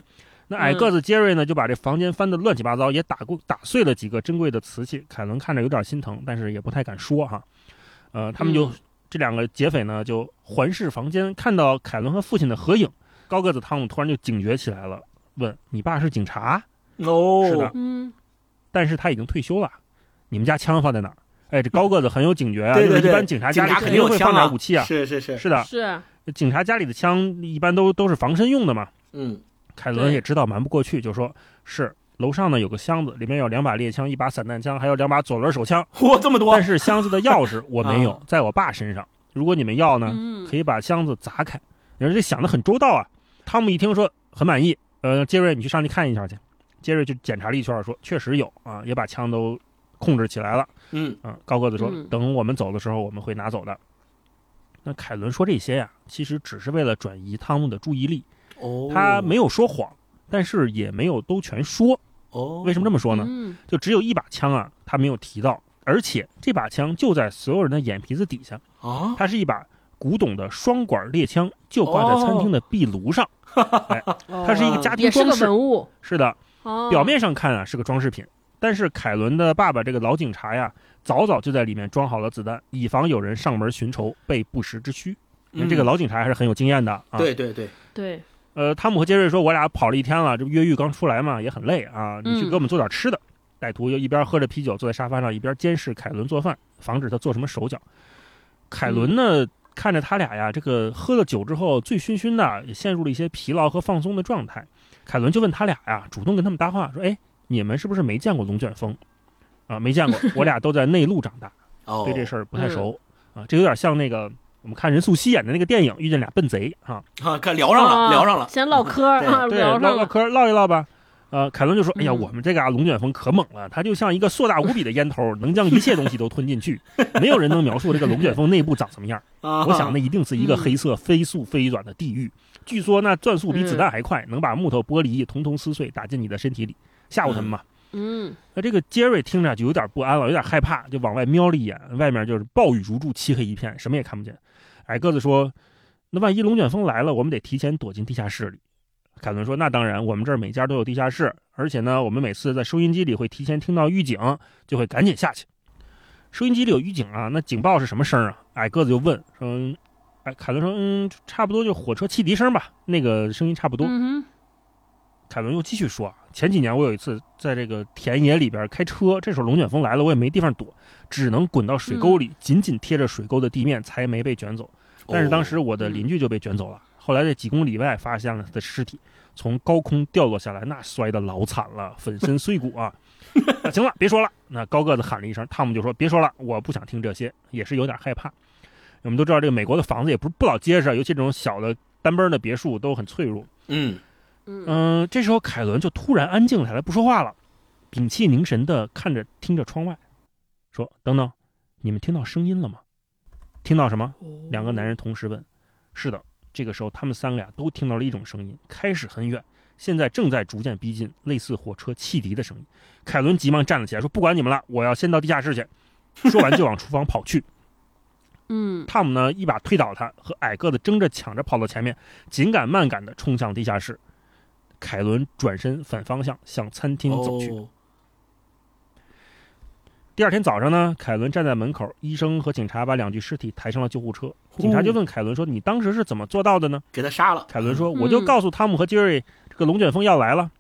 那矮个子杰瑞呢，就把这房间翻得乱七八糟，也打过打碎了几个珍贵的瓷器。凯伦看着有点心疼，但是也不太敢说哈。呃，他们就、嗯这两个劫匪呢，就环视房间，看到凯伦和父亲的合影。高个子汤姆突然就警觉起来了，问：“你爸是警察？”哦，是的嗯，但是他已经退休了。你们家枪放在哪儿？哎，这高个子很有警觉啊，对对对，就是一般警察家里肯肯定会放点武器啊。是是是，是的，是，警察家里的枪一般都都是防身用的嘛。嗯凯伦也知道瞒不过去，就说是楼上呢有个箱子，里面有两把猎枪、一把散弹枪，还有两把左轮手枪。嚯，这么多但，是箱子的钥匙我没有 啊，在我爸身上。如果你们要呢，嗯可以把箱子砸开。人家想的很周到啊。汤姆一听说很满意，呃，杰瑞你去上去看一下去。杰瑞就检查了一圈，说确实有啊，也把枪都控制起来了。嗯啊，高个子说嗯等我们走的时候我们会拿走的。那凯伦说这些呀、其实只是为了转移汤姆的注意力。哦，他没有说谎，但是也没有都全说。哦，为什么这么说呢？嗯就只有一把枪啊，他没有提到，而且这把枪就在所有人的眼皮子底下。啊？它是一把古董的双管猎枪，就挂在餐厅的壁炉上。哎它是一个家庭也是个装饰。文物，是的，哦表面上看啊是个装饰品，但是凯伦的爸爸这个老警察呀，早早就在里面装好了子弹，以防有人上门寻仇，被不时之需。那这个嗯老警察还是很有经验的啊。对对对，对，呃，汤姆和杰瑞说：“我俩跑了一天了，这不越狱刚出来嘛，也很累啊，你去嗯给我们做点吃的。歹徒又一边喝着啤酒坐在沙发上，一边监视凯伦做饭，防止他做什么手脚。凯伦呢，看着他俩呀，这个喝了酒之后醉醺醺的，也陷入了一些疲劳和放松的状态。凯伦就问他俩呀，主动跟他们搭话，说：“哎，你们是不是没见过龙卷风？啊，没见过，我俩都在内陆长大，哦，对这事儿不太熟啊。这有点像那个我们看任素汐演的那个电影，遇见俩笨贼啊。啊，看聊上了，啊聊上了，先唠嗑儿啊，对，唠。唠嗑，唠一唠吧。呃，凯伦就说：“哎呀，嗯我们这个啊龙卷风可猛了，它就像一个硕大无比的烟头，能将一切东西都吞进去。没有人能描述这个龙卷风内部长什么样。啊，我想那一定是一个嗯黑色、飞速飞转的地狱。据说那转速比子弹还快，能把木头、玻璃统统撕碎，打进你的身体里，吓唬他们嘛。嗯那这个杰瑞听着就有点不安了，有点害怕，就往外瞄了一眼，外面就是暴雨如注，漆黑一片，什么也看不见。矮个子说：“那万一龙卷风来了，我们得提前躲进地下室里。”凯伦说：“那当然，我们这儿每家都有地下室，而且呢，我们每次在收音机里会提前听到预警，就会赶紧下去。收音机里有预警啊，那警报是什么声啊？”矮个子就问说：“哎，凯伦说，嗯，差不多就火车汽笛声吧，那个声音差不多。凯伦又继续说：“前几年我有一次在这个田野里边开车，这时候龙卷风来了，我也没地方躲，只能滚到水沟里，紧紧贴着水沟的地面，才没被卷走。但是当时我的邻居就被卷走了，后来在几公里外发现了他的尸体，从高空掉落下来，那摔得老惨了，粉身碎骨啊！那行了，别说了。那高个子喊了一声，汤姆就说：别说了，我不想听这些，也是有点害怕。我们都知道，这个美国的房子也不是不老结实，尤其这种小的单崩的别墅都很脆弱。嗯，嗯嗯，这时候凯伦就突然安静下来，不说话了，屏气凝神的看着听着窗外，说：“等等，你们听到声音了吗？听到什么？”两个男人同时问：“是的。”这个时候，他们三个呀都听到了一种声音，开始很远，现在正在逐渐逼近，类似火车汽笛的声音。凯伦急忙站了起来，说：“不管你们了，我要先到地下室去。”说完就往厨房跑去。嗯汤姆呢，一把推倒他，和矮个子争着抢着跑到前面，紧赶慢赶的冲向地下室。凯伦转身反方向向餐厅走去。哦第二天早上呢，凯伦站在门口，医生和警察把两具尸体抬上了救护车。警察就问凯伦说：“你当时是怎么做到的呢给他杀了？”。凯伦说：“嗯我就告诉汤姆和杰瑞，这个龙卷风要来了。”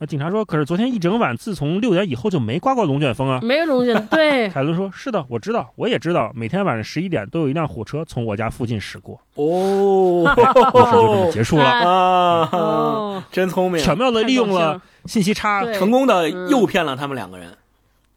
那警察说：“可是昨天一整晚，自从六点以后就没刮过龙卷风啊。”没有龙卷，对，凯伦说：“是的，我知道，我也知道，每天晚上十一点都有一辆火车从我家附近驶过。”哦，故事就这么结束了。哎啊，哦，真聪明，巧妙的利用了信息差。成功的诱骗了他们两个人。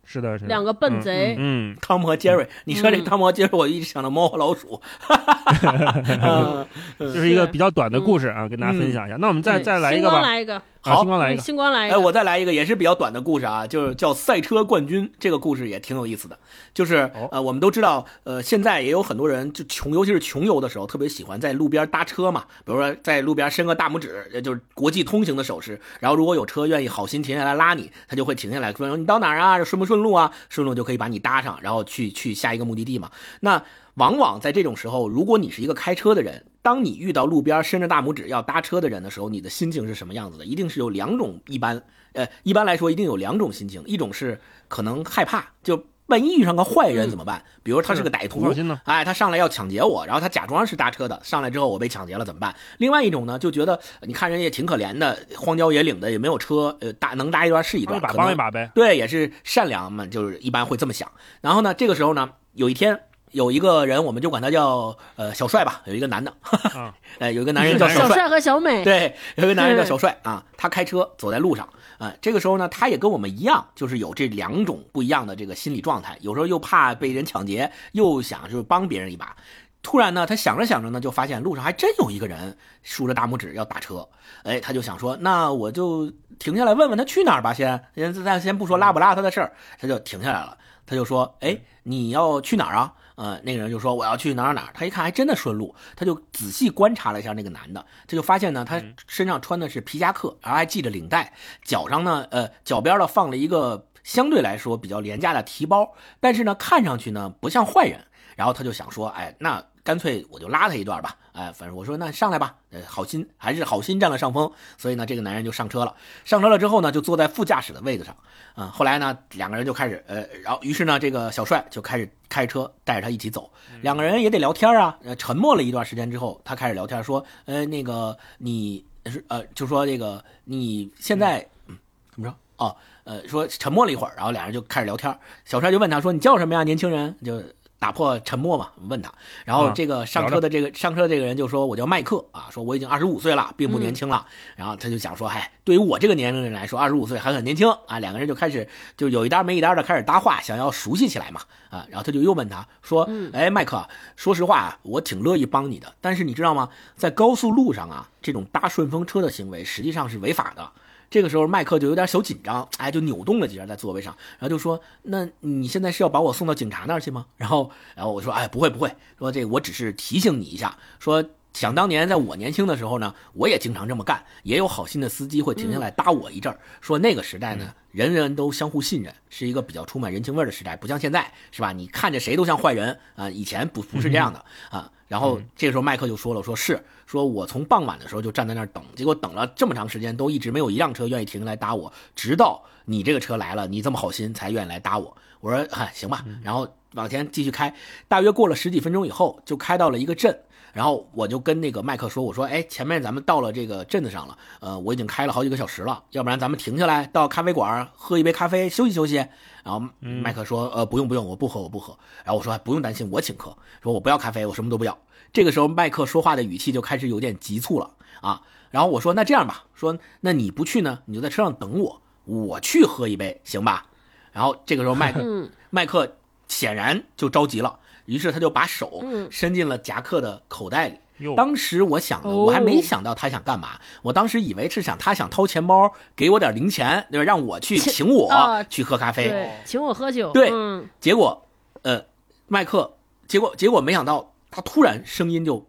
是的，是的。两个笨贼，嗯，汤姆和杰瑞，你说这嗯汤姆和杰瑞，我一直想到猫和老鼠。哈哈哈这是一个比较短的故事啊，跟大家分享一下。那我们再再来一个吧。来一个，好，星光来一个。星光来一哎，个，我再来一个也是比较短的故事啊，就是叫赛车冠军。这个故事也挺有意思的，就是哦呃，我们都知道，呃，现在也有很多人就穷，尤其是穷游的时候，特别喜欢在路边搭车嘛。比如说在路边伸个大拇指，也就是国际通行的手势。然后如果有车愿意好心停下来拉你，他就会停下来说你到哪儿啊？顺不顺路啊？顺路就可以把你搭上，然后去去下一个目的地嘛。那往往在这种时候，如果你是一个开车的人，当你遇到路边伸着大拇指要搭车的人的时候，你的心情是什么样子的？一定是有两种，一般，呃，一般来说一定有两种心情，一种是可能害怕，就万一遇上个坏人怎么办？比如他是个歹徒。哎，他上来要抢劫我，然后他假装是搭车的，上来之后我被抢劫了怎么办？另外一种呢，就觉得你看人也挺可怜的，荒郊野岭的也没有车，呃，搭能搭一段是一段，帮一把，可能帮一把呗。对，也是善良嘛，就是一般会这么想。然后呢，这个时候呢，有一天有一个人，我们就管他叫呃小帅吧，有一个男的，啊，哎，有一个男人叫帅，小帅和小美，对，有一个男人叫小帅啊，他开车走在路上。啊，这个时候呢，他也跟我们一样，就是有这两种不一样的这个心理状态，有时候又怕被人抢劫，又想就是帮别人一把。突然呢，他想着想着呢，就发现路上还真有一个人竖着大拇指要打车，哎，他就想说，那我就停下来问问他去哪儿吧，先，先咱先不说拉不拉他的事儿，他就停下来了，他就说，哎，你要去哪儿啊？呃，那个人就说我要去哪儿哪儿，他一看还真的顺路，他就仔细观察了一下那个男的，他就发现呢，他身上穿的是皮夹克，然后还系着领带，脚上呢，呃，脚边呢放了一个相对来说比较廉价的提包，但是呢，看上去呢不像坏人，然后他就想说，哎，那干脆我就拉他一段吧，哎，反正我说那上来吧，呃，好心还是好心占了上风，所以呢，这个男人就上车了，上车了之后呢，就坐在副驾驶的位子上，啊、后来呢，两个人就开始，呃，然后于是呢，这个小帅就开始开车带着他一起走，两个人也得聊天啊，呃，沉默了一段时间之后，他开始聊天说，呃，那个你是呃，就说这个你现在，嗯，怎么着？哦，呃，说沉默了一会儿，然后俩人就开始聊天。小帅就问他说：“你叫什么呀，年轻人？”就打破沉默嘛，问他。然后这个上车的这个上车的这个人就说：“我叫麦克啊，说我已经二十五岁了，并不年轻了。”然后他就讲说：“嗨，对于我这个年龄人来说，二十五岁还很年轻啊。”两个人就开始就有一搭没一搭的开始搭话，想要熟悉起来嘛啊。然后他就又问他说：“哎，麦克，说实话，我挺乐意帮你的，但是你知道吗？在高速路上啊，这种搭顺风车的行为实际上是违法的。”这个时候，麦克就有点小紧张，哎，就扭动了几下在座位上，然后就说：“那你现在是要把我送到警察那儿去吗？”然后，然后我说：“哎，不会不会，说这我只是提醒你一下，说想当年在我年轻的时候呢，我也经常这么干，也有好心的司机会停下来搭我一阵儿。说那个时代呢，人人都相互信任，是一个比较充满人情味的时代，不像现在，是吧？你看着谁都像坏人啊，以前不不是这样的啊。”然后这个时候麦克就说了：“说是说我从傍晚的时候就站在那儿等，结果等了这么长时间，都一直没有一辆车愿意停下来搭我，直到你这个车来了，你这么好心才愿意来搭我。”我说：“嗨，行吧。”然后往前继续开，大约过了十几分钟以后，就开到了一个镇。然后我就跟那个麦克说：“我说，哎，前面咱们到了这个镇子上了，呃，我已经开了好几个小时了，要不然咱们停下来到咖啡馆喝一杯咖啡休息休息。”然后麦克说：“呃，不用不用，我不喝我不喝。”然后我说：“不用担心，我请客。”说：“我不要咖啡，我什么都不要。”这个时候麦克说话的语气就开始有点急促了啊。然后我说：“那这样吧，说那你不去呢，你就在车上等我，我去喝一杯，行吧？”然后这个时候麦克 麦克显然就着急了。于是他就把手伸进了夹克的口袋里。当时我想的，我还没想到他想干嘛。我当时以为是想他想掏钱包给我点零钱，对吧？让我去请我去喝咖啡，请我喝酒。对，结果，呃，麦克，结果结果没想到他突然声音就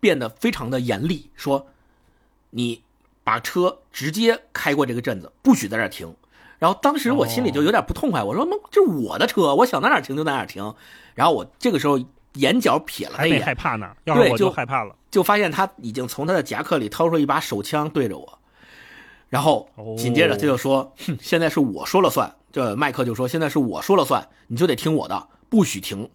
变得非常的严厉，说：“你把车直接开过这个镇子，不许在这停。”然后当时我心里就有点不痛快，我说：“那这是我的车，我想在哪停就在哪停。”然后我这个时候眼角瞥了他一眼，害怕呢。对，就害怕了，就发现他已经从他的夹克里掏出一把手枪对着我，然后紧接着他就说：“哼，现在是我说了算。”这麦克就说：“现在是我说了算，你就得听我的，不许停，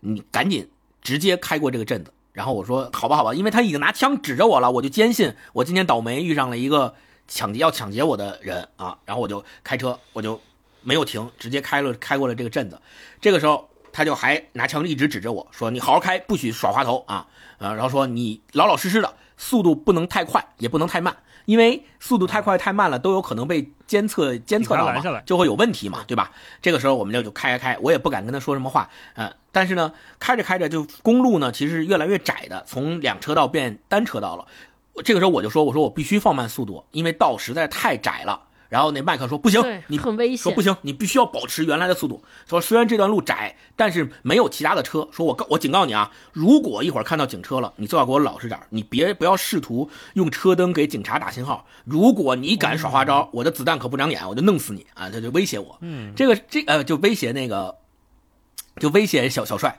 你赶紧直接开过这个镇子。”然后我说：“好吧，好吧，因为他已经拿枪指着我了，我就坚信我今天倒霉遇上了一个。”抢劫要抢劫我的人啊，然后我就开车，我就没有停，直接开了开过了这个镇子。这个时候，他就还拿枪一直指着我说：“你好好开，不许耍滑头啊！”啊，然后说你老老实实的，速度不能太快，也不能太慢，因为速度太快太慢了都有可能被监测监测到嘛，就会有问题嘛，对吧？这个时候我们就就开开开，我也不敢跟他说什么话，嗯，但是呢，开着开着就公路呢，其实越来越窄的，从两车道变单车道了。这个时候我就说，我说我必须放慢速度，因为道实在太窄了。然后那麦克说不行，你很危险。说不行，你必须要保持原来的速度。说虽然这段路窄，但是没有其他的车。说我告我警告你啊，如果一会儿看到警车了，你最好给我老实点，你别不要试图用车灯给警察打信号。如果你敢耍花招，我的子弹可不长眼，我就弄死你啊！他就威胁我。嗯，这个这呃就威胁那个，就威胁小小帅。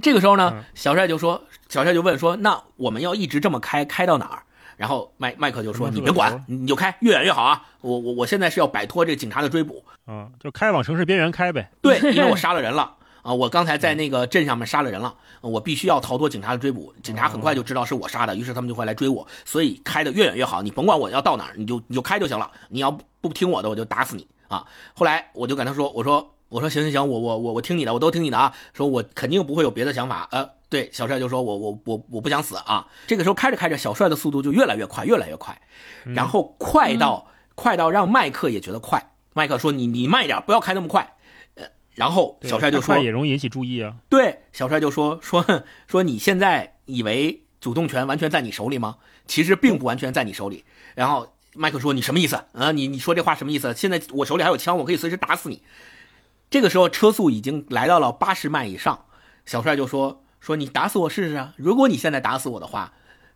这个时候呢，小帅就说，小帅就问说，那我们要一直这么开，开到哪儿？然后麦麦克就说：“你别管，你就开，越远越好啊！我我我现在是要摆脱这警察的追捕，嗯，就开往城市边缘开呗。对，因为我 杀了人了啊！我刚才在那个镇上面杀了人了，我必须要逃脱警察的追捕。警察很快就知道是我杀的，于是他们就会来追我。所以开的越远越好，你甭管我要到哪儿，你就你就开就行了。你要不听我的，我就打死你啊！后来我就跟他说：我说我说行行行，我我我我听你的，我都听你的啊！说我肯定不会有别的想法，呃。”对，小帅就说：“我我我我不想死啊！”这个时候开着开着，小帅的速度就越来越快，越来越快，然后快到快到让麦克也觉得快。麦克说：“你你慢一点，不要开那么快。”呃，然后小帅就说：“也容易引起注意啊。”对，小帅就说：“说说你现在以为主动权完全在你手里吗？其实并不完全在你手里。”然后麦克说：“你什么意思啊？你你说这话什么意思？现在我手里还有枪，我可以随时打死你。”这个时候车速已经来到了八十迈以上，小帅就说。说你打死我试试啊！如果你现在打死我的话，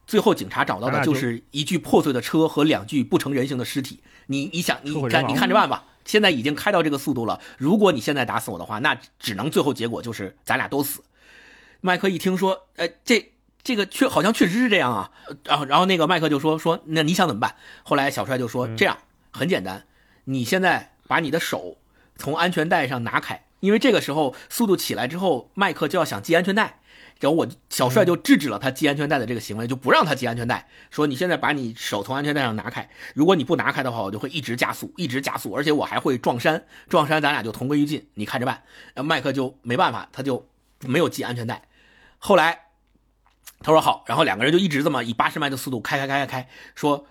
最后警察找到的就是一具破碎的车和两具不成人形的尸体。你你想你看你看着办吧。现在已经开到这个速度了，如果你现在打死我的话，那只能最后结果就是咱俩都死。麦克一听说，呃，这这个确好像确实是这样啊。然后然后那个麦克就说说那你想怎么办？后来小帅就说这样很简单，你现在把你的手从安全带上拿开，因为这个时候速度起来之后，麦克就要想系安全带。然后我小帅就制止了他系安全带的这个行为，就不让他系安全带，说你现在把你手从安全带上拿开，如果你不拿开的话，我就会一直加速，一直加速，而且我还会撞山，撞山咱俩就同归于尽，你看着办。然后麦克就没办法，他就没有系安全带。后来他说好，然后两个人就一直这么以八十迈的速度开开开开开，说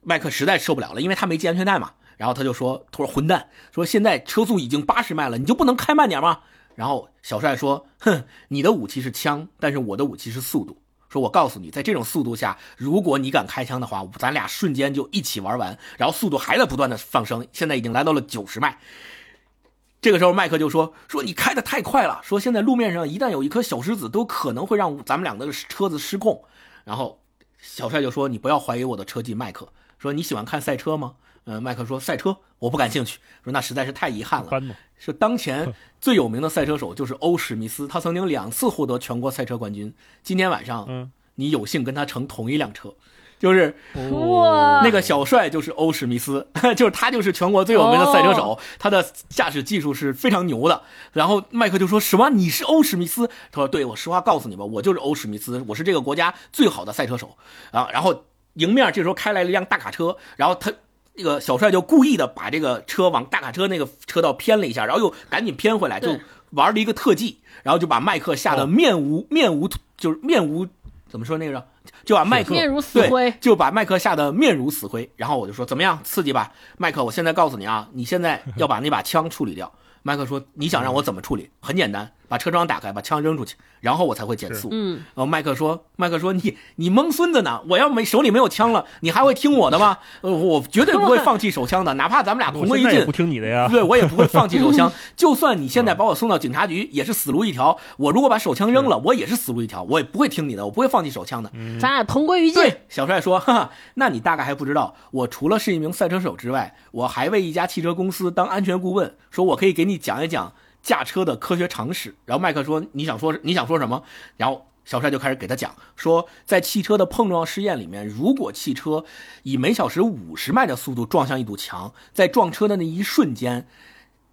麦克实在受不了了，因为他没系安全带嘛。然后他就说：“他说混蛋，说现在车速已经八十迈了，你就不能开慢点吗？”然后小帅说：“哼，你的武器是枪，但是我的武器是速度。说我告诉你，在这种速度下，如果你敢开枪的话，咱俩瞬间就一起玩完。然后速度还在不断的上升，现在已经来到了九十迈。这个时候，麦克就说：说你开的太快了，说现在路面上一旦有一颗小石子，都可能会让咱们两个的车子失控。然后小帅就说：你不要怀疑我的车技，麦克。说你喜欢看赛车吗？嗯，麦克说赛车我不感兴趣。说那实在是太遗憾了。是当前最有名的赛车手就是欧史密斯，他曾经两次获得全国赛车冠军。今天晚上，嗯，你有幸跟他乘同一辆车，就是哇，那个小帅就是欧史密斯，就是他就是全国最有名的赛车手，他的驾驶技术是非常牛的。然后麦克就说：“什么？你是欧史密斯？”他说：“对，我实话告诉你吧，我就是欧史密斯，我是这个国家最好的赛车手啊。”然后迎面这时候开来了一辆大卡车，然后他。那个小帅就故意的把这个车往大卡车那个车道偏了一下，然后又赶紧偏回来，就玩了一个特技，然后就把麦克吓得面无面无，就是面无怎么说那个，就把麦克面如死灰，就把麦克吓得面如死灰。然后我就说怎么样，刺激吧，麦克，我现在告诉你啊，你现在要把那把枪处理掉。麦克说：“你想让我怎么处理？很简单，把车窗打开，把枪扔出去，然后我才会减速。”嗯。然后麦克说：“麦克说你你蒙孙子呢？我要没手里没有枪了，你还会听我的吗？呃，我绝对不会放弃手枪的，哪怕咱们俩同归于尽。不听你的呀？对，我也不会放弃手 枪。就算你现在把我送到警察局，也是死路一条。我如果把手枪扔了，我也是死路一条。我也不会听你的，我不会放弃手枪的。咱俩同归于尽。”对，小帅说：“哈哈，那你大概还不知道，我除了是一名赛车手之外，我还为一家汽车公司当安全顾问，说我可以给你讲一讲。”驾车的科学常识，然后麦克说：“你想说你想说什么？”然后小帅就开始给他讲说，在汽车的碰撞试验里面，如果汽车以每小时五十迈的速度撞向一堵墙，在撞车的那一瞬间，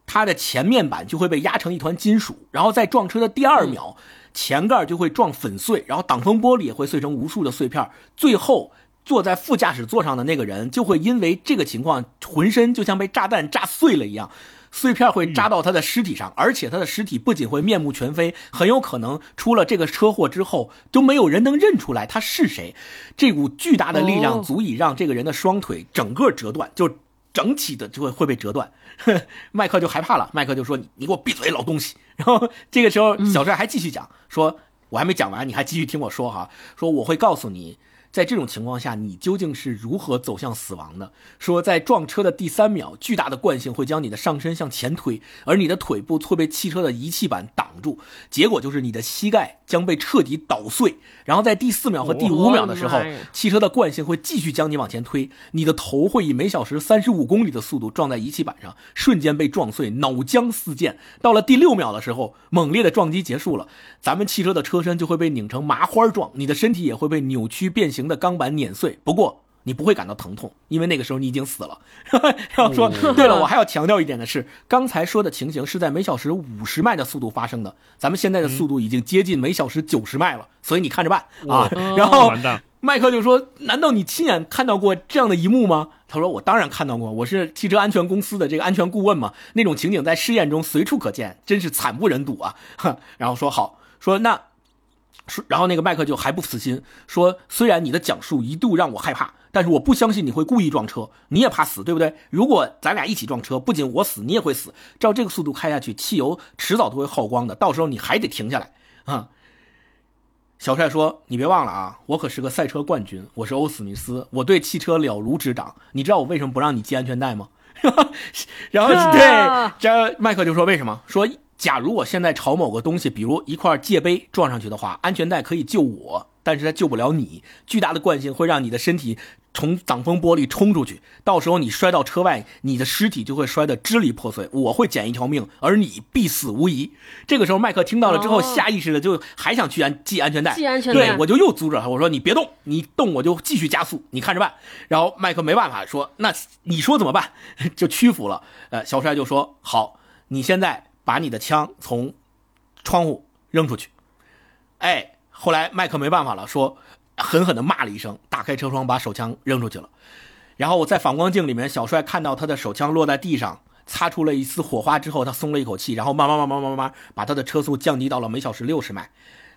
它的前面板就会被压成一团金属，然后在撞车的第二秒，前盖就会撞粉碎，然后挡风玻璃也会碎成无数的碎片，最后坐在副驾驶座上的那个人就会因为这个情况，浑身就像被炸弹炸碎了一样。碎片会扎到他的尸体上，而且他的尸体不仅会面目全非，很有可能出了这个车祸之后都没有人能认出来他是谁。这股巨大的力量足以让这个人的双腿整个折断，就整体的就会会被折断。麦克就害怕了，麦克就说：“你你给我闭嘴，老东西！” 然后这个时候小帅还继续讲，说：“我还没讲完，你还继续听我说哈。说我会告诉你。”在这种情况下，你究竟是如何走向死亡的？说在撞车的第三秒，巨大的惯性会将你的上身向前推，而你的腿部会被汽车的仪器板挡住，结果就是你的膝盖将被彻底捣碎。然后在第四秒和第五秒的时候，汽车的惯性会继续将你往前推，你的头会以每小时三十五公里的速度撞在仪器板上，瞬间被撞碎，脑浆四溅。到了第六秒的时候，猛烈的撞击结束了，咱们汽车的车身就会被拧成麻花状，你的身体也会被扭曲变形。的钢板碾碎，不过你不会感到疼痛，因为那个时候你已经死了。然后说，对了，我还要强调一点的是，刚才说的情形是在每小时五十迈的速度发生的，咱们现在的速度已经接近每小时九十迈了，所以你看着办啊。然后麦克就说：“难道你亲眼看到过这样的一幕吗？”他说：“我当然看到过，我是汽车安全公司的这个安全顾问嘛，那种情景在试验中随处可见，真是惨不忍睹啊。” 然后说好，说那。说，然后那个麦克就还不死心，说：“虽然你的讲述一度让我害怕，但是我不相信你会故意撞车。你也怕死，对不对？如果咱俩一起撞车，不仅我死，你也会死。照这个速度开下去，汽油迟早都会耗光的，到时候你还得停下来啊。”小帅说：“你别忘了啊，我可是个赛车冠军，我是欧史密斯，我对汽车了如指掌。你知道我为什么不让你系安全带吗？” 然后对，这麦克就说：“为什么？说。”假如我现在朝某个东西，比如一块界碑撞上去的话，安全带可以救我，但是它救不了你。巨大的惯性会让你的身体从挡风玻璃冲出去，到时候你摔到车外，你的尸体就会摔得支离破碎。我会捡一条命，而你必死无疑。这个时候，麦克听到了之后，下意识的就还想去安系安全带。系安全带，对我就又阻止他，我说你别动，你动我就继续加速，你看着办。然后麦克没办法说，那你说怎么办？就屈服了。呃，小帅就说好，你现在。把你的枪从窗户扔出去，哎，后来麦克没办法了，说狠狠地骂了一声，打开车窗把手枪扔出去了。然后我在反光镜里面，小帅看到他的手枪落在地上，擦出了一丝火花之后，他松了一口气，然后慢慢慢慢慢慢慢把他的车速降低到了每小时六十迈。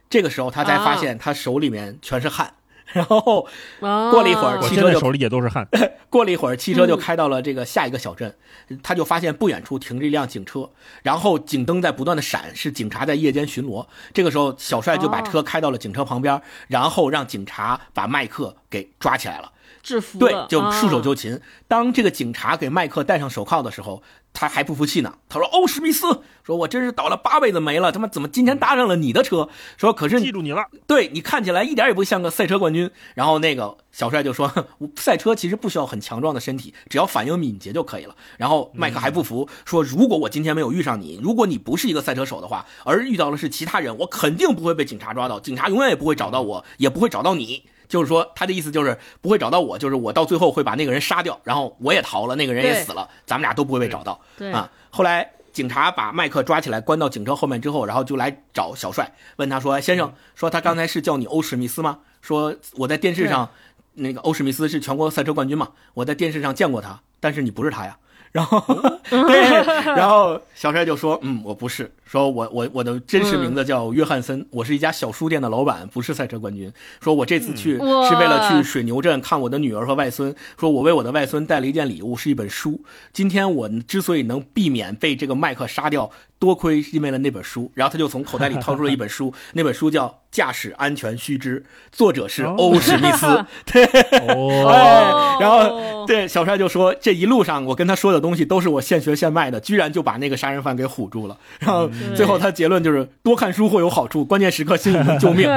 这个时候他才发现他手里面全是汗。然后过了一会儿，哦汽车就手里也都是汗。过了一会儿，汽车就开到了这个下一个小镇，他就发现不远处停着一辆警车，然后警灯在不断的闪，是警察在夜间巡逻。这个时候，小帅就把车开到了警车旁边，然后让警察把麦克给抓起来了。制服对，就束手啊就擒。当这个警察给麦克戴上手铐的时候，他还不服气呢。他说：“欧史密斯，说我真是倒了八辈子霉了，他妈怎么今天搭上了你的车？说可是记住你了，对你看起来一点也不像个赛车冠军。然后那个小帅就说，我赛车其实不需要很强壮的身体，只要反应敏捷就可以了。然后麦克还不服，说如果我今天没有遇上你，如果你不是一个赛车手的话，而遇到的是其他人，我肯定不会被警察抓到，警察永远也不会找到我，也不会找到你。就是说，他的意思就是不会找到我，就是我到最后会把那个人杀掉，然后我也逃了，那个人也死了，咱们俩都不会被找到。对啊，后来警察把麦克抓起来，关到警车后面之后，然后就来找小帅，问他说：“先生，说他刚才是叫你欧史密斯吗？说我在电视上，那个欧史密斯是全国赛车冠军嘛，我在电视上见过他，但是你不是他呀。”然后，对，然后小帅就说：“嗯，我不是，说我我我的真实名字叫约翰森，我是一家小书店的老板，不是赛车冠军。说我这次去哇是为了去水牛镇看我的女儿和外孙，说我为我的外孙带了一件礼物，是一本书。今天我之所以能避免被这个麦克杀掉，多亏是因为了那本书。然后他就从口袋里掏出了一本书，那本书叫《驾驶安全须知》，作者是欧史密斯。哦，哎，然后对小帅就说，这一路上我跟他说的东西都是我现学现卖的，居然就把那个杀人犯给唬住了。然后最后他结论就是多看书会有好处，关键时刻心里能救命。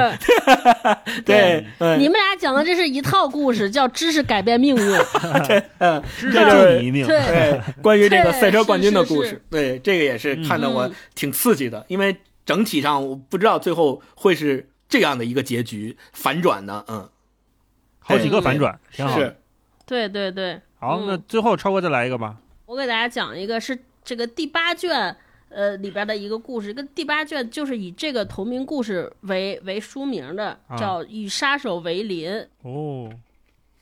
对，嗯，你们俩讲的这是一套故事，叫知识改变命运。嗯，知这就是道你一命。对对，关于这个对赛车冠军的故事，对，这个也是看得我嗯挺刺激的，因为整体上我不知道最后会是这样的一个结局反转呢，嗯，好几个反转，挺好的。是，对对对，好，嗯那最后超哥再来一个吧。我给大家讲一个是这个第八卷。呃，里边的一个故事，跟第八卷就是以这个同名故事为为书名的，啊叫《与杀手为邻》。哦，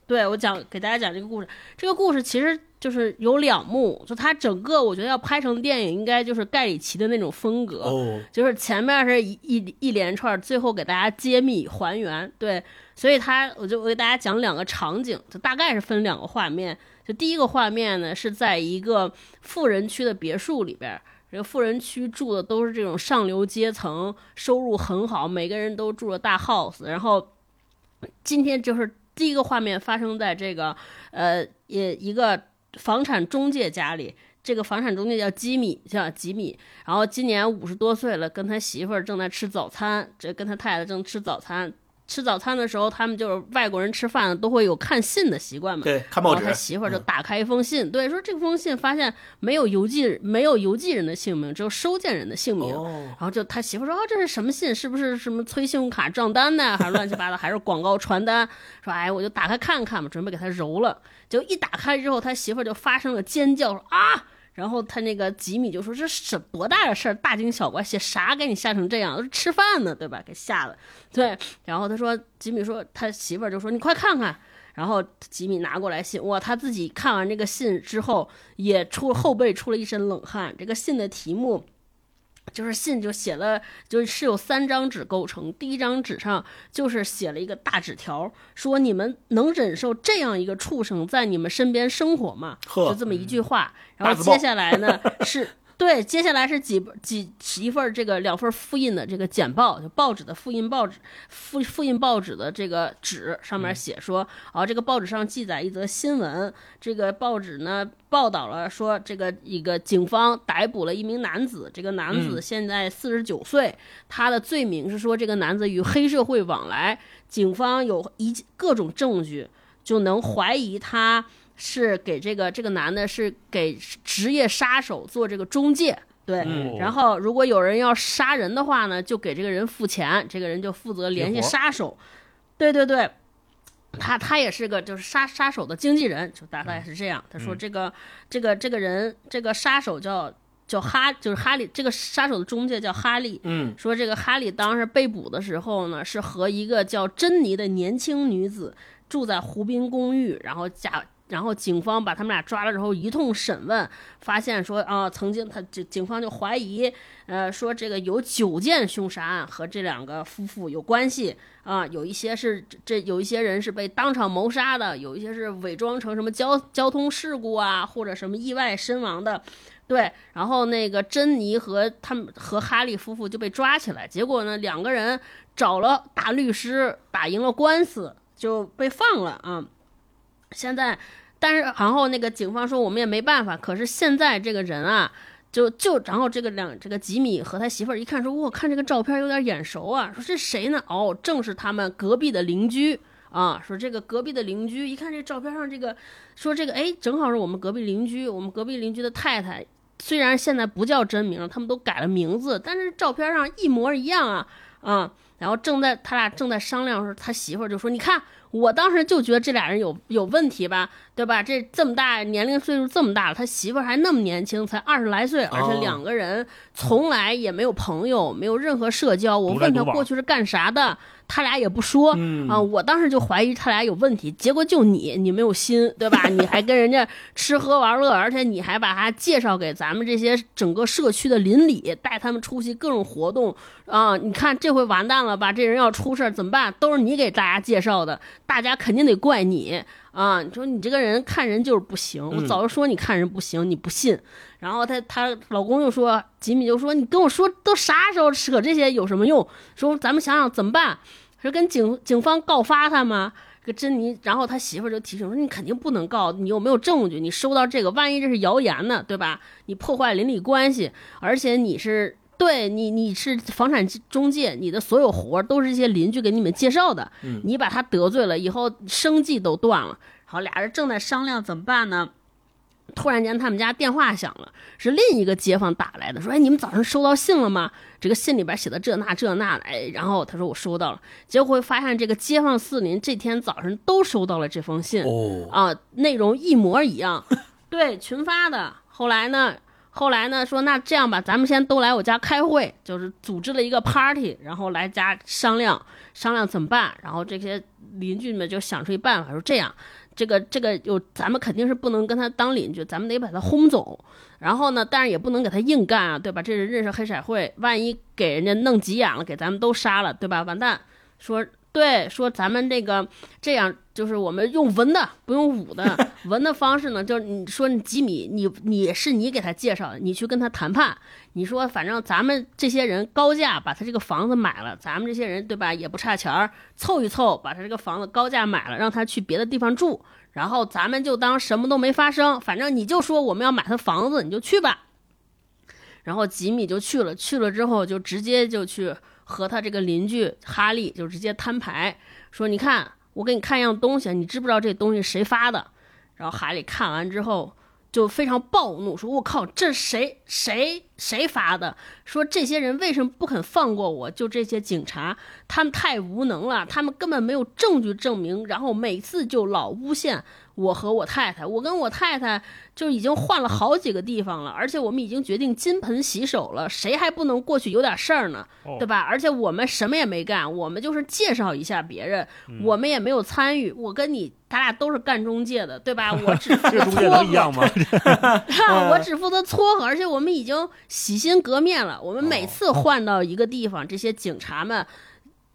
对我讲给大家讲这个故事，这个故事其实就是有两幕，就它整个我觉得要拍成电影，应该就是盖里奇的那种风格，哦，就是前面是一一一连串，最后给大家揭秘还原。对，所以它我就我给大家讲两个场景，就大概是分两个画面。就第一个画面呢是在一个富人区的别墅里边。这富人区住的都是这种上流阶层，收入很好，每个人都住着大 house。然后今天就是第一个画面发生在这个呃也一个房产中介家里，这个房产中介叫吉米，叫吉米。然后今年五十多岁了，跟他媳妇儿正在吃早餐，这跟他太太正吃早餐。吃早餐的时候，他们就是外国人吃饭都会有看信的习惯嘛。对，看报纸然后他，媳妇儿就嗯打开一封信，对，说这封信发现没有邮寄没有邮寄人的姓名，只有收件人的姓名。哦，然后就他媳妇说：“哦，这是什么信？是不是什么催信用卡账单呢？还是乱七八糟？还是广告传单？”说：“哎，我就打开看看吧，准备给他揉了。”就一打开之后，他媳妇就发生了尖叫，说：“啊！”然后他那个吉米就说：“这是多大的事儿，大惊小怪，写啥给你吓成这样？都是吃饭呢，对吧？给吓的。”对。然后他说：“吉米说，他媳妇儿就说：‘你快看看。’然后吉米拿过来信，哇，他自己看完这个信之后，也出后背出了一身冷汗。这个信的题目。”就是信就写了，就是有三张纸构成。第一张纸上就是写了一个大纸条，说你们能忍受这样一个畜生在你们身边生活吗？就这么一句话。然后接下来呢 是。对，接下来是几几几一份这个两份复印的这个简报，就报纸的复印报纸复复印报纸的这个纸上面写说，啊，这个报纸上记载一则新闻，这个报纸呢报道了说，这个一个警方逮捕了一名男子，这个男子嗯现在四十九岁，他的罪名是说这个男子与黑社会往来，警方有一各种证据就能怀疑他。是给这个这个男的是给职业杀手做这个中介，对，嗯然后如果有人要杀人的话呢，就给这个人付钱，这个人就负责联系杀手，对对对。他他也是个就是杀杀手的经纪人，就大概是这样。他说这个、这个这个人这个杀手叫叫哈，就是哈利这个杀手的中介叫哈利，嗯说这个哈利当时被捕的时候呢，是和一个叫珍妮的年轻女子住在湖滨公寓，然后假。然后警方把他们俩抓了之后一通审问，发现说啊，曾经他警警方就怀疑，呃，说这个有九件凶杀案和这两个夫妇有关系啊，有一些是这有一些人是被当场谋杀的，有一些是伪装成什么交交通事故啊或者什么意外身亡的，对，然后那个珍妮和他们和哈利夫妇就被抓起来，结果呢，两个人找了大律师，打赢了官司，就被放了啊。现在，但是然后那个警方说我们也没办法，可是现在这个人啊。就就然后这个两这个吉米和他媳妇儿一看说，我看这个照片有点眼熟啊，说这谁呢？哦，正是他们隔壁的邻居啊。说这个隔壁的邻居一看这照片上这个，说这个哎，正好是我们隔壁邻居，我们隔壁邻居的太太。虽然现在不叫真名，他们都改了名字，但是照片上一模一样啊啊！然后正在他俩正在商量的时候，他媳妇儿就说：“你看，我当时就觉得这俩人有有问题吧，对吧？这这么大年龄岁数这么大了，他媳妇儿还那么年轻，才二十来岁，而且两个人从来也没有朋友，没有任何社交。我问他过去是干啥的，他俩也不说。嗯啊，我当时就怀疑他俩有问题，结果就你，你没有心，对吧？你还跟人家吃喝玩乐，而且你还把他介绍给咱们这些整个社区的邻里，带他们出席各种活动啊！你看这回完蛋了吧？这人要出事儿怎么办？都是你给大家介绍的，大家肯定得怪你啊！你说你这个人看人就是不行，我嗯早就说你看人不行，你不信。然后她她老公就说，吉米就说你跟我说都啥时候扯这些有什么用？说咱们想想怎么办？是跟警警方告发他吗？这个珍妮，然后他媳妇儿就提醒说：“你肯定不能告，你又没有证据？你收到这个，万一这是谣言呢，对吧？你破坏邻里关系，而且你是对你你是房产中介，你的所有活儿都是一些邻居给你们介绍的，嗯你把他得罪了，以后生计都断了。好，俩人正在商量怎么办呢？突然间，他们家电话响了，是另一个街坊打来的，说：“哎，你们早上收到信了吗？这个信里边写的这那这那的。”哎，然后他说：“我收到了。”结果会发现，这个街坊四邻这天早上都收到了这封信。哦，啊，内容一模一样，对，群发的。后来呢，后来呢，说那这样吧，咱们先都来我家开会，就是组织了一个 party，然后来家商量商量怎么办。然后这些邻居们就想出一办法，说这样，这个这个有咱们肯定是不能跟他当邻居，咱们得把他轰走。然后呢，但是也不能给他硬干啊，对吧？这人认识黑社会，万一给人家弄急眼了，给咱们都杀了，对吧？完蛋。说对，说咱们这个这样，就是我们用文的，不用武的。文的方式呢，就是你说你吉米，你你是你给他介绍的，你去跟他谈判。你说反正咱们这些人高价把他这个房子买了，咱们这些人对吧也不差钱儿，凑一凑把他这个房子高价买了，让他去别的地方住，然后咱们就当什么都没发生。反正你就说我们要买他房子，你就去吧。然后吉米就去了，去了之后就直接就去和他这个邻居哈利就直接摊牌，说：“你看，我给你看一样东西，你知不知道这东西谁发的？”然后海里看完之后就非常暴怒，说：“我靠，这谁谁谁发的？说这些人为什么不肯放过我？就这些警察，他们太无能了，他们根本没有证据证明，然后每次就老诬陷我和我太太。我跟我太太就已经换了好几个地方了，而且我们已经决定金盆洗手了，谁还不能过去有点事儿呢？哦对吧？而且我们什么也没干，我们就是介绍一下别人，我们也没有参与。我跟你，咱俩都是干中介的，对吧？我只负责这中介撮合能一样吗？哈，我只负责撮合，而且我们已经洗心革面了。我们每次换到一个地方，这些警察们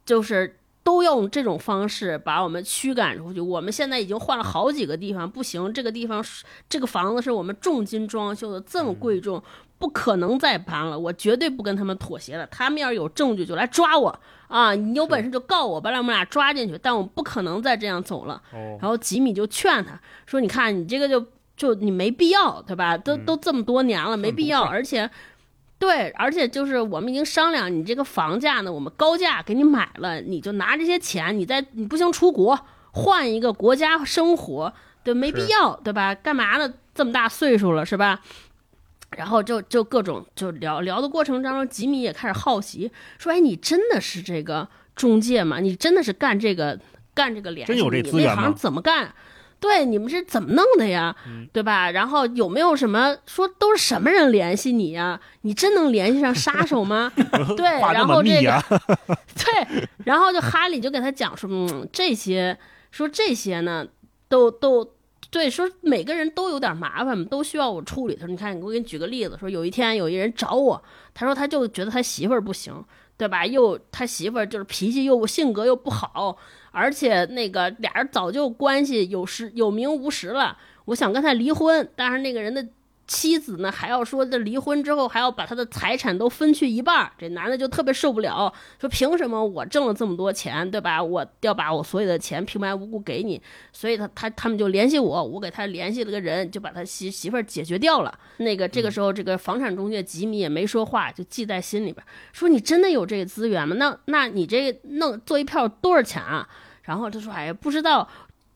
就是都用这种方式把我们驱赶出去。我们现在已经换了好几个地方，不行，这个地方是这个房子是我们重金装修的，这么贵重，不可能再搬了。我绝对不跟他们妥协了。他们要是有证据就来抓我啊！你有本事就告我，把我们俩抓进去。但我不可能再这样走了。哦，然后吉米就劝他说：“你看，你这个就就你没必要，对吧？都都这么多年了，没必要。而且，对，而且就是我们已经商量，你这个房价呢，我们高价给你买了，你就拿这些钱，你再你不行出国换一个国家生活，对，没必要，对吧？干嘛呢？这么大岁数了，是吧？”然后就就各种就聊聊的过程当中，吉米也开始好奇，说：“哎，你真的是这个中介吗？你真的是干这个干这个联系？真有这资源吗怎么干？对，你们是怎么弄的呀？嗯对吧？然后有没有什么说都是什么人联系你呀？你真能联系上杀手吗？对，然后这个 对，然后就哈利就给他讲说，嗯，这些说这些呢，都都对，说每个人都有点麻烦，都需要我处理。他说，你看，我给你举个例子，说有一天有一人找我，他说他就觉得他媳妇儿不行，对吧？又他媳妇儿就是脾气又性格又不好，而且那个俩人早就关系有实有名无实了。我想跟他离婚，但是那个人的妻子呢，还要说这离婚之后还要把他的财产都分去一半儿，这男的就特别受不了，说凭什么我挣了这么多钱，对吧？我要把我所有的钱平白无故给你，所以他他他们就联系我，我给他联系了个人，就把他媳媳妇儿解决掉了。那个这个时候，这个房产中介吉米也没说话，就记在心里边，说你真的有这个资源吗？那那你这弄做一票多少钱啊？然后他说，哎呀，不知道。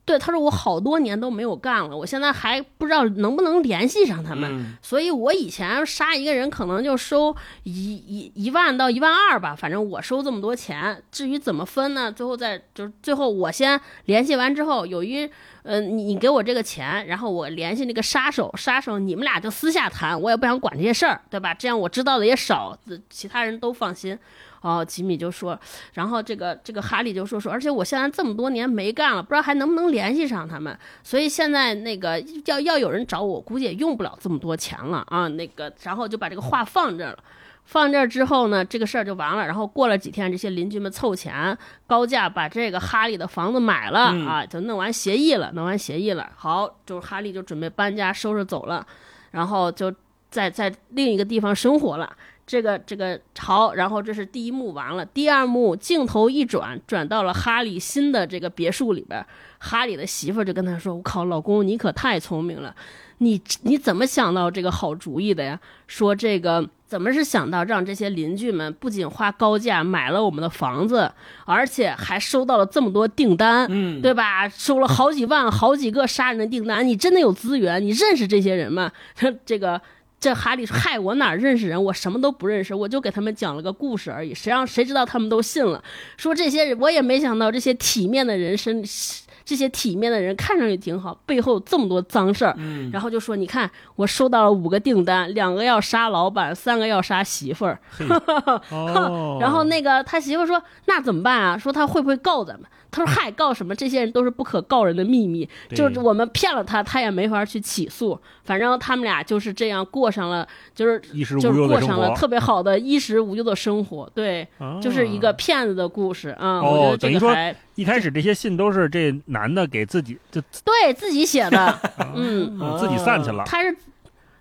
对，他说我好多年都没有干了，我现在还不知道能不能联系上他们。嗯所以我以前杀一个人可能就收一一一万到一万二吧，反正我收这么多钱。至于怎么分呢？最后再就是最后我先联系完之后，有一呃你你给我这个钱，然后我联系那个杀手，杀手你们俩就私下谈，我也不想管这些事儿，对吧？这样我知道的也少，其他人都放心。哦，吉米就说，然后这个这个哈利就说说，而且我现在这么多年没干了，不知道还能不能联系上他们，所以现在那个要要有人找我，估计也用不了这么多钱了啊。那个，然后就把这个话放这儿了。放这儿之后呢，这个事儿就完了。然后过了几天，这些邻居们凑钱高价把这个哈利的房子买了、嗯啊，就弄完协议了，弄完协议了。好，就是哈利就准备搬家收拾走了，然后就在在另一个地方生活了。这个这个好，然后这是第一幕完了，第二幕镜头一转，转到了哈利新的这个别墅里边。哈利的媳妇儿就跟他说：“我靠，老公你可太聪明了，你你怎么想到这个好主意的呀？说这个怎么是想到让这些邻居们不仅花高价买了我们的房子，而且还收到了这么多订单，嗯，对吧？收了好几万、好几个杀人的订单，你真的有资源？你认识这些人吗？这个。”这哈利说：“嗨，我哪认识人？我什么都不认识，我就给他们讲了个故事而已。谁让谁知道他们都信了？说这些人，我也没想到这些体面的人身，这些体面的人看上去挺好，背后这么多脏事儿。嗯，然后就说：你看，我收到了五个订单，两个要杀老板，三个要杀媳妇儿。哦，然后那个他媳妇说：那怎么办啊？说他会不会告咱们？他说：嗨，告什么？这些人都是不可告人的秘密，就是我们骗了他，他也没法去起诉。反正他们俩就是这样过上了，就是衣食无就是过上了特别好的衣食无忧的生活。对，就是一个啊骗子的故事啊、哦我觉得等于说这个还一开始这些信都是这男的给自己就对自己写的，嗯。嗯自己散去了，他是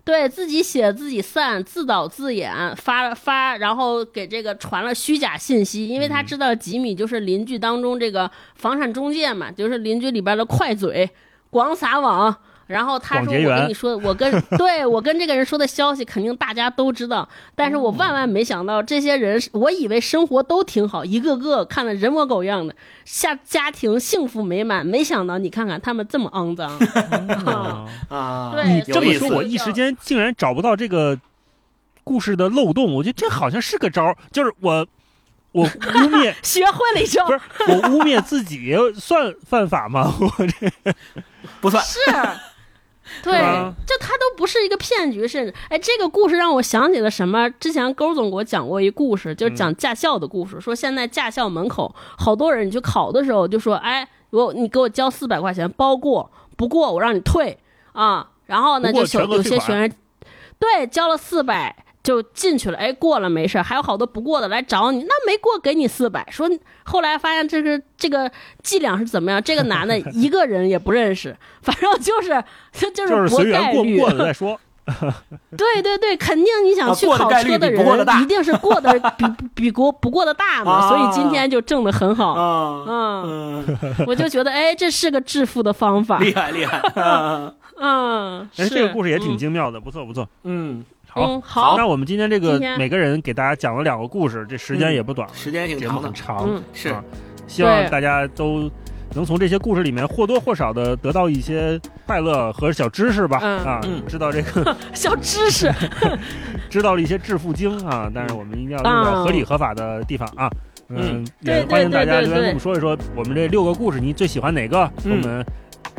对自己写自己散，自导自演发发，然后给这个传了虚假信息，因为他知道吉米就是邻居当中这个房产中介嘛，就是邻居里边的快嘴，广撒网。然后他说：“广结缘我跟你说，我跟 对我跟这个人说的消息，肯定大家都知道。但是我万万没想到，这些人，我以为生活都挺好，一个个看的人模狗样的，下家庭幸福美满。没想到，你看看他们这么肮脏。哦啊，对有意思这么说，我一时间竟然找不到这个故事的漏洞。我觉得这好像是个招儿，就是我我污蔑 学会了一招不，是我污蔑自己算犯法吗？我这不算，是，对是吧，这他都不是一个骗局，甚至，哎，这个故事让我想起了什么？之前勾总给我讲过一故事，就是讲驾校的故事，说现在驾校门口好多人，你去考的时候就说，哎，我你给我交四百块钱包过，不过我让你退啊。然后呢，就有些学员，对，交了四百。就进去了，哎，过了没事儿，还有好多不过的来找你，那没过给你四百。说后来发现这个这个伎俩是怎么样？这个男的 一个人也不认识，反正就是就就就是博概率。过了再说。对对对，肯定你想啊去考车的人一定是过的 比比过不过的大嘛，啊所以今天就挣得很好。啊，嗯，嗯，我就觉得哎，这是个致富的方法。厉害厉害，啊嗯，哎，是这个故事也挺嗯精妙的，不错不错。嗯，好，嗯好。那我们今天这个每个人给大家讲了两个故事，这时间也不短了，时间挺长的节目很，长，嗯。是。啊希望大家都能从这些故事里面或多或少的得到一些快乐和小知识吧。嗯。啊，嗯。知道这个 小知识。知道了一些致富经啊，但是我们一定要用在合理合法的地方啊。嗯，也欢迎大家留言跟我们说一说，我们这六个故事你最喜欢哪个？跟我们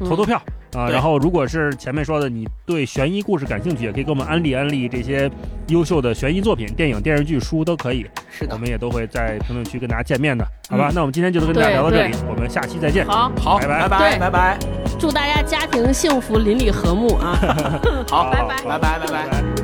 投投票啊。对然后，如果是前面说的你对悬疑故事感兴趣，也可以给我们安利安利这些优秀的悬疑作品，电影、电视剧、书都可以。是的，我们也都会在评论区跟大家见面的，好吧？嗯那我们今天就跟大家聊到这里，我们下期再见。好，好，拜拜拜拜拜拜，祝大家家庭幸福，邻里和睦啊！好，拜拜拜拜拜拜。拜拜。